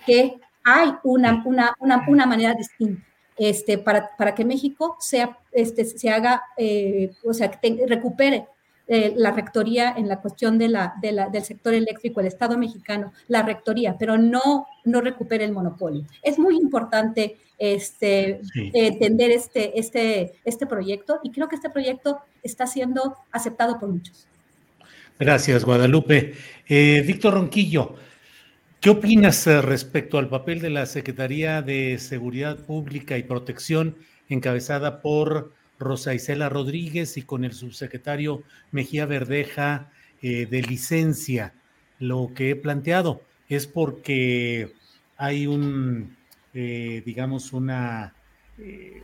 que hay una, una, una, una manera distinta este, para, para, que México sea, este, se haga, eh, o sea, que te, recupere eh, la rectoría en la cuestión de la, de la, del sector eléctrico, el Estado mexicano, la rectoría, pero no, no recupere el monopolio. Es muy importante este, sí. entender este, este, este proyecto y creo que este proyecto está siendo aceptado por muchos. Gracias, Guadalupe. Eh, Víctor Ronquillo, ¿qué opinas eh, respecto al papel de la Secretaría de Seguridad Pública y Protección encabezada por Rosa Isela Rodríguez y con el subsecretario Mejía Verdeja eh, de licencia. Lo que he planteado es porque hay un, eh, digamos, una... Eh,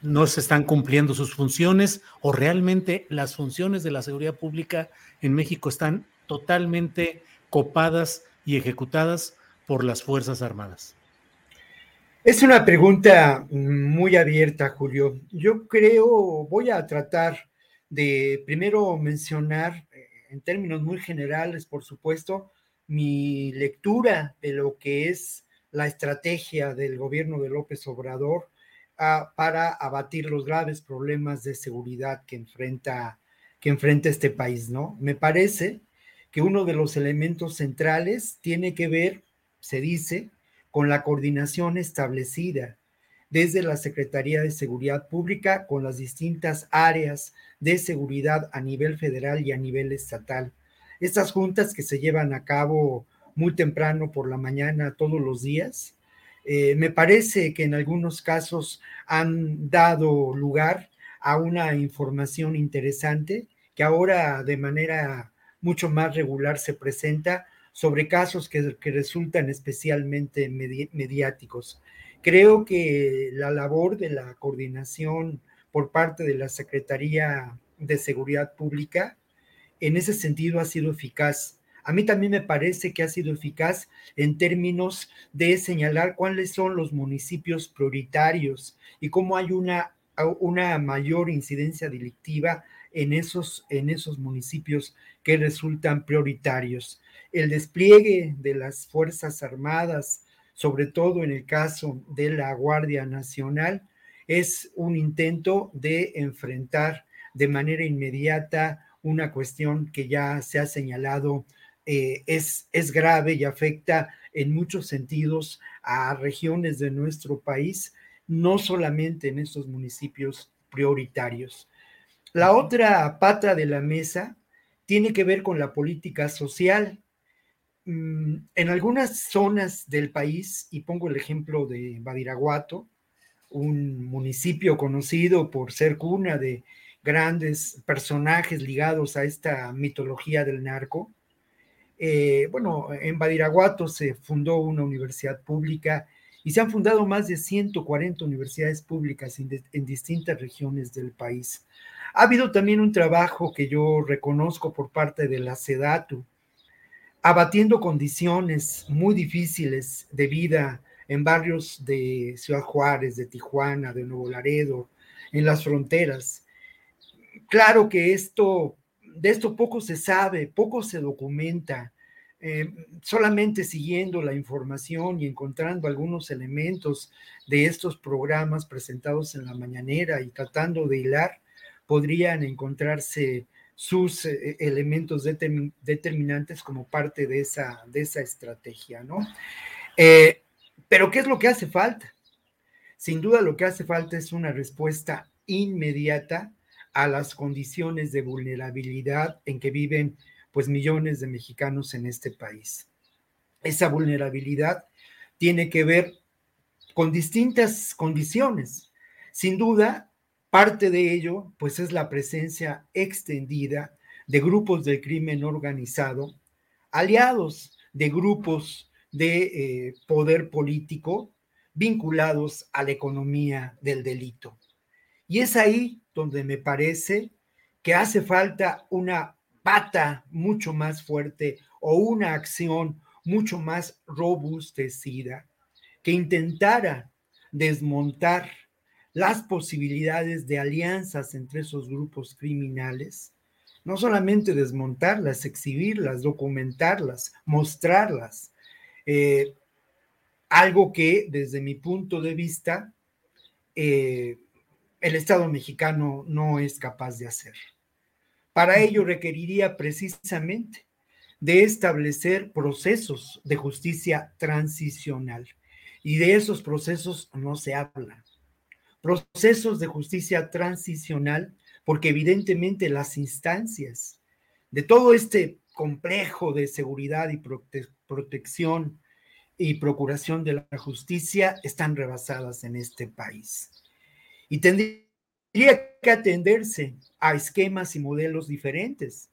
no se están cumpliendo sus funciones o realmente las funciones de la seguridad pública en México están totalmente copadas y ejecutadas por las Fuerzas Armadas. Es una pregunta muy abierta, Julio. Yo creo, voy a tratar de primero mencionar eh, en términos muy generales, por supuesto, mi lectura de lo que es la estrategia del gobierno de López Obrador uh, para abatir los graves problemas de seguridad que enfrenta, que enfrenta este país, ¿no? Me parece que uno de los elementos centrales tiene que ver, se dice, con la coordinación establecida desde la Secretaría de Seguridad Pública con las distintas áreas de seguridad a nivel federal y a nivel estatal. Estas juntas que se llevan a cabo muy temprano por la mañana todos los días, eh, me parece que en algunos casos han dado lugar a una información interesante que ahora de manera mucho más regular se presenta sobre casos que, que resultan especialmente medi mediáticos. Creo que la labor de la coordinación por parte de la Secretaría de Seguridad Pública en ese sentido ha sido eficaz. A mí también me parece que ha sido eficaz en términos de señalar cuáles son los municipios prioritarios y cómo hay una, una mayor incidencia delictiva en esos, en esos municipios que resultan prioritarios. El despliegue de las Fuerzas Armadas, sobre todo en el caso de la Guardia Nacional, es un intento de enfrentar de manera inmediata una cuestión que ya se ha señalado eh, es, es grave y afecta en muchos sentidos a regiones de nuestro país, no solamente en estos municipios prioritarios. La otra pata de la mesa tiene que ver con la política social. Mm, en algunas zonas del país, y pongo el ejemplo de Badiraguato, un municipio conocido por ser cuna de grandes personajes ligados a esta mitología del narco, eh, bueno, en Badiraguato se fundó una universidad pública y se han fundado más de 140 universidades públicas en, en, distintas regiones del país. Ha habido también un trabajo que yo reconozco por parte de la SEDATU, abatiendo condiciones muy difíciles de vida en barrios de Ciudad Juárez, de Tijuana, de Nuevo Laredo, en las fronteras. Claro que esto de esto poco se sabe, poco se documenta. Eh, solamente siguiendo la información y encontrando algunos elementos de estos programas presentados en la mañanera y tratando de hilar, podrían encontrarse sus eh, elementos determinantes como parte de esa, de esa estrategia, ¿no? Eh, pero ¿qué es lo que hace falta? Sin duda lo que hace falta es una respuesta inmediata a las condiciones de vulnerabilidad en que viven pues millones de mexicanos en este país. Esa vulnerabilidad tiene que ver con distintas condiciones. Sin duda, parte de ello pues es la presencia extendida de grupos del crimen organizado, aliados de grupos de eh, poder político vinculados a la economía del delito. Y es ahí donde me parece que hace falta una pata mucho más fuerte o una acción mucho más robustecida que intentara desmontar las posibilidades de alianzas entre esos grupos criminales, no solamente desmontarlas, exhibirlas, documentarlas, mostrarlas, eh, algo que desde mi punto de vista eh, el Estado mexicano no es capaz de hacer. Para ello requeriría precisamente de establecer procesos de justicia transicional. Y de esos procesos no se habla. Procesos de justicia transicional, porque evidentemente las instancias de todo este complejo de seguridad y protección y procuración de la justicia están rebasadas en este país y tendría que atenderse a esquemas y modelos diferentes.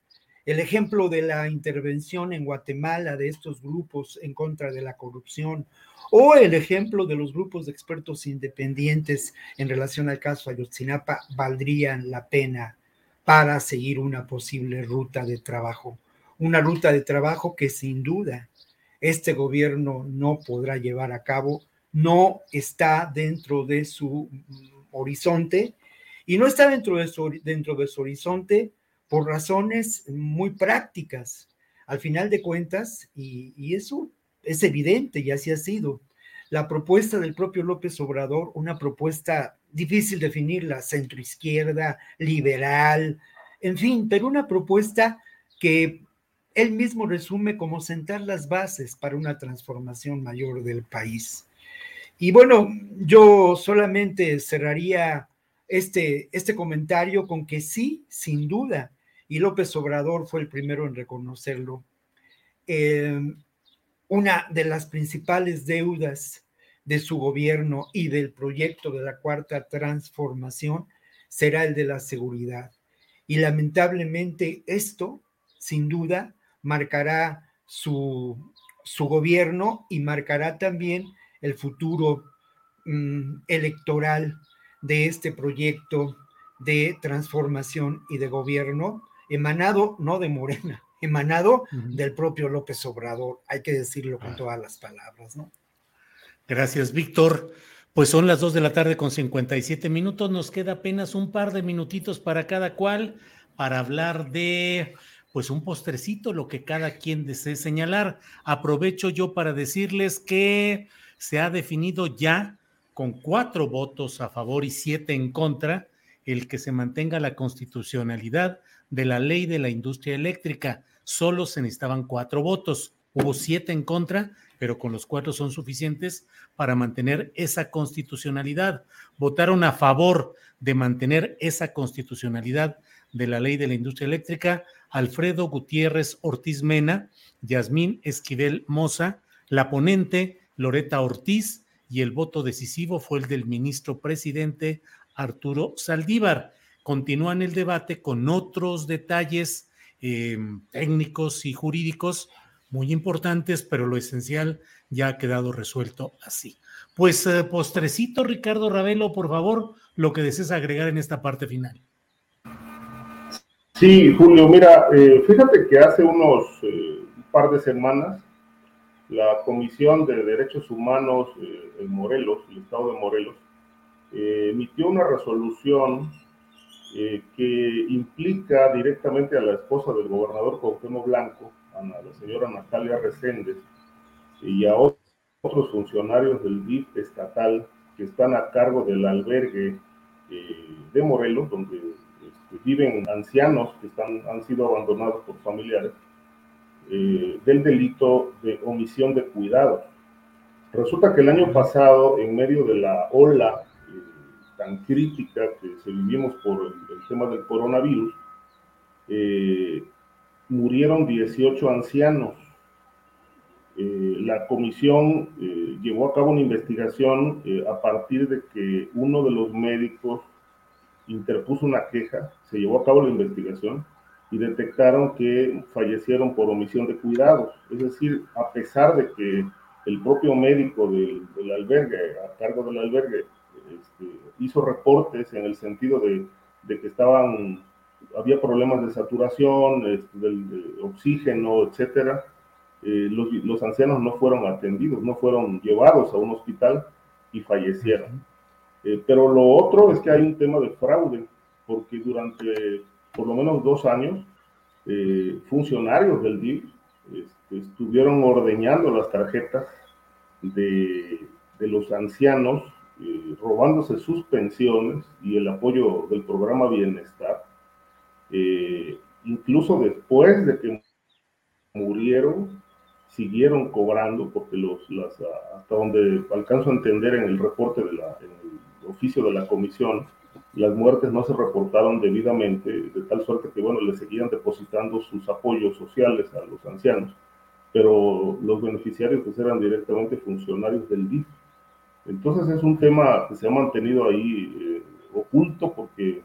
El ejemplo de la intervención en Guatemala de estos grupos en contra de la corrupción o el ejemplo de los grupos de expertos independientes en relación al caso Ayotzinapa valdrían la pena para seguir una posible ruta de trabajo. Una ruta de trabajo que sin duda este gobierno no podrá llevar a cabo, no está dentro de su horizonte y no está dentro de su, dentro de su horizonte por razones muy prácticas. Al final de cuentas, y, eso es evidente y así ha sido, la propuesta del propio López Obrador, una propuesta difícil definirla, centroizquierda, liberal, en fin, pero una propuesta que él mismo resume como sentar las bases para una transformación mayor del país. Y bueno, yo solamente cerraría este, este comentario con que sí, sin duda, y López Obrador fue el primero en reconocerlo, eh, una de las principales deudas de su gobierno y del proyecto de la cuarta transformación será el de la seguridad. Y lamentablemente esto, sin duda, marcará su, su gobierno y marcará también el futuro mm, electoral de este proyecto de transformación y de gobierno emanado no de Morena, [laughs] emanado del propio López Obrador, hay que decirlo con ah. todas las palabras, ¿no? Gracias, Víctor. Pues son las dos de la tarde con 57 minutos, nos queda apenas un par de minutitos para cada cual para hablar de pues un postrecito, lo que cada quien desee señalar. Aprovecho yo para decirles que se ha definido ya con cuatro votos a favor y siete en contra el que se mantenga la constitucionalidad de la ley de la industria eléctrica. Solo se necesitaban cuatro votos. Hubo siete en contra, pero con los cuatro son suficientes para mantener esa constitucionalidad. Votaron a favor de mantener esa constitucionalidad de la ley de la industria eléctrica Alfredo Gutiérrez Ortiz Mena, Yasmín Esquivel Moza, la ponente Loreta Ortiz y el voto decisivo fue el del ministro presidente Arturo Saldívar. Continúan el debate con otros detalles em, técnicos y jurídicos muy importantes, pero lo esencial ya ha quedado resuelto así. Pues eh, postrecito, Ricardo Ravelo, por favor, lo que desees agregar en esta parte final. Sí, Julio, mira, eh, fíjate que hace unos eh, par de semanas la Comisión de Derechos Humanos eh, en Morelos, el Estado de Morelos, emitió una resolución que implica directamente a la esposa del gobernador Cuauhtémoc Blanco, a la señora Natalia Reséndez, y a otros funcionarios del DIF estatal que están a cargo del albergue de Morelos, donde viven ancianos que están, han sido abandonados por familiares, eh, del delito de omisión de cuidado. Resulta que el año pasado, en medio de la ola eh, tan crítica que se vivimos por el, tema del coronavirus, eh, murieron 18 ancianos. la comisión llevó a cabo una investigación a partir de que uno de los médicos interpuso una queja, se llevó a cabo la investigación y detectaron que fallecieron por omisión de cuidados. Es decir, a pesar de que el propio médico del, albergue, a cargo del albergue, este, hizo reportes en el sentido de, que estaban, había problemas de saturación, este, de oxígeno, etcétera, eh, los, los, ancianos no fueron atendidos, no fueron llevados a un hospital y fallecieron. Eh, pero lo otro es que hay un tema de fraude, porque durante por lo menos dos años, eh, funcionarios del DIF este, estuvieron ordeñando las tarjetas de, de los ancianos, eh, robándose sus pensiones y el apoyo del programa Bienestar. incluso después de que murieron, siguieron cobrando, porque los, las, hasta donde alcanzo a entender en el reporte de oficio de la comisión, las muertes no se reportaron debidamente, de tal suerte que, bueno, le seguían depositando sus apoyos sociales a los ancianos, pero los beneficiarios pues eran directamente funcionarios del DIF. Entonces es un tema que se ha mantenido ahí eh, oculto porque,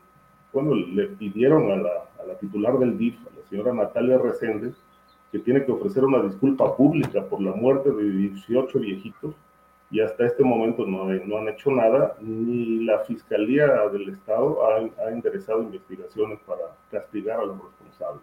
bueno, le pidieron a la, a la titular del DIF, a la señora Natalia Reséndez, que tiene que ofrecer una disculpa pública por la muerte de 18 viejitos y hasta este momento no, no han hecho nada, ni la Fiscalía del Estado ha, ha enderezado investigaciones para castigar a los responsables.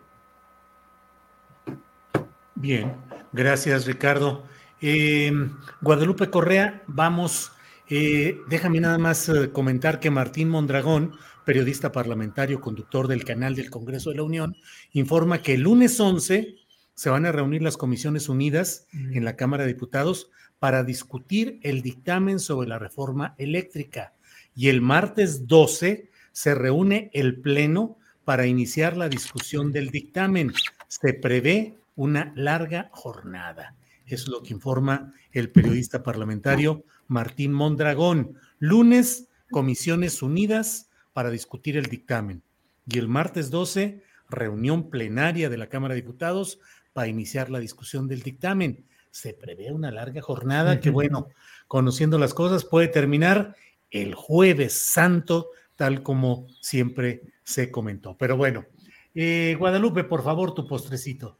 Bien, gracias Ricardo. Em, Guadalupe Correa, vamos, eh, déjame nada más eh, comentar que Martín Mondragón, periodista parlamentario, conductor del canal del Congreso de la Unión, informa que el lunes 11 se van a reunir las comisiones unidas en la Cámara de Diputados para discutir el dictamen sobre la reforma eléctrica. Y el martes 12 se reúne el Pleno para iniciar la discusión del dictamen. Se prevé una larga jornada. Es lo que informa el periodista parlamentario Martín Mondragón. Lunes, comisiones unidas para discutir el dictamen. Y el martes 12, reunión plenaria de la Cámara de Diputados para iniciar la discusión del dictamen se prevé una larga jornada que, bueno, conociendo las cosas, puede terminar el jueves santo, tal como siempre se comentó. Pero bueno, eh, Guadalupe, por favor, tu postrecito.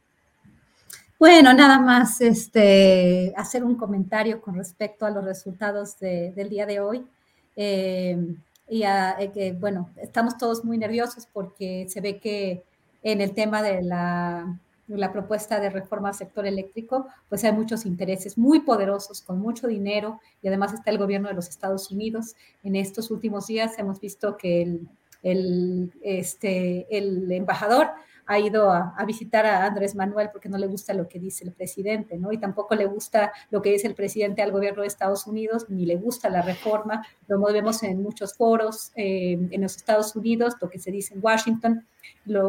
Bueno, nada más este, hacer un comentario con respecto a los resultados del día de hoy. Eh, y eh, bueno, estamos todos muy nerviosos porque se ve que en el tema de la, la propuesta de reforma al sector eléctrico, pues hay muchos intereses muy poderosos, con mucho dinero, y además está el gobierno de los Estados Unidos. En estos últimos días hemos visto que el, el, este, el embajador ha ido a, visitar a Andrés Manuel porque no le gusta lo que dice el presidente, ¿no? Y tampoco le gusta lo que dice el presidente al gobierno de Estados Unidos, ni le gusta la reforma. Lo vemos en muchos foros eh, en los Estados Unidos, lo que se dice en Washington.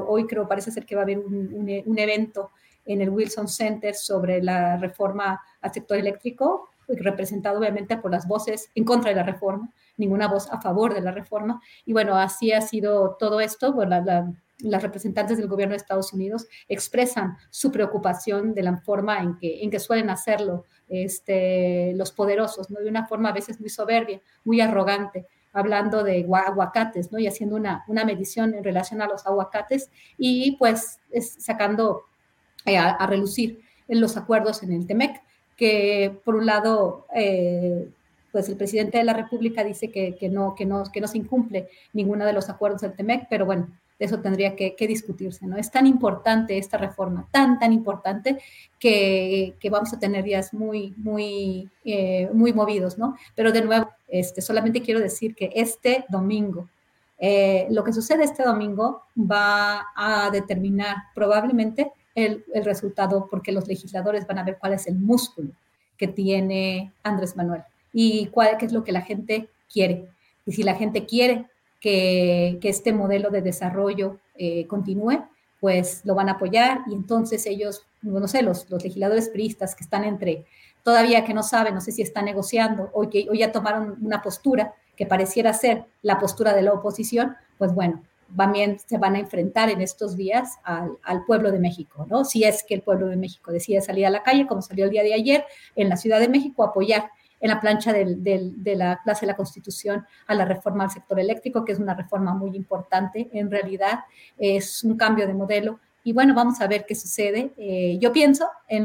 Hoy creo parece ser que va a haber un, un evento en el Wilson Center sobre la reforma al sector eléctrico, representado obviamente por las voces en contra de la reforma, ninguna voz a favor de la reforma. Y bueno, así ha sido todo esto. Bueno, la, las representantes del gobierno de Estados Unidos expresan su preocupación de la forma en que, en que suelen hacerlo este, los poderosos, de una forma a veces muy soberbia, muy arrogante, hablando de aguacates ¿no? y haciendo una, una medición en relación a los aguacates y pues sacando eh, a, relucir en los acuerdos en el TEMEC, que por un lado... Eh, pues el presidente de la República dice que, que, no, que, no, que no se incumple ninguno de los acuerdos del TEMEC, pero bueno, eso tendría que, discutirse, ¿no? Es tan importante esta reforma, tan, tan importante, que, vamos a tener días muy, muy, eh, muy movidos, ¿no? Pero de nuevo, este, solamente quiero decir que este domingo, eh, lo que sucede este domingo va a determinar probablemente el, el, resultado, porque los legisladores van a ver cuál es el músculo que tiene Andrés Manuel y cuál qué es lo que la gente quiere. Y si la gente quiere que, este modelo de desarrollo eh, continúe, pues lo van a apoyar y entonces ellos, no sé, los, legisladores priistas que están entre, todavía que no saben, no sé si están negociando o que hoy ya tomaron una postura que pareciera ser la postura de la oposición, pues bueno, también se van a enfrentar en estos días al, al, pueblo de México, ¿no? Si es que el pueblo de México decide salir a la calle, como salió el día de ayer en la Ciudad de México, apoyar en la plancha de la clase de la Constitución a la reforma al sector eléctrico, que es una reforma muy importante. En realidad es un cambio de modelo. Y bueno, vamos a ver qué sucede. Eh, yo pienso en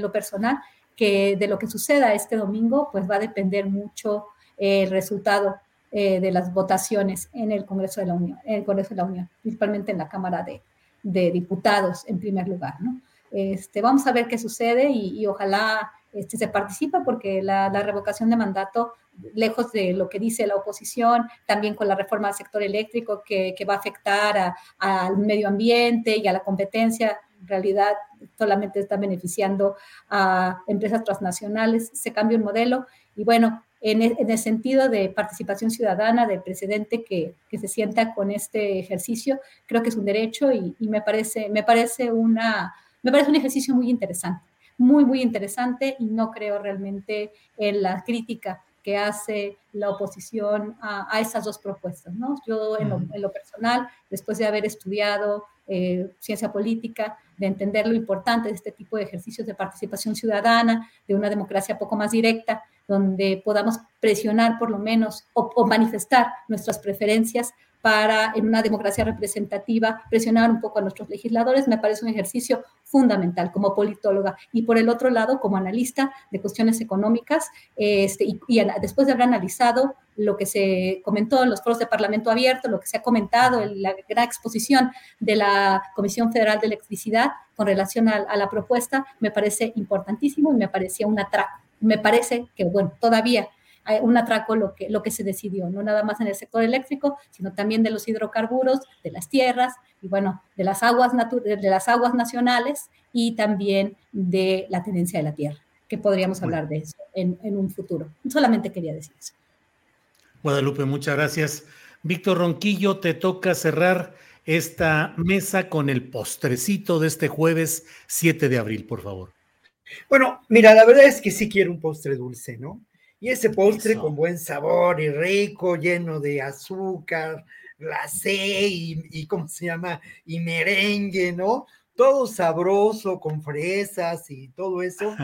lo, personal que de lo que suceda este domingo, pues va a depender mucho el resultado eh, de las votaciones en el Congreso de la Unión, en el Congreso de la Unión, principalmente en la Cámara de, Diputados en primer lugar, ¿no? Este, vamos a ver qué sucede y ojalá este, se participa porque la, revocación de mandato, lejos de lo que dice la oposición, también con la reforma del sector eléctrico que, va a afectar al medio ambiente y a la competencia, en realidad solamente está beneficiando a empresas transnacionales, se cambia el modelo. Y bueno, en, el sentido de participación ciudadana del presidente que, se sienta con este ejercicio, creo que es un derecho y, y me, parece, me, parece una, me parece un ejercicio muy interesante muy, muy interesante y no creo realmente en la crítica que hace la oposición a, esas dos propuestas. ¿no? Yo en lo, personal, después de haber estudiado eh, ciencia política, de entender lo importante de este tipo de ejercicios de participación ciudadana, de una democracia poco más directa, donde podamos presionar por lo menos o manifestar nuestras preferencias para, en una democracia representativa, presionar un poco a nuestros legisladores, me parece un ejercicio fundamental como politóloga. Y por el otro lado, como analista de cuestiones económicas, este, y, después de haber analizado lo que se comentó en los foros de Parlamento Abierto, lo que se ha comentado en la gran exposición de la Comisión Federal de Electricidad con relación a, la propuesta, me parece importantísimo y me parecía un atraco. Me parece que, bueno, todavía un atraco lo que, lo que se decidió, no nada más en el sector eléctrico, sino también de los hidrocarburos, de las tierras y bueno, de las aguas, de las aguas nacionales y también de la tenencia de la tierra, que podríamos hablar de eso en, en un futuro. Solamente quería decir eso. Guadalupe, muchas gracias. Víctor Ronquillo, te toca cerrar esta mesa con el postrecito de este jueves 7 de abril, por favor. Bueno, mira, la verdad es que sí quiero un postre dulce, ¿no? Y ese postre con buen sabor y rico, lleno de azúcar, glacé y, y ¿cómo se llama? Y merengue, ¿no? Todo sabroso, con fresas y todo eso,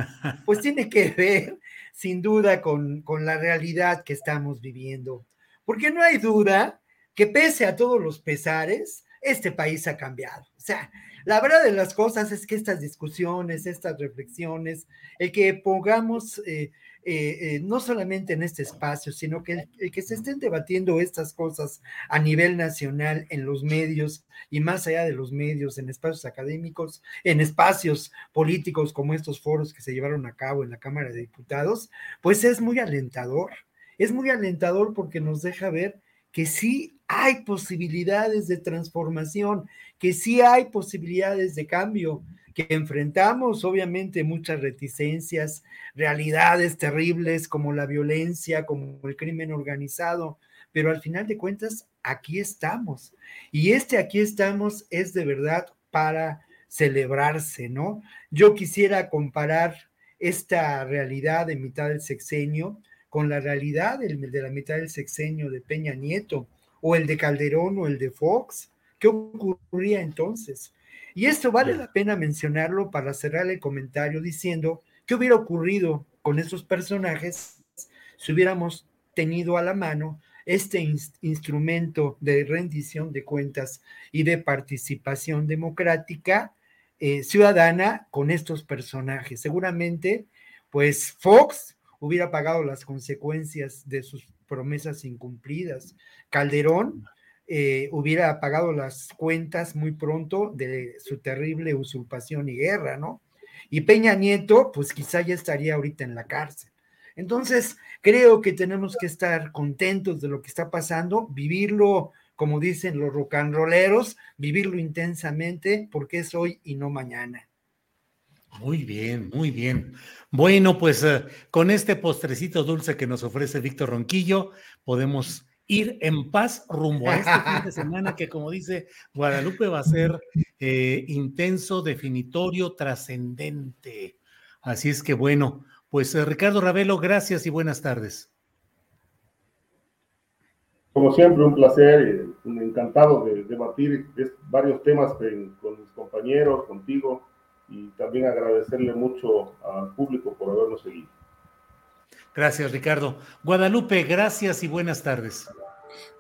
pues tiene que [laughs] ver sin duda con, con la realidad que estamos viviendo. Porque no hay duda que pese a todos los pesares, este país ha cambiado. O sea, la verdad de las cosas es que estas discusiones, estas reflexiones, el que pongamos eh, eh, eh, no solamente en este espacio, sino que que se estén debatiendo estas cosas a nivel nacional en los medios y más allá de los medios, en espacios académicos, en espacios políticos como estos foros que se llevaron a cabo en la Cámara de Diputados, pues es muy alentador. Es muy alentador porque nos deja ver que sí hay posibilidades de transformación, que sí hay posibilidades de cambio, que enfrentamos obviamente muchas reticencias, realidades terribles como la violencia, como el crimen organizado, pero al final de cuentas aquí estamos. Y este aquí estamos es de verdad para celebrarse, ¿no? Yo quisiera comparar esta realidad de mitad del sexenio con la realidad de la mitad del sexenio de Peña Nieto o el de Calderón o el de Fox. ¿Qué ocurría entonces? Y esto vale la pena mencionarlo para cerrar el comentario diciendo qué hubiera ocurrido con esos personajes si hubiéramos tenido a la mano este instrumento de rendición de cuentas y de participación democrática eh, ciudadana con estos personajes. Seguramente, pues Fox hubiera pagado las consecuencias de sus promesas incumplidas. Calderón eh, hubiera pagado las cuentas muy pronto de su terrible usurpación y guerra, ¿no? Y Peña Nieto, pues quizá ya estaría ahorita en la cárcel. Entonces, creo que tenemos que estar contentos de lo que está pasando, vivirlo, como dicen los rocanroleros, vivirlo intensamente, porque es hoy y no mañana. Muy bien, muy bien. Bueno, pues eh, con este postrecito dulce que nos ofrece Víctor Ronquillo, podemos ir en paz rumbo a este fin de semana que, como dice Guadalupe, va a ser eh, intenso, definitorio, trascendente. Así es que bueno, pues eh, Ricardo Ravelo, gracias y buenas tardes. Como siempre, un placer, un encantado de debatir varios temas con mis compañeros, contigo, y también agradecerle mucho al público por habernos seguido. Gracias, Ricardo. Guadalupe, gracias y buenas tardes.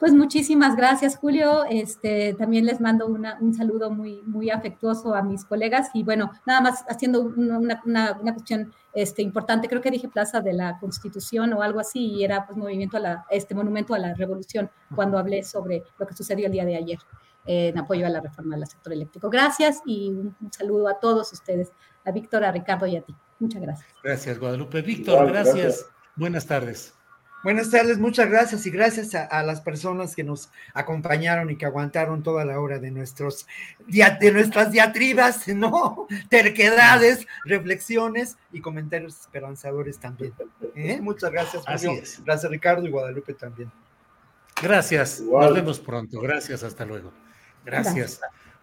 Pues muchísimas gracias, Julio. Este, también les mando un saludo muy, muy afectuoso a mis colegas y bueno, nada más haciendo una, una, cuestión este, importante, creo que dije Plaza de la Constitución o algo así y era pues movimiento a la, este monumento a la revolución cuando hablé sobre lo que sucedió el día de ayer eh, en apoyo a la reforma del sector eléctrico. Gracias y un, saludo a todos ustedes, a Víctor, a Ricardo y a ti. Muchas gracias. Gracias, Guadalupe. Víctor, gracias. Buenas tardes. Buenas tardes, muchas gracias y gracias a, las personas que nos acompañaron y que aguantaron toda la hora de nuestros de nuestras diatribas, [laughs] ¿no? Terquedades, reflexiones y comentarios esperanzadores también. ¿eh? [laughs] Muchas gracias, Gracias, Ricardo y Guadalupe también. Gracias, nos vemos pronto. Gracias, hasta luego. Gracias.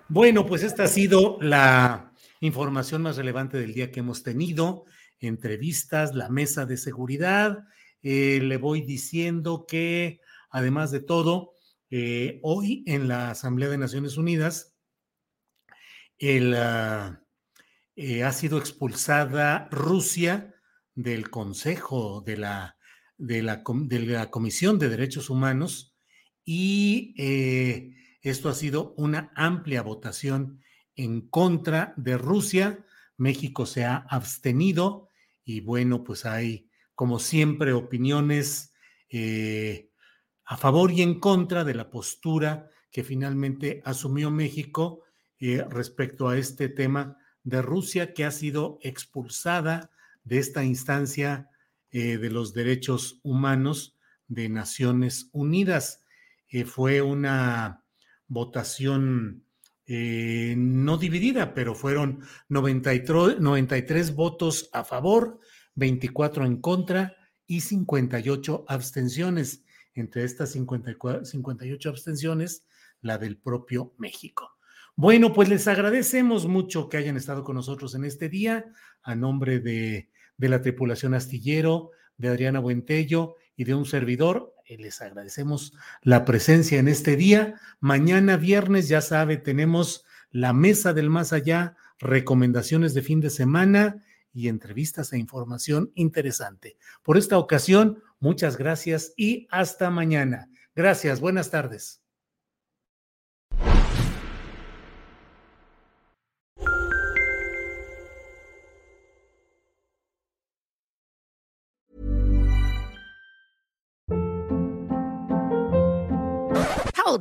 Bueno, pues esta ha sido la información más relevante del día que hemos tenido. Entrevistas, la mesa de seguridad eh, le voy diciendo que, además de todo, eh, hoy en la Asamblea de Naciones Unidas ah, eh, ha sido expulsada Rusia del Consejo de la, de la, de la Comisión de Derechos Humanos y esto ha sido una amplia votación en contra de Rusia. México se ha abstenido y bueno, pues hay como siempre, opiniones eh, a favor y en contra de la postura que finalmente asumió México eh, respecto a este tema de Rusia, que ha sido expulsada de esta instancia eh, de los derechos humanos de Naciones Unidas. fue una votación no dividida, pero fueron 93, 93 votos a favor, 24 en contra y 58 abstenciones. Entre estas 58 abstenciones, la del propio México. Bueno, pues les agradecemos mucho que hayan estado con nosotros en este día, a nombre de, de la tripulación astillero, de Adriana Buentello y de un servidor. Eh, les agradecemos la presencia en este día. Mañana viernes, ya sabe, tenemos la mesa del más allá, recomendaciones de fin de semana y entrevistas e información interesante. Por esta ocasión, muchas gracias y hasta mañana. Gracias, buenas tardes.